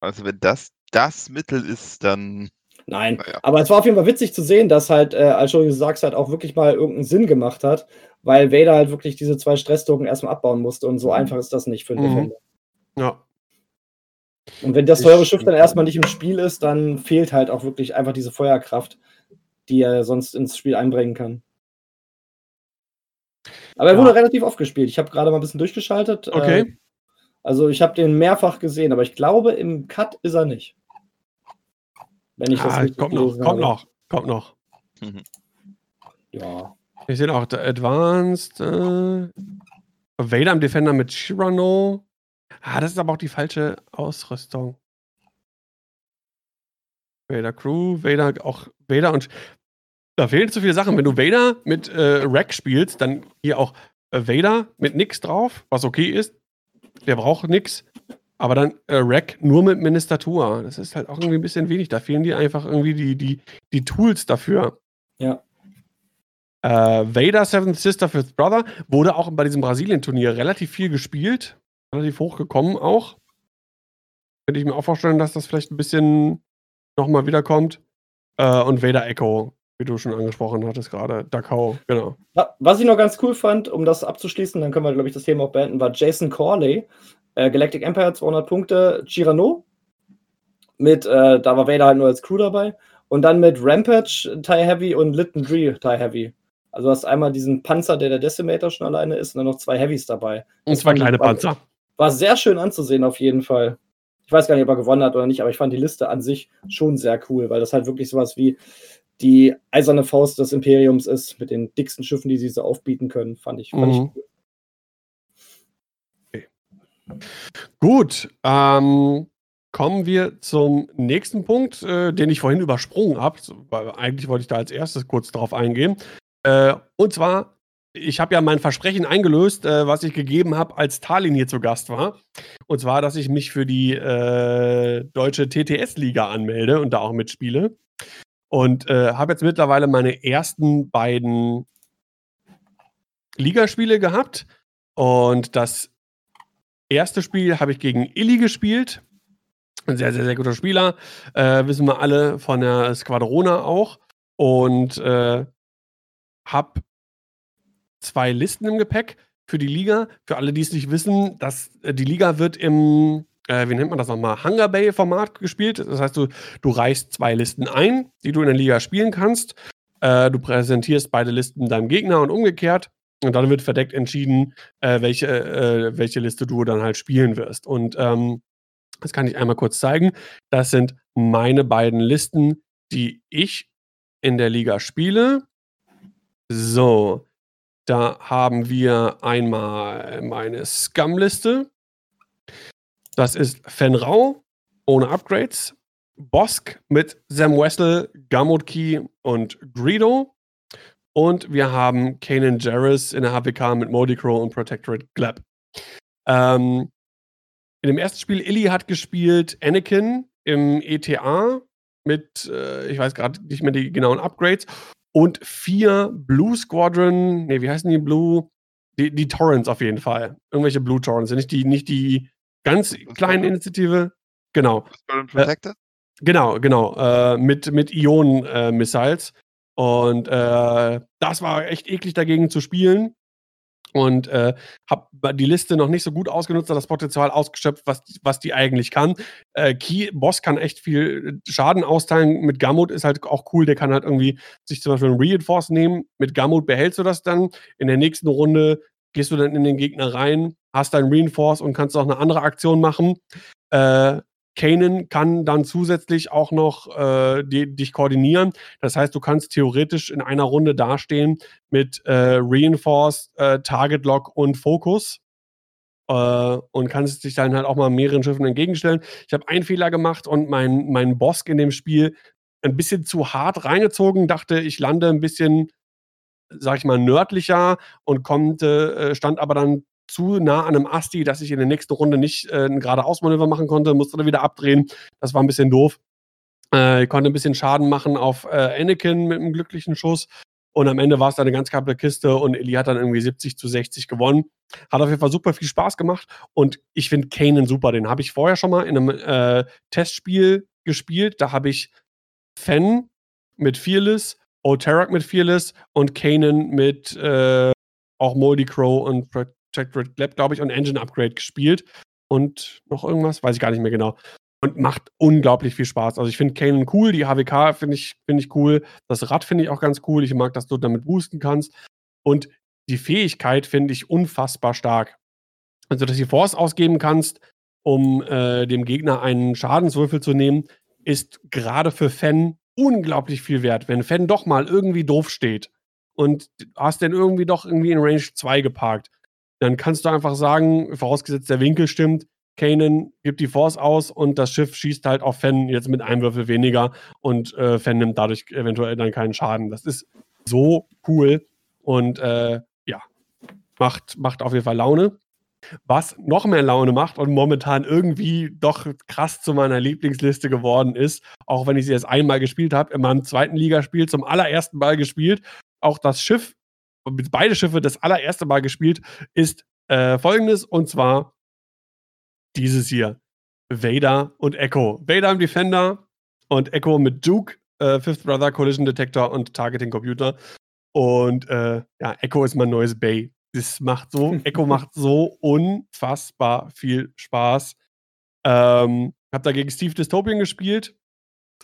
Also wenn das das Mittel ist, dann. Nein, naja. aber es war auf jeden Fall witzig zu sehen, dass halt, äh, als du sagst, halt auch wirklich mal irgendeinen Sinn gemacht hat, weil Vader halt wirklich diese zwei Stresstoken erstmal abbauen musste und so mhm. einfach ist das nicht für einen mhm. Defender. Ja. Und wenn das teure Schiff dann erstmal nicht im Spiel ist, dann fehlt halt auch wirklich einfach diese Feuerkraft, die er sonst ins Spiel einbringen kann. Aber er wurde ja. relativ oft gespielt. Ich habe gerade mal ein bisschen durchgeschaltet. Okay. Äh, also ich habe den mehrfach gesehen, aber ich glaube, im Cut ist er nicht. Wenn ich das ah, kommt noch, kommt noch, kommt noch. Mhm. Ja. Wir sehen auch Advanced äh, Vader im Defender mit Shirano. Ah, das ist aber auch die falsche Ausrüstung. Vader Crew, Vader auch Vader und da fehlen zu viele Sachen. Wenn du Vader mit äh, Rack spielst, dann hier auch äh, Vader mit nix drauf, was okay ist der braucht nichts. Aber dann äh, Rack nur mit Ministatur. Das ist halt auch irgendwie ein bisschen wenig. Da fehlen dir einfach irgendwie die, die, die Tools dafür. Ja. Äh, Vader, Seventh Sister, Fifth Brother wurde auch bei diesem Brasilien-Turnier relativ viel gespielt. Relativ hochgekommen auch. Könnte ich mir auch vorstellen, dass das vielleicht ein bisschen nochmal wiederkommt. Äh, und Vader Echo wie du schon angesprochen hattest gerade. Dakau, genau. Was ich noch ganz cool fand, um das abzuschließen, dann können wir, glaube ich, das Thema auch beenden, war Jason Corley, äh, Galactic Empire 200 Punkte, Girano, mit, äh, da war Vader halt nur als Crew dabei, und dann mit Rampage, TIE Heavy und Lytton Dree, TIE Heavy. Also du hast einmal diesen Panzer, der der Decimator schon alleine ist, und dann noch zwei Heavys dabei. Und zwei kleine war, Panzer. War sehr schön anzusehen auf jeden Fall. Ich weiß gar nicht, ob er gewonnen hat oder nicht, aber ich fand die Liste an sich schon sehr cool, weil das halt wirklich sowas wie die eiserne Faust des Imperiums ist, mit den dicksten Schiffen, die sie so aufbieten können, fand ich, fand mhm. ich cool. Gut, ähm, kommen wir zum nächsten Punkt, äh, den ich vorhin übersprungen habe, eigentlich wollte ich da als erstes kurz drauf eingehen. Äh, und zwar, ich habe ja mein Versprechen eingelöst, äh, was ich gegeben habe, als Talin hier zu Gast war. Und zwar, dass ich mich für die äh, deutsche TTS-Liga anmelde und da auch mitspiele. Und äh, habe jetzt mittlerweile meine ersten beiden Ligaspiele gehabt. Und das erste Spiel habe ich gegen Illy gespielt. Ein sehr, sehr, sehr guter Spieler. Äh, wissen wir alle von der Squadrona auch. Und äh, habe zwei Listen im Gepäck für die Liga. Für alle, die es nicht wissen, dass, äh, die Liga wird im äh, wie nennt man das nochmal, Hunger Bay-Format gespielt. Das heißt, du, du reichst zwei Listen ein, die du in der Liga spielen kannst. Äh, du präsentierst beide Listen deinem Gegner und umgekehrt. Und dann wird verdeckt entschieden, äh, welche, äh, welche Liste du dann halt spielen wirst. Und ähm, das kann ich einmal kurz zeigen. Das sind meine beiden Listen, die ich in der Liga spiele. So, da haben wir einmal meine Scum-Liste. Das ist Fenrau ohne Upgrades, Bosk mit Sam Wessel, Gamut Key und Greedo. Und wir haben Kanan Jarrus in der HPK mit Modi Crow und Protectorate Gleb. Ähm, in dem ersten Spiel, Illy hat gespielt Anakin im ETA mit, äh, ich weiß gerade nicht mehr die genauen Upgrades, und vier Blue Squadron, nee, wie heißen die Blue? Die, die Torrents auf jeden Fall. Irgendwelche Blue Torrents, nicht die, nicht die ganz kleinen Initiative. Genau. Squadron Protected? Äh, genau, genau. Äh, mit mit Ionen-Missiles. Äh, und äh, das war echt eklig dagegen zu spielen und äh, habe die Liste noch nicht so gut ausgenutzt, das Potenzial ausgeschöpft, was, was die eigentlich kann. Äh, Key Boss kann echt viel Schaden austeilen. Mit Gamut ist halt auch cool, der kann halt irgendwie sich zum Beispiel ein Reinforce nehmen. Mit Gamut behältst du das dann. In der nächsten Runde gehst du dann in den Gegner rein, hast dein Reinforce und kannst auch eine andere Aktion machen. Äh, Kanan kann dann zusätzlich auch noch äh, die, dich koordinieren. Das heißt, du kannst theoretisch in einer Runde dastehen mit äh, Reinforce, äh, Target Lock und Focus. Äh, und kannst dich dann halt auch mal mehreren Schiffen entgegenstellen. Ich habe einen Fehler gemacht und meinen mein Boss in dem Spiel ein bisschen zu hart reingezogen. Dachte, ich lande ein bisschen, sag ich mal, nördlicher und konnte, äh, stand aber dann zu nah an einem Asti, dass ich in der nächsten Runde nicht äh, ein geradeausmanöver machen konnte, musste dann wieder abdrehen. Das war ein bisschen doof. Äh, ich konnte ein bisschen Schaden machen auf äh, Anakin mit einem glücklichen Schuss. Und am Ende war es dann eine ganz kappe Kiste und Eli hat dann irgendwie 70 zu 60 gewonnen. Hat auf jeden Fall super viel Spaß gemacht. Und ich finde Kanan super. Den habe ich vorher schon mal in einem äh, Testspiel gespielt. Da habe ich Fen mit Fearless, O'Tarak mit Fearless und Kanan mit äh, auch Moldy Crow und Protectorate Lab, glaube ich, und Engine Upgrade gespielt. Und noch irgendwas, weiß ich gar nicht mehr genau. Und macht unglaublich viel Spaß. Also ich finde Kanan cool, die HWK finde ich, find ich cool. Das Rad finde ich auch ganz cool. Ich mag, dass du damit boosten kannst. Und die Fähigkeit finde ich unfassbar stark. Also, dass du Force ausgeben kannst, um äh, dem Gegner einen Schadenswürfel zu nehmen, ist gerade für Fan unglaublich viel wert. Wenn Fan doch mal irgendwie doof steht und hast den irgendwie doch irgendwie in Range 2 geparkt, dann kannst du einfach sagen, vorausgesetzt der Winkel stimmt, Kanan gibt die Force aus und das Schiff schießt halt auf Fenn jetzt mit einem Würfel weniger und äh, Fenn nimmt dadurch eventuell dann keinen Schaden. Das ist so cool und äh, ja, macht, macht auf jeden Fall Laune. Was noch mehr Laune macht und momentan irgendwie doch krass zu meiner Lieblingsliste geworden ist, auch wenn ich sie erst einmal gespielt habe, in meinem zweiten Ligaspiel zum allerersten Mal gespielt. Auch das Schiff beide Schiffe das allererste Mal gespielt, ist äh, folgendes und zwar dieses hier. Vader und Echo. Vader im Defender und Echo mit Duke, äh, Fifth Brother, Collision Detector und Targeting Computer. Und äh, ja, Echo ist mein neues Bay. Das macht so, Echo macht so unfassbar viel Spaß. Ähm, hab dagegen Steve Dystopian gespielt.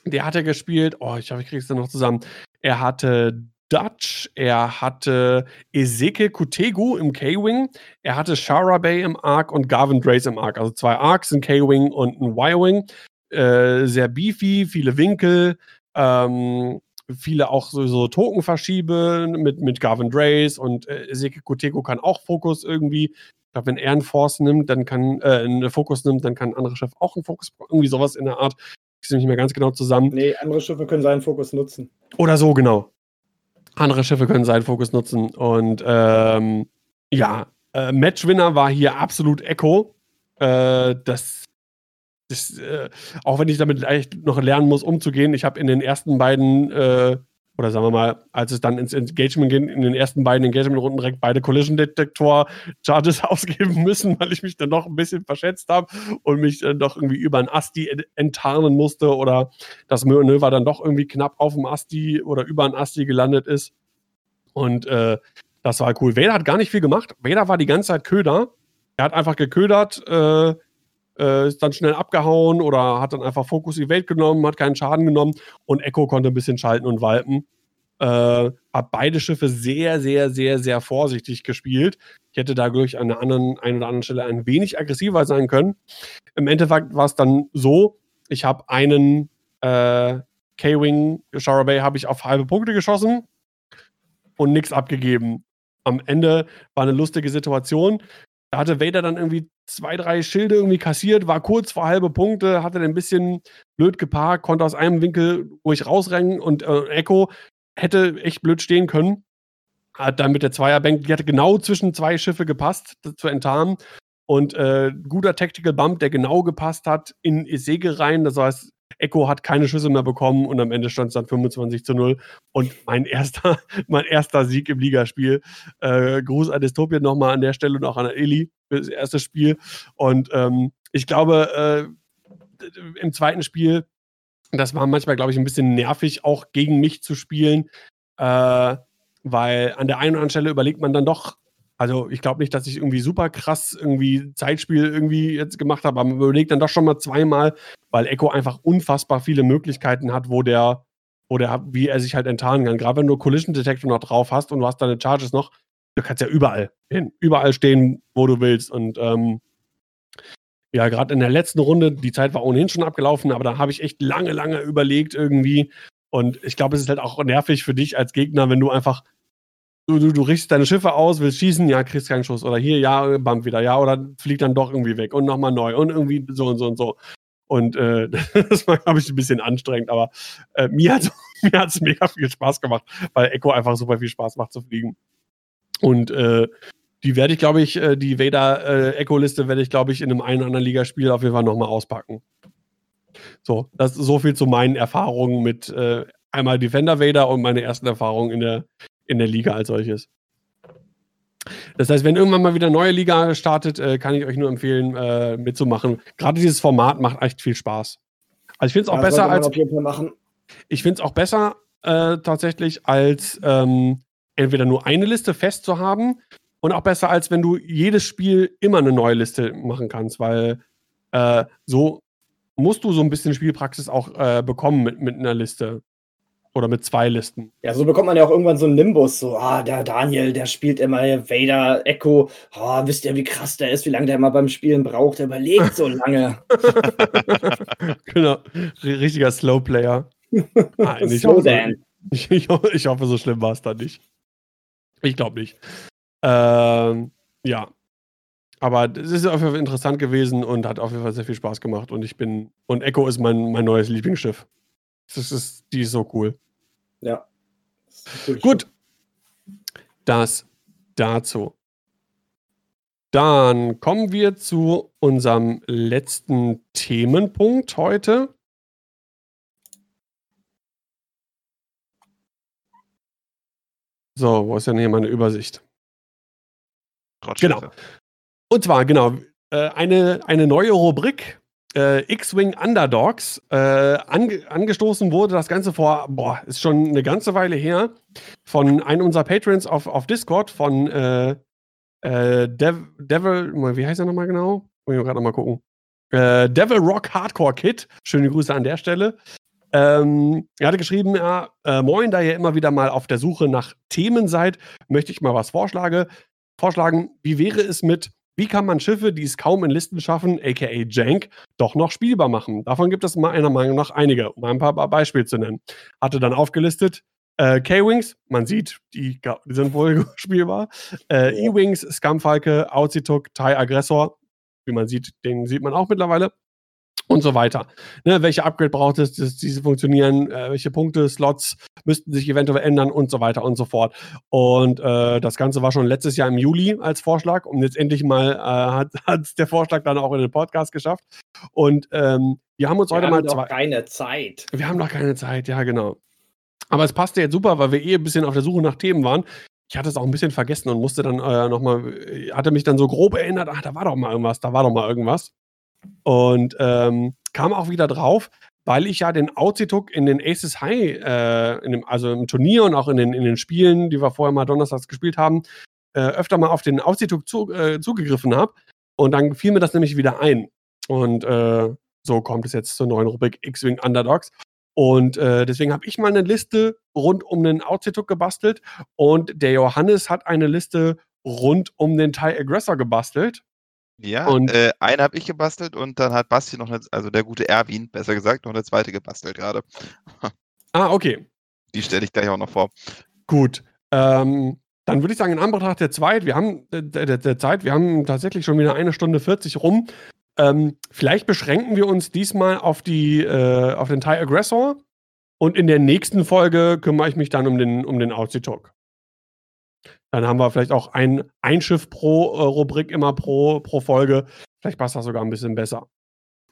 Der hatte gespielt, oh, ich hoffe, ich krieg's dann noch zusammen. Er hatte Dutch, er hatte Ezekiel Kutegu im K-Wing, er hatte Shara Bay im Arc und Garvin Drace im Arc. Also zwei Arcs, ein K-Wing und ein Y-Wing. Äh, sehr beefy, viele Winkel, ähm, viele auch so, so Token verschieben mit, mit Garvin Drace und äh, Ezekiel Kutegu kann auch Fokus irgendwie. Ich glaube, wenn er einen Force nimmt, dann kann, äh, einen Fokus nimmt, dann kann ein anderer Chef auch einen Fokus, irgendwie sowas in der Art. Ich sehe nicht mehr ganz genau zusammen. Nee, andere Schiffe können seinen Fokus nutzen. Oder so, genau. Andere Schiffe können seinen Fokus nutzen. Und ähm, ja, äh, Matchwinner war hier absolut Echo. Äh, das, das äh, auch wenn ich damit echt noch lernen muss, umzugehen. Ich habe in den ersten beiden, äh, oder sagen wir mal, als es dann ins Engagement ging, in den ersten beiden Engagement-Runden direkt beide Collision-Detektor-Charges ausgeben müssen, weil ich mich dann noch ein bisschen verschätzt habe und mich dann doch irgendwie über ein Asti enttarnen musste oder das Manöver dann doch irgendwie knapp auf dem Asti oder über ein Asti gelandet ist. Und äh, das war cool. Vader hat gar nicht viel gemacht. Vader war die ganze Zeit Köder. Er hat einfach geködert, äh, äh, ist dann schnell abgehauen oder hat dann einfach Fokus die Welt genommen, hat keinen Schaden genommen und Echo konnte ein bisschen schalten und walpen. Äh, hab beide Schiffe sehr, sehr, sehr, sehr vorsichtig gespielt. Ich hätte da, glaube ich, an der anderen, einen oder anderen Stelle ein wenig aggressiver sein können. Im Endeffekt war es dann so, ich habe einen äh, K-Wing, Shara Bay, habe ich auf halbe Punkte geschossen und nichts abgegeben. Am Ende war eine lustige Situation. Da hatte Vader dann irgendwie zwei, drei Schilde irgendwie kassiert, war kurz vor halbe Punkte, hatte dann ein bisschen blöd geparkt, konnte aus einem Winkel ruhig rausrennen und äh, Echo hätte echt blöd stehen können. hat dann mit der Zweierbank, die hatte genau zwischen zwei Schiffe gepasst zu enttarnen. Und äh, guter Tactical Bump, der genau gepasst hat in Segel rein. Das heißt, Echo hat keine Schüsse mehr bekommen und am Ende stand es dann 25 zu 0. Und mein erster, mein erster Sieg im Ligaspiel. Äh, Gruß an Dystopien nochmal an der Stelle und auch an Eli für das erste Spiel. Und ähm, ich glaube, äh, im zweiten Spiel, das war manchmal, glaube ich, ein bisschen nervig, auch gegen mich zu spielen. Äh, weil an der einen oder anderen Stelle überlegt man dann doch, also ich glaube nicht, dass ich irgendwie super krass irgendwie Zeitspiel irgendwie jetzt gemacht habe, aber man überlegt dann doch schon mal zweimal, weil Echo einfach unfassbar viele Möglichkeiten hat, wo der, wo der, wie er sich halt enttarnen kann. Gerade wenn du Collision Detector noch drauf hast und du hast deine Charges noch, du kannst ja überall hin, überall stehen, wo du willst. Und ähm, ja, gerade in der letzten Runde, die Zeit war ohnehin schon abgelaufen, aber da habe ich echt lange, lange überlegt irgendwie. Und ich glaube, es ist halt auch nervig für dich als Gegner, wenn du einfach du, du, du richtest deine Schiffe aus, willst schießen, ja, kriegst keinen Schuss. Oder hier, ja, bam, wieder, ja, oder fliegt dann doch irgendwie weg und nochmal neu und irgendwie so und so und so. Und äh, das war, glaube ich, ein bisschen anstrengend, aber äh, mir hat es mega viel Spaß gemacht, weil Echo einfach super viel Spaß macht zu fliegen. Und äh, die werde ich, glaube ich, äh, die Vader-Echo-Liste äh, werde ich, glaube ich, in einem einen oder anderen Ligaspiel auf jeden Fall nochmal auspacken. So, das ist so viel zu meinen Erfahrungen mit äh, einmal Defender Vader und meine ersten Erfahrungen in der, in der Liga als solches. Das heißt, wenn irgendwann mal wieder eine neue Liga startet, äh, kann ich euch nur empfehlen, äh, mitzumachen. Gerade dieses Format macht echt viel Spaß. Also ich finde es auch ja, besser als. Ich finde es auch besser äh, tatsächlich, als ähm, entweder nur eine Liste fest zu haben und auch besser, als wenn du jedes Spiel immer eine neue Liste machen kannst, weil äh, so musst du so ein bisschen Spielpraxis auch äh, bekommen mit, mit einer Liste. Oder mit zwei Listen. Ja, so bekommt man ja auch irgendwann so einen Nimbus. So, ah, der Daniel, der spielt immer Vader, Echo. Oh, wisst ihr, wie krass der ist, wie lange der immer beim Spielen braucht? Der überlegt so lange. genau. Richtiger Slowplayer. Ah, so hoffe, ich, ich, ich, hoffe, so schlimm war es dann nicht. Ich glaube nicht. Ähm, ja. Aber es ist auf jeden Fall interessant gewesen und hat auf jeden Fall sehr viel Spaß gemacht. Und ich bin. Und Echo ist mein, mein neues Lieblingsschiff. Das ist, die ist so cool. Ja. Gut. Das dazu. Dann kommen wir zu unserem letzten Themenpunkt heute. So, wo ist denn hier meine Übersicht? Trotz genau. Und zwar, genau, äh, eine, eine neue Rubrik, äh, X-Wing Underdogs äh, ange angestoßen wurde. Das Ganze vor, boah, ist schon eine ganze Weile her, von einem unserer Patrons auf, auf Discord, von äh, äh, Dev Devil, wie heißt er nochmal genau? Muss ich gerade nochmal gucken. Äh, Devil Rock Hardcore Kid. Schöne Grüße an der Stelle. Ähm, er hatte geschrieben, ja, äh, moin, da ihr immer wieder mal auf der Suche nach Themen seid, möchte ich mal was vorschlage, vorschlagen. Wie wäre es mit wie kann man Schiffe, die es kaum in Listen schaffen, aka Jank, doch noch spielbar machen? Davon gibt es meiner Meinung nach einige, um ein paar Beispiele zu nennen. Hatte dann aufgelistet äh, K-Wings, man sieht, die, die, sind wohl spielbar. Äh, E-Wings, Scumfalke, Auzituk, TIE Aggressor, wie man sieht, den sieht man auch mittlerweile und so weiter. Ne, welche Upgrade braucht es, dass diese funktionieren, äh, welche Punkte, Slots müssten sich eventuell ändern und so weiter und so fort. Und äh, das Ganze war schon letztes Jahr im Juli als Vorschlag und jetzt endlich mal äh, hat der Vorschlag dann auch in den Podcast geschafft. Und ähm, wir haben uns wir heute haben mal noch zwei. keine Zeit. Wir haben noch keine Zeit, ja, genau. Aber es passte jetzt super, weil wir eh ein bisschen auf der Suche nach Themen waren. Ich hatte es auch ein bisschen vergessen und musste dann äh, nochmal, hatte mich dann so grob erinnert, ach, da war doch mal irgendwas, da war doch mal irgendwas. Und ähm, kam auch wieder drauf, weil ich ja den Auzituk in den Aces High, äh, dem, also im Turnier und auch in den, in den Spielen, die wir vorher mal donnerstags gespielt haben, äh, öfter mal auf den Auzituk zu, äh, zugegriffen habe. Und dann fiel mir das nämlich wieder ein. Und äh, so kommt es jetzt zur neuen Rubrik X-Wing Underdogs. Und äh, deswegen habe ich mal eine Liste rund um den Auzituk gebastelt. Und der Johannes hat eine Liste rund um den TIE Aggressor gebastelt. Ja, Und äh, eine habe ich gebastelt und dann hat Basti noch eine, also der gute Erwin, besser gesagt, noch eine zweite gebastelt gerade. ah, okay. Die stelle ich gleich auch noch vor. Gut. Ähm, dann würde ich sagen, in Anbetracht der Zeit, wir haben äh, der, der, Zeit, wir haben tatsächlich schon wieder eine Stunde 40 rum. Ähm, vielleicht beschränken wir uns diesmal auf die, äh, auf den TIE Aggressor und in der nächsten Folge kümmere ich mich dann um den, um den Aussie Talk. Dann haben wir vielleicht auch ein, ein Schiff pro äh, Rubrik immer pro, pro Folge. Vielleicht passt das sogar ein bisschen besser.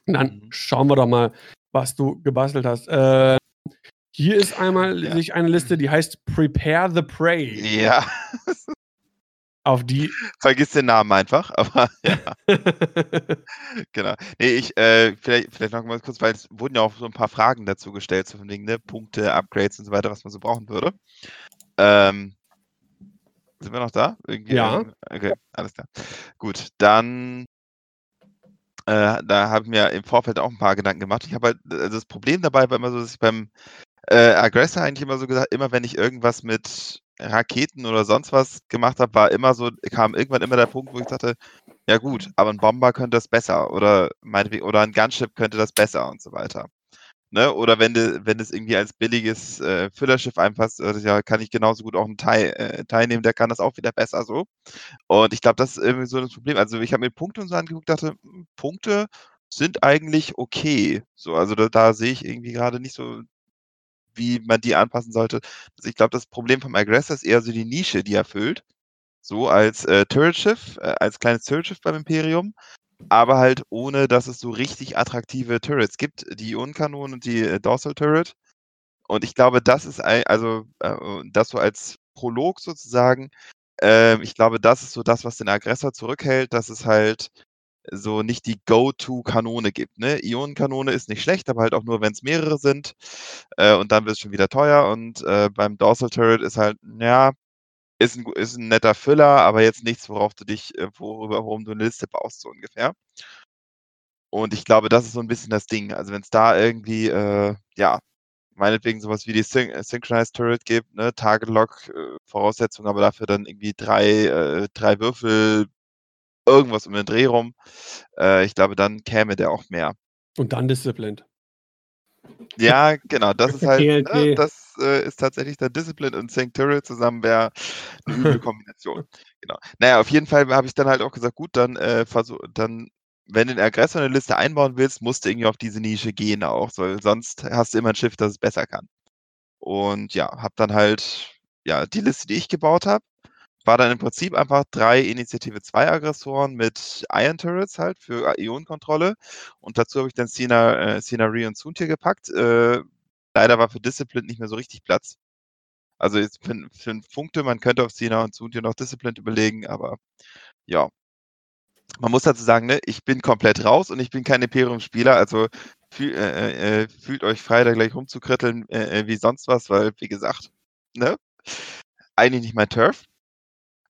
Und dann mhm. schauen wir doch mal, was du gebastelt hast. Äh, hier ist einmal ja. sich eine Liste, die heißt Prepare the Prey. Ja. Auf die. Vergiss den Namen einfach, aber ja. genau. Nee, ich, äh, vielleicht, vielleicht noch mal kurz, weil es wurden ja auch so ein paar Fragen dazu gestellt, so von Dingen, ne? Punkte, Upgrades und so weiter, was man so brauchen würde. Ähm, sind wir noch da? Irgendwie, ja. Okay, alles klar. Gut, dann äh, da habe ich mir im Vorfeld auch ein paar Gedanken gemacht. Ich habe halt, also das Problem dabei war immer so, dass ich beim äh, Aggressor eigentlich immer so gesagt, immer wenn ich irgendwas mit Raketen oder sonst was gemacht habe, war immer so, kam irgendwann immer der Punkt, wo ich dachte, ja gut, aber ein Bomber könnte das besser oder meinetwegen, oder ein Gunship könnte das besser und so weiter. Ne? Oder wenn du, wenn es irgendwie als billiges äh, Füllerschiff einpasst, also ja, kann ich genauso gut auch einen Teil, äh, teilnehmen, der kann das auch wieder besser so. Und ich glaube, das ist irgendwie so das Problem. Also ich habe mir Punkte und so angeguckt, dachte, hm, Punkte sind eigentlich okay. So, also da, da sehe ich irgendwie gerade nicht so, wie man die anpassen sollte. Also ich glaube, das Problem vom Aggressor ist eher so die Nische, die er füllt. So als äh, Turret-Schiff, äh, als kleines Turret-Schiff beim Imperium aber halt ohne, dass es so richtig attraktive Turrets gibt, die Ionenkanone und die äh, Dorsal Turret. Und ich glaube, das ist ein, also äh, das so als Prolog sozusagen. Äh, ich glaube, das ist so das, was den Aggressor zurückhält, dass es halt so nicht die Go-To-Kanone gibt. Ne? Ionenkanone ist nicht schlecht, aber halt auch nur, wenn es mehrere sind. Äh, und dann wird es schon wieder teuer. Und äh, beim Dorsal Turret ist halt, ja, ist ein, ist 'n netter Füller, aber jetzt nichts, worauf du dich äh, worüber warum du eine Liste baust, so ungefähr. Und ich glaube, das ist so ein bisschen das Ding. Also, wenn es da irgendwie, äh, ja, meinetwegen sowas wie die Syn äh, Synchronized Turret gibt, ne, Target Lock, äh, Voraussetzung, aber dafür dann irgendwie drei äh, 3 Würfel, irgendwas um den Dreh rum. Äh, ich glaube, dann käme der auch mehr. Und dann Disciplined. Ja, genau, das ist halt, ne, das äh, ist tatsächlich der Discipline und Sync Turret zusammen wäre eine üble Kombination. Genau. Naja, auf jeden Fall habe ich dann halt auch gesagt, gut, dann äh, versuch, dann, wenn du den Aggressor in eine Liste einbauen willst, musst du irgendwie auf diese Nische gehen auch, weil sonst hast du immer ein Schiff, das es besser kann. Und ja, habe dann halt ja die Liste, die ich gebaut habe, war dann im Prinzip einfach drei Initiative 2 Aggressoren mit Iron Turrets halt für Ionenkontrolle. Und dazu habe ich dann Cena, äh, und Suntier gepackt. Äh, leider war für Discipline nicht mehr so richtig Platz. Also jetzt für, für Funkte, man könnte auf Cena und Suntier noch Discipline überlegen, aber ja. Man muss dazu sagen, ne, ich bin komplett raus und ich bin kein Imperium-Spieler, also fühl, äh, äh, äh, fühlt euch frei, da gleich rumzukritteln äh, äh, wie sonst was, weil, wie gesagt, ne, eigentlich nicht mein Turf.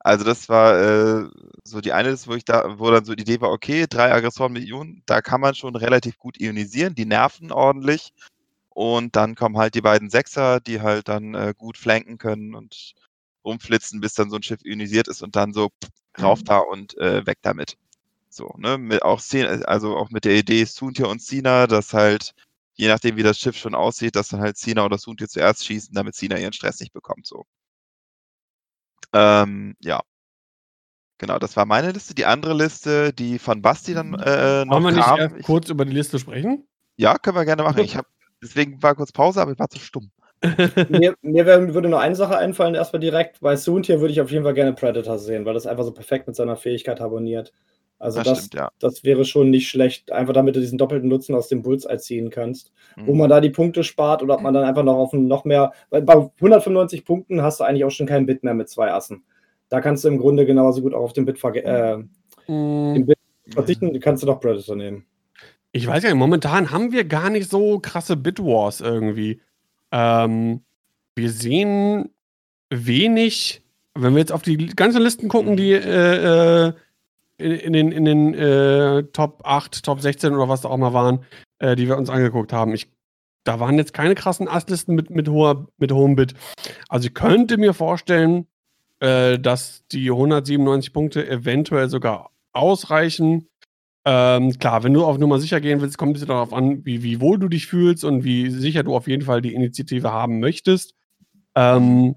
Also das war äh, so die eine, wo ich da, wo dann so die Idee war, okay, drei Aggressoren mit Ionen, da kann man schon relativ gut ionisieren, die nerven ordentlich. Und dann kommen halt die beiden Sechser, die halt dann äh, gut flanken können und rumflitzen, bis dann so ein Schiff ionisiert ist und dann so pff, rauf da und äh, weg damit. So, ne? Mit auch also auch mit der Idee Suntia und Sina, dass halt, je nachdem wie das Schiff schon aussieht, dass dann halt Sina oder Suntia zuerst schießen, damit Sina ihren Stress nicht bekommt. So. Ähm, ja. Genau, das war meine Liste. Die andere Liste, die von Basti dann äh, noch Wollen wir kam, nicht ich, kurz über die Liste sprechen? Ja, können wir gerne machen. Ich hab, deswegen war kurz Pause, aber ich war zu stumm. mir, mir würde nur eine Sache einfallen, erstmal direkt. Bei Soontier würde ich auf jeden Fall gerne Predator sehen, weil das einfach so perfekt mit seiner Fähigkeit harmoniert. Also das, das, stimmt, ja. das, wäre schon nicht schlecht, einfach damit du diesen doppelten Nutzen aus dem Bullseye ziehen kannst. Mhm. Wo man da die Punkte spart oder ob man dann einfach noch auf noch mehr, weil bei 195 Punkten hast du eigentlich auch schon keinen Bit mehr mit zwei Assen. Da kannst du im Grunde genauso gut auch auf den Bit, äh, mhm. Bit verzichten, kannst du doch Predator nehmen. Ich weiß ja, momentan haben wir gar nicht so krasse Bit-Wars irgendwie. Ähm, wir sehen wenig, wenn wir jetzt auf die ganzen Listen gucken, die äh, äh, in, den, in den äh, Top 8, Top 16 oder was da auch mal waren, äh, die wir uns angeguckt haben. Ich, da waren jetzt keine krassen Astlisten mit, mit, hoher, mit hohem Bit. Also ich könnte mir vorstellen, äh, dass die 197 Punkte eventuell sogar ausreichen. Ähm, klar, wenn du auf Nummer sicher gehen willst, kommt es darauf an, wie, wie wohl du dich fühlst und wie sicher du auf jeden Fall die Initiative haben möchtest. Ähm,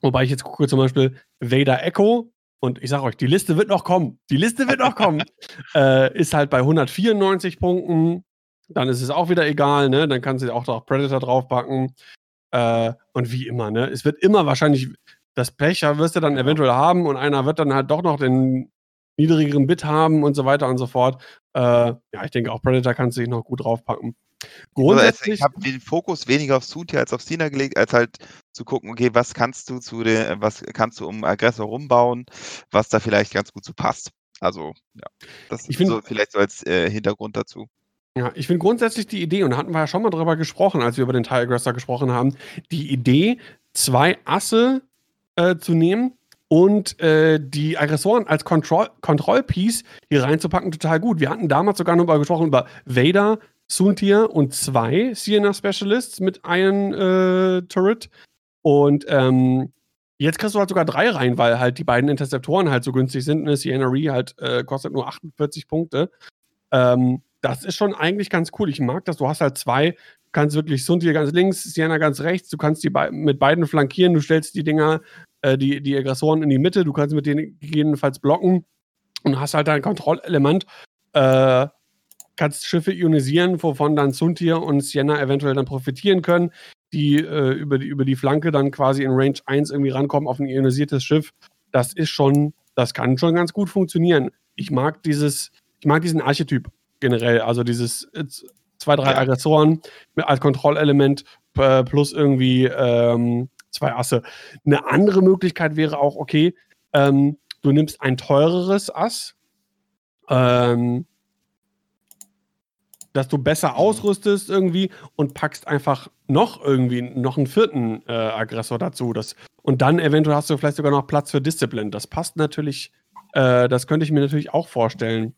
wobei ich jetzt gucke, zum Beispiel Vader Echo und ich sage euch, die Liste wird noch kommen. Die Liste wird noch kommen. äh, ist halt bei 194 Punkten. Dann ist es auch wieder egal, ne? Dann kannst du auch noch Predator draufpacken. Äh, und wie immer, ne? Es wird immer wahrscheinlich, das Pech wirst du dann eventuell haben und einer wird dann halt doch noch den niedrigeren Bit haben und so weiter und so fort. Äh, ja, ich denke auch Predator kann sich noch gut draufpacken. Grundsätzlich. Also ich habe den Fokus weniger auf Sutia als auf Sina gelegt, als halt zu gucken, okay, was kannst du zu den, was kannst du um Aggressor rumbauen, was da vielleicht ganz gut zu passt. Also, ja, das ist so, vielleicht so als äh, Hintergrund dazu. Ja, ich finde grundsätzlich die Idee, und da hatten wir ja schon mal drüber gesprochen, als wir über den Tile Aggressor gesprochen haben, die Idee, zwei Asse äh, zu nehmen und äh, die Aggressoren als Control, Control Piece hier reinzupacken, total gut. Wir hatten damals sogar noch mal gesprochen über Vader, Suntir und zwei Sienna Specialists mit einem äh, Turret. Und ähm, jetzt kriegst du halt sogar drei rein, weil halt die beiden Interceptoren halt so günstig sind. Ne? Sienna Ree halt äh, kostet nur 48 Punkte. Ähm, das ist schon eigentlich ganz cool. Ich mag das. Du hast halt zwei, du kannst wirklich Suntir ganz links, Sienna ganz rechts. Du kannst die be mit beiden flankieren. Du stellst die Dinger, äh, die, die Aggressoren in die Mitte. Du kannst mit denen gegebenenfalls blocken und hast halt ein Kontrollelement. Äh, kannst Schiffe ionisieren, wovon dann Suntir und Sienna eventuell dann profitieren können, die, äh, über die über die Flanke dann quasi in Range 1 irgendwie rankommen auf ein ionisiertes Schiff. Das ist schon, das kann schon ganz gut funktionieren. Ich mag dieses, ich mag diesen Archetyp generell, also dieses äh, zwei, drei Aggressoren als Kontrollelement äh, plus irgendwie ähm, zwei Asse. Eine andere Möglichkeit wäre auch, okay, ähm, du nimmst ein teureres Ass, ähm, dass du besser mhm. ausrüstest irgendwie und packst einfach noch irgendwie noch einen vierten äh, Aggressor dazu. Das, und dann eventuell hast du vielleicht sogar noch Platz für Discipline. Das passt natürlich, äh, das könnte ich mir natürlich auch vorstellen.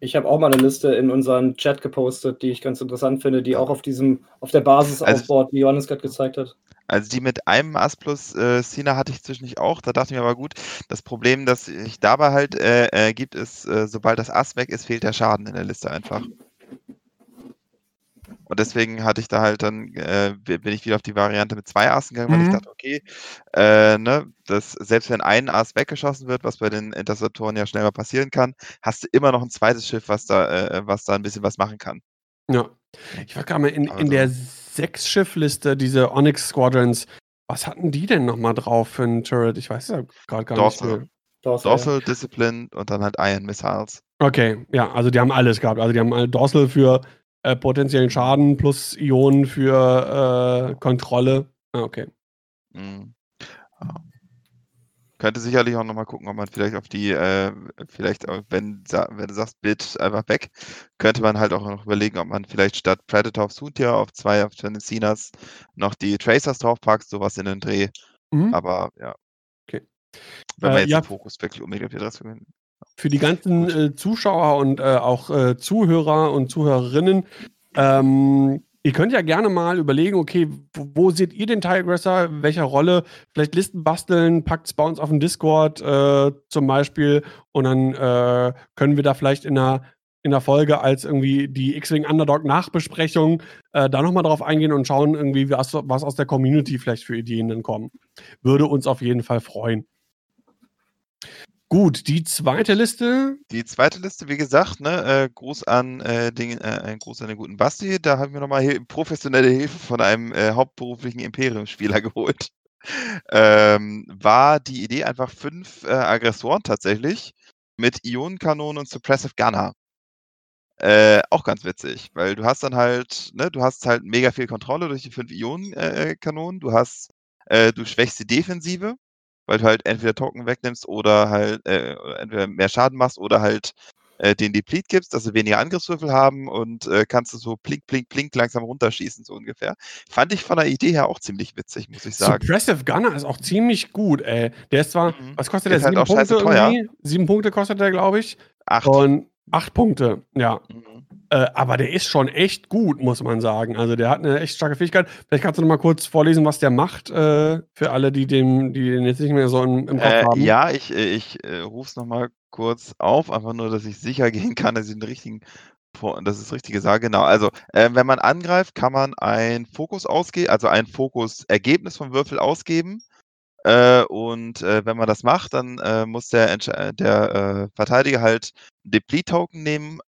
Ich habe auch mal eine Liste in unseren Chat gepostet, die ich ganz interessant finde, die auch auf diesem, auf der Basis also, aufbaut, wie Johannes gerade gezeigt hat. Also die mit einem Ass plus äh, Sina hatte ich zwischendurch auch. Da dachte ich mir aber gut, das Problem, das sich dabei halt äh, äh, gibt, ist, äh, sobald das Ass weg ist, fehlt der Schaden in der Liste einfach. Und deswegen hatte ich da halt dann, äh, bin ich wieder auf die Variante mit zwei Assen gegangen, weil ich mhm. dachte, okay, äh, ne, das, selbst wenn ein Ass weggeschossen wird, was bei den Interceptoren ja schnell mal passieren kann, hast du immer noch ein zweites Schiff, was da, äh, was da ein bisschen was machen kann. Ja. Ich war gerade mal in, in der Sechs-Schiff-Liste, diese Onyx Squadrons. Was hatten die denn nochmal drauf für einen Turret? Ich weiß ja gerade gar Dorsal. nicht. Mehr. Dorsal, Dorsal ja. Discipline und dann halt Iron Missiles. Okay, ja, also die haben alles gehabt. Also die haben Dorsal für äh, potenziellen Schaden plus Ionen für äh, Kontrolle. Ah, okay. Mhm. Könnte sicherlich auch nochmal gucken, ob man vielleicht auf die, äh, vielleicht, wenn, wenn du sagst, Bit einfach weg, könnte man halt auch noch überlegen, ob man vielleicht statt Predator auf Suntia auf zwei auf Tennesseenas noch die Tracers draufpackt, sowas in den Dreh. Mhm. Aber ja. Okay. Wenn man äh, jetzt ja. den Fokus wirklich Omega 4 für die ganzen äh, Zuschauer und äh, auch äh, Zuhörer und Zuhörerinnen, ähm, ihr könnt ja gerne mal überlegen, okay, wo, wo seht ihr den Tigressor, welcher Rolle? Vielleicht Listen basteln, packt es bei uns auf dem Discord äh, zum Beispiel und dann äh, können wir da vielleicht in einer in der Folge als irgendwie die X-Wing Underdog Nachbesprechung äh, da nochmal drauf eingehen und schauen irgendwie, was, was aus der Community vielleicht für Ideen dann kommen. Würde uns auf jeden Fall freuen. Gut, die zweite Liste. Die zweite Liste, wie gesagt, ne, äh, Gruß an äh, den, äh, ein Gruß an den guten Basti. Da haben wir nochmal professionelle Hilfe von einem äh, hauptberuflichen Imperium-Spieler geholt. Ähm, war die Idee einfach fünf äh, Aggressoren tatsächlich mit Ionenkanonen und Suppressive Gunner. Äh, auch ganz witzig, weil du hast dann halt, ne, du hast halt mega viel Kontrolle durch die fünf Ionenkanonen. du hast, du schwächst die Defensive weil du halt entweder Token wegnimmst oder halt äh, entweder mehr Schaden machst oder halt äh, den Deplete gibst, dass sie weniger Angriffswürfel haben und äh, kannst du so plink, plink, plink langsam runterschießen, so ungefähr. Fand ich von der Idee her auch ziemlich witzig, muss ich sagen. Suppressive Gunner ist auch ziemlich gut, ey. Der ist zwar, mhm. was kostet der? Sieben halt Punkte irgendwie? Sieben Punkte kostet der, glaube ich. Acht. Und acht Punkte, ja. Mhm. Äh, aber der ist schon echt gut, muss man sagen. Also der hat eine echt starke Fähigkeit. Vielleicht kannst du noch mal kurz vorlesen, was der macht, äh, für alle, die, dem, die den jetzt nicht mehr so im, im Kopf äh, haben. Ja, ich, äh, ich äh, rufe es noch mal kurz auf, einfach nur, dass ich sicher gehen kann, dass ich den richtigen das ist das richtige sage, genau. Also, äh, wenn man angreift, kann man ein Fokus ausgeben, also ein Fokus-Ergebnis vom Würfel ausgeben. Äh, und äh, wenn man das macht, dann muss der, der Verteidiger halt Deplete-Token nehmen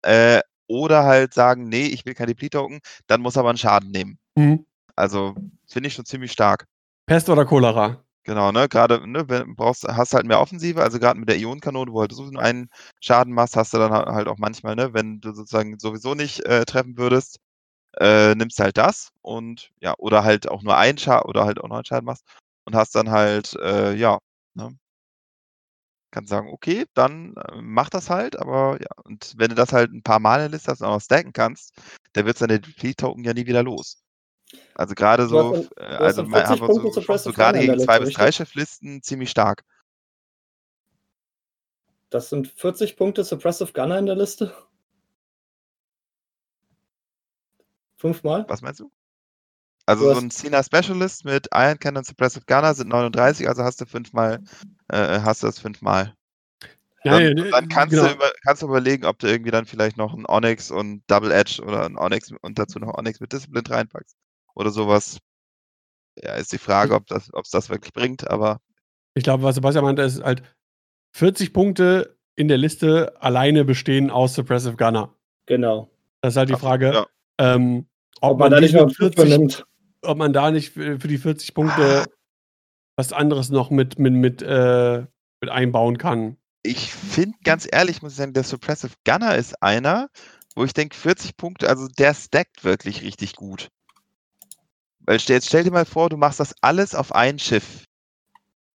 oder halt sagen, nee, ich will kein Deplete-Token, dann muss er aber einen Schaden nehmen. Mhm. Also finde ich schon ziemlich stark. Pest oder Cholera? Genau, ne, gerade, ne, wenn brauchst hast halt mehr Offensive, also gerade mit der Ionenkanone, wo halt du so einen Schaden machst, hast du dann halt auch manchmal, ne, wenn du sozusagen sowieso nicht äh, treffen würdest, äh, nimmst halt das und ja, oder halt auch nur einen Schaden oder halt auch noch einen Schaden machst und hast dann halt, äh, ja, ne? Kannst sagen, okay, dann äh, mach das halt, aber ja, und wenn du das halt ein paar Mal in der Liste hast und auch stacken kannst, dann wird deine Defeat-Token ja nie wieder los. Also gerade so, äh, also dann mal 40 einfach Punkte so, so gerade gegen der 2 Liste, bis 3 richtig? Cheflisten ziemlich stark. Das sind 40 Punkte Suppressive Gunner in der Liste? Fünfmal? Was meinst du? Also so ein Cena Specialist mit Iron Cannon Suppressive Gunner sind 39, also hast du fünfmal, äh, hast du das fünfmal. Ja, Dann, ja, dann kannst, genau. du über, kannst du überlegen, ob du irgendwie dann vielleicht noch einen Onyx und Double Edge oder einen Onyx und dazu noch Onyx mit Discipline reinpackst. Oder sowas. Ja, ist die Frage, ob das, es das wirklich bringt, aber Ich glaube, was Sebastian meinte, ist halt 40 Punkte in der Liste alleine bestehen aus Suppressive Gunner. Genau. Das ist halt die Frage, ja. ähm, ob, Ob man da die nicht einen 40 Flip nimmt. Ob man da nicht für für die 40 Punkte was anderes noch mit, mit, mit, äh, mit einbauen kann. ich finde, ganz ehrlich, muss ich sagen, der Suppressive Gunner ist einer, wo ich denke, 40 Punkte, also der stackt wirklich richtig gut. Weil stell- jetzt stell dir mal vor, du machst das alles auf ein Schiff.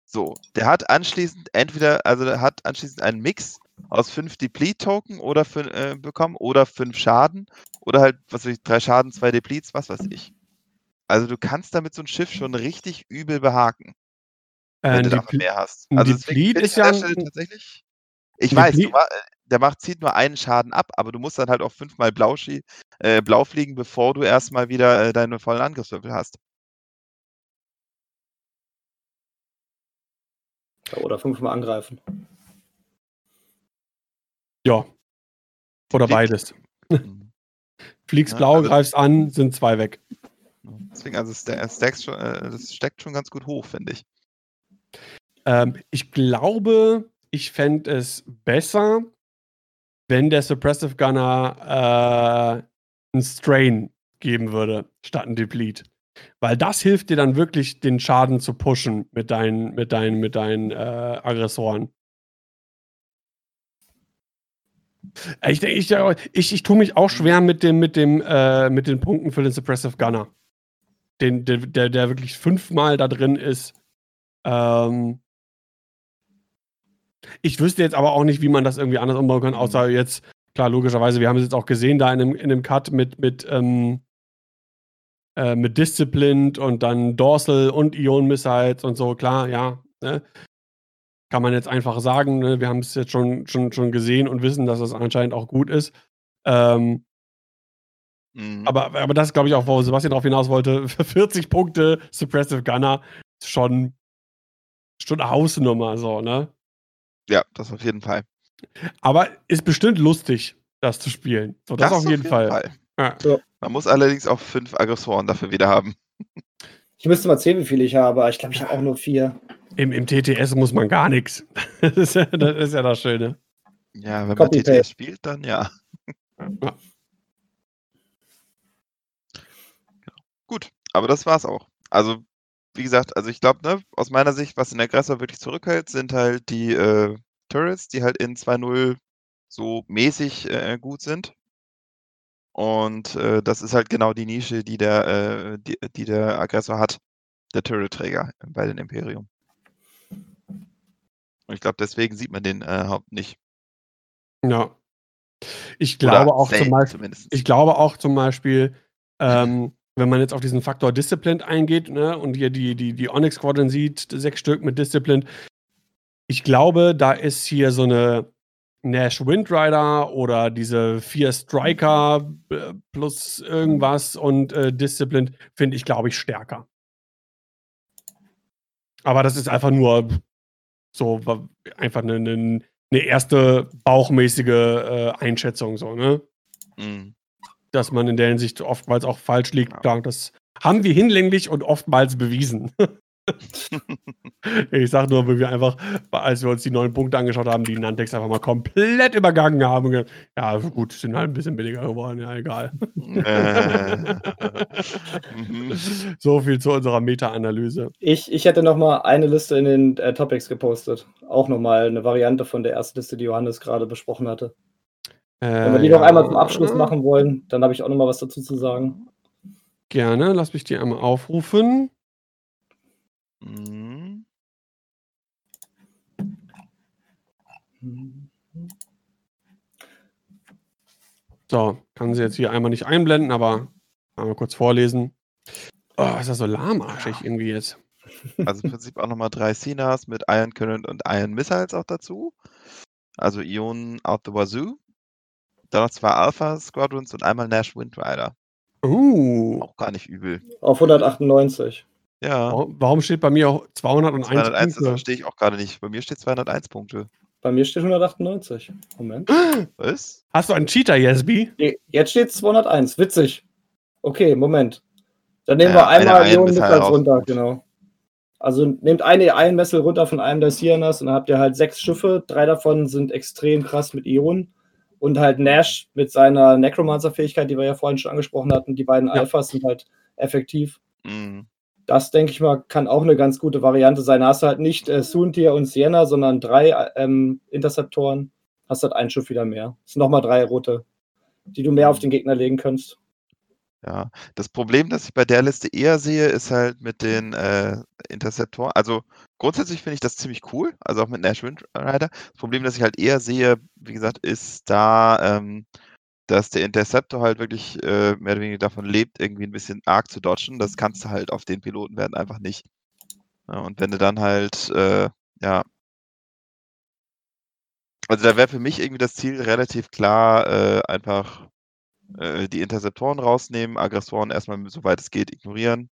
So, der hat anschließend entweder, also der hat anschließend einen Mix aus fünf Deplete-Token oder fün- äh, bekommen oder fünf Schaden oder halt, was weiß ich, drei Schaden, zwei Depletes, was weiß ich. Also du kannst damit so ein Schiff schon richtig übel behaken, wenn Äh, du davon mehr hast. Also deswegen Deplete ist ja tatsächlich. Ich weiß, ma- äh, der macht, zieht nur einen Schaden ab, aber du musst dann halt auch fünfmal blau, äh, blau fliegen, bevor du erstmal wieder äh, deine vollen Angriffswürfel hast. Oder fünfmal angreifen. ja. Oder Fliegt- beides. Mhm. Fliegst Ja, blau, also- greifst an, sind zwei weg. Deswegen, also stacks schon, äh, das steckt schon ganz gut hoch, finde ich. Ähm, ich glaube, ich fände es besser, wenn der Suppressive Gunner äh, einen Strain geben würde, statt ein Deplete. Weil das hilft dir dann wirklich, den Schaden zu pushen mit deinen, mit deinen, mit deinen äh, Aggressoren. Äh, Ich, denk- ich, ich, ich tue mich auch schwer mit dem, mit dem, äh, mit den Punkten für den Suppressive Gunner. Den, der, der, der wirklich fünfmal da drin ist. Ähm, ich wüsste jetzt aber auch nicht, wie man das irgendwie anders umbauen kann, außer jetzt, klar, logischerweise, wir haben es jetzt auch gesehen, da in dem, in dem Cut mit, mit, ähm, äh, mit Disciplined und dann Dorsal und Ion Missiles und so, klar, ja. Ne? Kann man jetzt einfach sagen, ne? wir haben es jetzt schon, schon, schon gesehen und wissen, dass es anscheinend auch gut ist. Ähm, Mhm. aber, aber das ist, glaube ich, auch, wo Sebastian drauf hinaus wollte. Für 40 Punkte Suppressive Gunner schon, schon eine Hausnummer, so, ne? Ja, das auf jeden Fall. Aber ist bestimmt lustig, das zu spielen. So, das, auf jeden Fall. Ja. Ja. Man muss allerdings auch fünf Aggressoren dafür wieder haben. Ich müsste mal zählen, wie viele ich habe, aber ich glaube, ich habe auch nur vier. Im, Im TTS muss man gar nichts. Das ist ja das, ist ja das Schöne. Ja, wenn Copy man TTS spielt, dann ja. Ja. Genau. Gut, aber das war's auch. Also, wie gesagt, also ich glaube, ne, aus meiner Sicht, was den Aggressor wirklich zurückhält, sind halt die äh, Turrets, die halt in 2.0 so mäßig äh, gut sind. Und äh, das ist halt genau die Nische, die der, äh, die, die der Aggressor hat, der Turret-Träger bei den Imperium. Und ich glaube, deswegen sieht man den äh, Haupt nicht. Ja. Ich Oder glaube auch zum Beispiel, zumindest. ich glaube auch zum Beispiel, ähm, wenn man jetzt auf diesen Faktor Disciplined eingeht, ne, und hier die, die, die Onyx Squadron sieht, sechs Stück mit Disciplined, ich glaube, da ist hier so eine Nash Windrider oder diese vier Striker äh, plus irgendwas und äh, Disciplined finde ich, glaube ich, stärker. Aber das ist einfach nur so einfach eine, eine, eine erste bauchmäßige äh, Einschätzung, so, ne? Mhm. Dass man in der Hinsicht oftmals auch falsch liegt. Ja. Klar, das haben wir hinlänglich und oftmals bewiesen. ich sag nur, weil wir einfach, als wir uns die neuen Punkte angeschaut haben, die Nantex einfach mal komplett übergangen haben. Ja, gut, sind halt ein bisschen billiger geworden, ja, egal. so viel zu unserer Meta-Analyse. Ich, ich hätte noch mal eine Liste in den äh, Topics gepostet. Auch noch mal eine Variante von der ersten Liste, die Johannes gerade besprochen hatte. Äh, Wenn wir die ja. noch einmal zum Abschluss machen wollen, dann habe ich auch noch mal was dazu zu sagen. Gerne, lass mich die einmal aufrufen. Mhm. So, kann sie jetzt hier einmal nicht einblenden, aber einmal kurz vorlesen. Oh, ist das so lahmarschig irgendwie jetzt. Also im Prinzip auch nochmal drei Sinas mit Iron Current und Iron Missiles auch dazu. Also Ionen out the wazoo. Dann noch zwei Alpha Squadrons und einmal Nash Windrider. Uh. Auch gar nicht übel. Auf 198. Ja. Warum steht bei mir auch 201 201, Punkte? Das verstehe ich auch gerade nicht. Bei mir steht 201 Punkte. Bei mir steht 198. Moment. Was? Hast du einen Cheater, Jesby? Jetzt steht 201. Witzig. Okay, Moment. Dann nehmen ja, wir einmal Ionen Missiles runter, genau. Also nehmt eine Einmessel runter von einem der Sianas und dann habt ihr halt sechs Schiffe. Drei davon sind extrem krass mit Ionen. Und halt Nash mit seiner Necromancer-Fähigkeit, die wir ja vorhin schon angesprochen hatten. Die beiden ja. Alphas sind halt effektiv. Mhm das, denke ich mal, kann auch eine ganz gute Variante sein. Da hast du halt nicht äh, Soontier und Sienna, sondern drei ähm, Interceptoren. Hast halt ein Schiff wieder mehr. Es sind nochmal drei rote, die du mehr auf den Gegner legen kannst. Ja, das Problem, das ich bei der Liste eher sehe, ist halt mit den äh, Interceptoren. Also grundsätzlich finde ich das ziemlich cool, also auch mit Nash Wind Rider. Das Problem, das ich halt eher sehe, wie gesagt, ist da ähm, dass der Interceptor halt wirklich äh, mehr oder weniger davon lebt, irgendwie ein bisschen arg zu dodgen. Das kannst du halt auf den Piloten werden einfach nicht. Ja, und wenn du dann halt, äh, ja. Also da wäre für mich irgendwie das Ziel relativ klar, äh, einfach äh, die Interceptoren rausnehmen, Aggressoren erstmal soweit es geht ignorieren.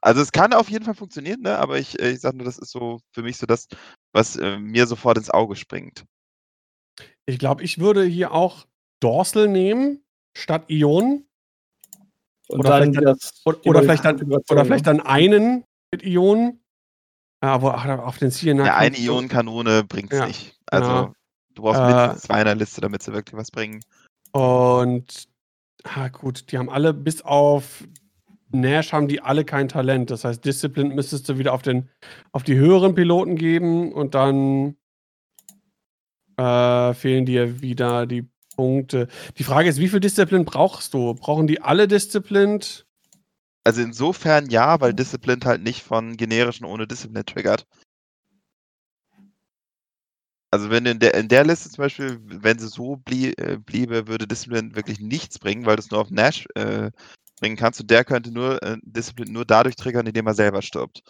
Also es kann auf jeden Fall funktionieren, ne? aber ich, äh, ich sage nur, das ist so für mich so das, was äh, mir sofort ins Auge springt. Ich glaube, ich würde hier auch Dorsal nehmen statt Ionen. Oder, vielleicht dann, oder, oder, vielleicht dann, oder vielleicht dann einen mit Ionen. Ja, aber auf den CNA. Ja, eine Ionenkanone bringt es ja, nicht. Also, ja. du brauchst äh, mindestens zwei in der Liste, damit sie wirklich was bringen. Und, ah, gut, die haben alle, bis auf Nash, haben die alle kein Talent. Das heißt, Discipline müsstest du wieder auf, den, auf die höheren Piloten geben und dann äh, fehlen dir wieder die Punkte. Die Frage ist, wie viel Disziplin brauchst du? Brauchen die alle Disziplin? Also insofern ja, weil Disziplin halt nicht von generischen ohne Disziplin triggert. Also wenn in der, in der Liste zum Beispiel, wenn sie so blie, äh, bliebe, würde Disziplin wirklich nichts bringen, weil du es nur auf Nash äh, bringen kannst und der könnte nur äh, Disziplin nur dadurch triggern, indem er selber stirbt.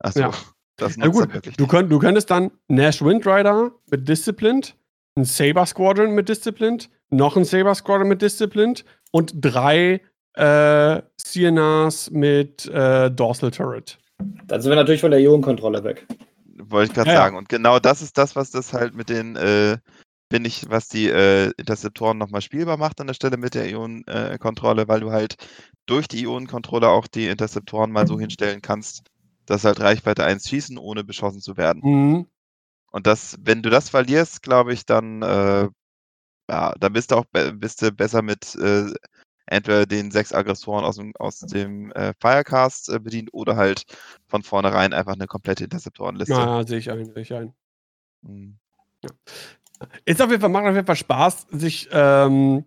Achso, ja. das nutzt ja, gut. wirklich. Du, könnt, du könntest dann Nash Windrider mit Disciplined ein Saber Squadron mit Disciplined, noch ein Saber Squadron mit Disciplined und drei äh, CNAs mit äh, Dorsal Turret. Dann sind wir natürlich von der Ionenkontrolle weg. Wollte ich gerade ja, sagen. Und genau das ist das, was das halt mit den, äh, bin ich, was die äh, Interceptoren nochmal spielbar macht an der Stelle mit der Ionenkontrolle, weil du halt durch die Ionenkontrolle auch die Interceptoren mal so hinstellen kannst, dass halt Reichweite 1 schießen, ohne beschossen zu werden. Mhm. Und das, wenn du das verlierst, glaube ich, dann, äh, ja, dann bist du auch bist du besser mit äh, entweder den sechs Aggressoren aus dem, aus dem äh, Firecast äh, bedient oder halt von vornherein einfach eine komplette Interceptorenliste. Ja, sehe ich ein, sehe ich ein. Mhm. Ja. Ist auf jeden Fall, macht auf jeden Fall Spaß, sich ähm,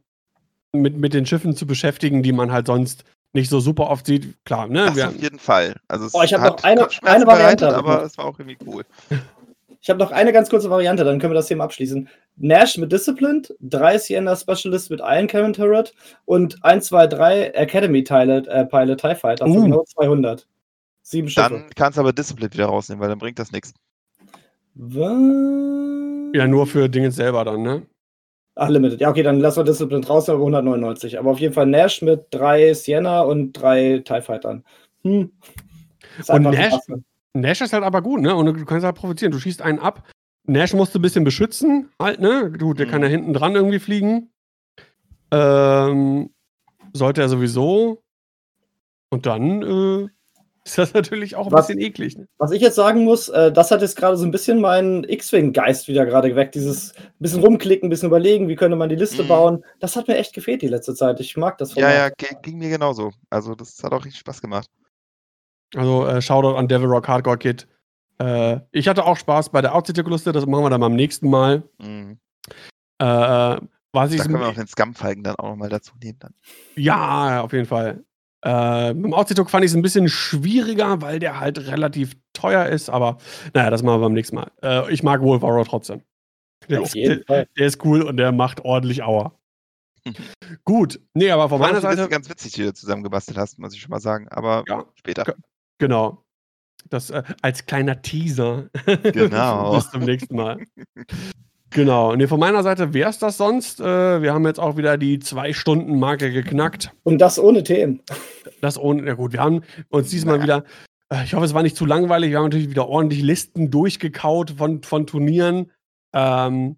mit, mit den Schiffen zu beschäftigen, die man halt sonst nicht so super oft sieht. Klar, ne? Das auf jeden Fall. Also es oh, ich habe noch eine, eine Variante. Aber es war auch irgendwie cool. Ich habe noch eine ganz kurze Variante, dann können wir das Thema abschließen. Nash mit Disciplined, drei Sienna Specialist mit Iron Cannon Turret und 1, 2, 3 Academy Pilot, äh, Pilot TIE Fighter für uh. genau 200. Sieben Schiffe. Dann kannst du aber Disciplined wieder rausnehmen, weil dann bringt das nichts. Was? Ja, nur für Dinge selber dann, ne? Ach, Limited. Ja, okay, dann lassen wir Disciplined raus, aber 199. Aber auf jeden Fall Nash mit drei Sienna und drei TIE Fightern. Hm. Und Nash, Nash ist halt aber gut, ne? Und du kannst halt profitieren. Du schießt einen ab. Nash musst du ein bisschen beschützen, halt, ne? Du, der mhm. kann ja hinten dran irgendwie fliegen. Ähm, sollte er sowieso. Und dann, äh, ist das natürlich auch ein Was- bisschen eklig. Ne? Was ich jetzt sagen muss, äh, das hat jetzt gerade so ein bisschen meinen X-Wing-Geist wieder gerade geweckt. Dieses bisschen rumklicken, bisschen überlegen, wie könnte man die Liste Mhm. bauen. Das hat mir echt gefehlt die letzte Zeit. Ich mag das Ja, Format. ja, ging mir genauso. Also das hat auch richtig Spaß gemacht. Also äh, Shoutout an Devil Rock Hardcore Kid. Äh, ich hatte auch Spaß bei der Outsider-Liste, das machen wir dann beim nächsten Mal. Mhm. Äh, was ich Da können wir auch den Scum-Falken dann auch nochmal dazu nehmen. Dann. Ja, auf jeden Fall. Äh, mit dem Outsider fand ich es ein bisschen schwieriger, weil der halt relativ teuer ist, aber naja, das machen wir beim nächsten Mal. Äh, ich mag Wolf Arrow trotzdem. Der, Auf ist, jeden der, Fall. der ist cool und der macht ordentlich Aua. Gut, nee, aber von meiner auch die Liste Seite, ganz witzig, die du zusammengebastelt hast, muss ich schon mal sagen. Aber Ja. später. Ge- genau. Das äh, als kleiner Teaser. Genau. Bis zum nächsten Mal. Genau. Nee, von meiner Seite wäre es das sonst. Äh, wir haben jetzt auch wieder die Zwei-Stunden-Marke geknackt. Und das ohne Themen. Das ohne, ja gut, wir haben uns diesmal Na. wieder, äh, ich hoffe, es war nicht zu langweilig, wir haben natürlich wieder ordentlich Listen durchgekaut von, von Turnieren. Ähm,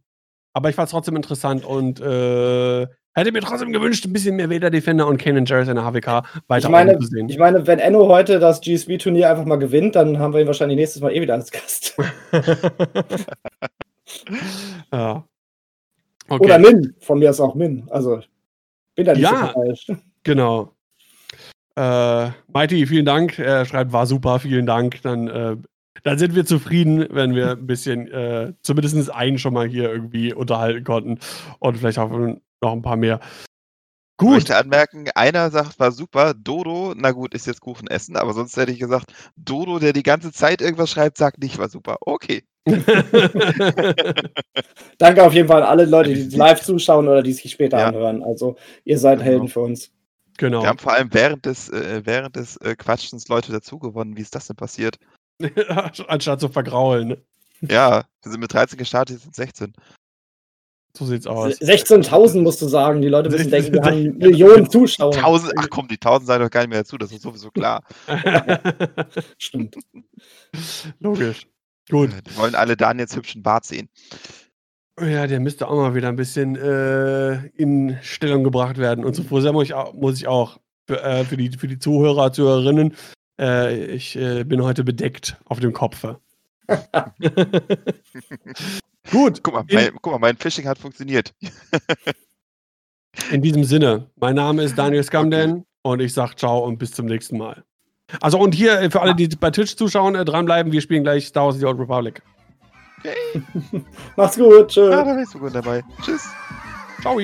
aber ich fand es trotzdem interessant und äh, hätte mir trotzdem gewünscht, ein bisschen mehr Vader Defender und Kanan Jarrus in der HWK weiter Ich meine, zu sehen. ich meine, wenn Enno heute das GSB-Turnier einfach mal gewinnt, dann haben wir ihn wahrscheinlich nächstes Mal eh wieder als Gast. ja. Okay. Oder Min. Von mir ist auch Min. Also, bin da nicht Ja. so falsch. Genau. Äh, Mighty, vielen Dank. Er schreibt, war super, vielen Dank. Dann, äh, dann sind wir zufrieden, wenn wir ein bisschen, äh, zumindest einen schon mal hier irgendwie unterhalten konnten. Und vielleicht auch noch ein paar mehr. Ich Gut. möchte anmerken, einer sagt, war super, Dodo, na gut, ist jetzt Kuchen essen, aber sonst hätte ich gesagt, Dodo, der die ganze Zeit irgendwas schreibt, sagt nicht, war super. Okay. Danke auf jeden Fall an alle Leute, die live zuschauen oder die sich später Ja. anhören. Also, ihr seid Genau. Helden für uns. genau. Wir haben vor allem während des, äh, während des äh, Quatschens Leute dazugewonnen. Wie ist das denn passiert? Anstatt zu vergraulen. Ja, wir sind mit 13 gestartet, jetzt sind 16. So sieht's aus. 16.000 musst du sagen. Die Leute müssen denken, wir haben 16.000. Millionen Zuschauer. 1000, ach komm, die 1000 seien doch gar nicht mehr dazu, das ist sowieso klar. Stimmt. Logisch. Gut. Die wollen alle Daniels hübschen Bart sehen. Ja, der müsste auch mal wieder ein bisschen äh, in Stellung gebracht werden. Und so froh sein muss ich auch, muss ich auch für, äh, für, die, für die Zuhörer, Zuhörerinnen. Äh, ich äh, bin heute bedeckt auf dem Kopfe. Gut, Guck mal, In- mein, guck mal, mein Phishing hat funktioniert. in diesem Sinne, mein Name ist Daniel Scamden und ich sag ciao und bis zum nächsten Mal. Also und hier äh, für alle, die bei Twitch zuschauen, äh, dranbleiben, wir spielen gleich Star Wars The Old Republic. Macht's gut. Tschö. Ah, da bist du gut dabei. Tschüss. Ciao!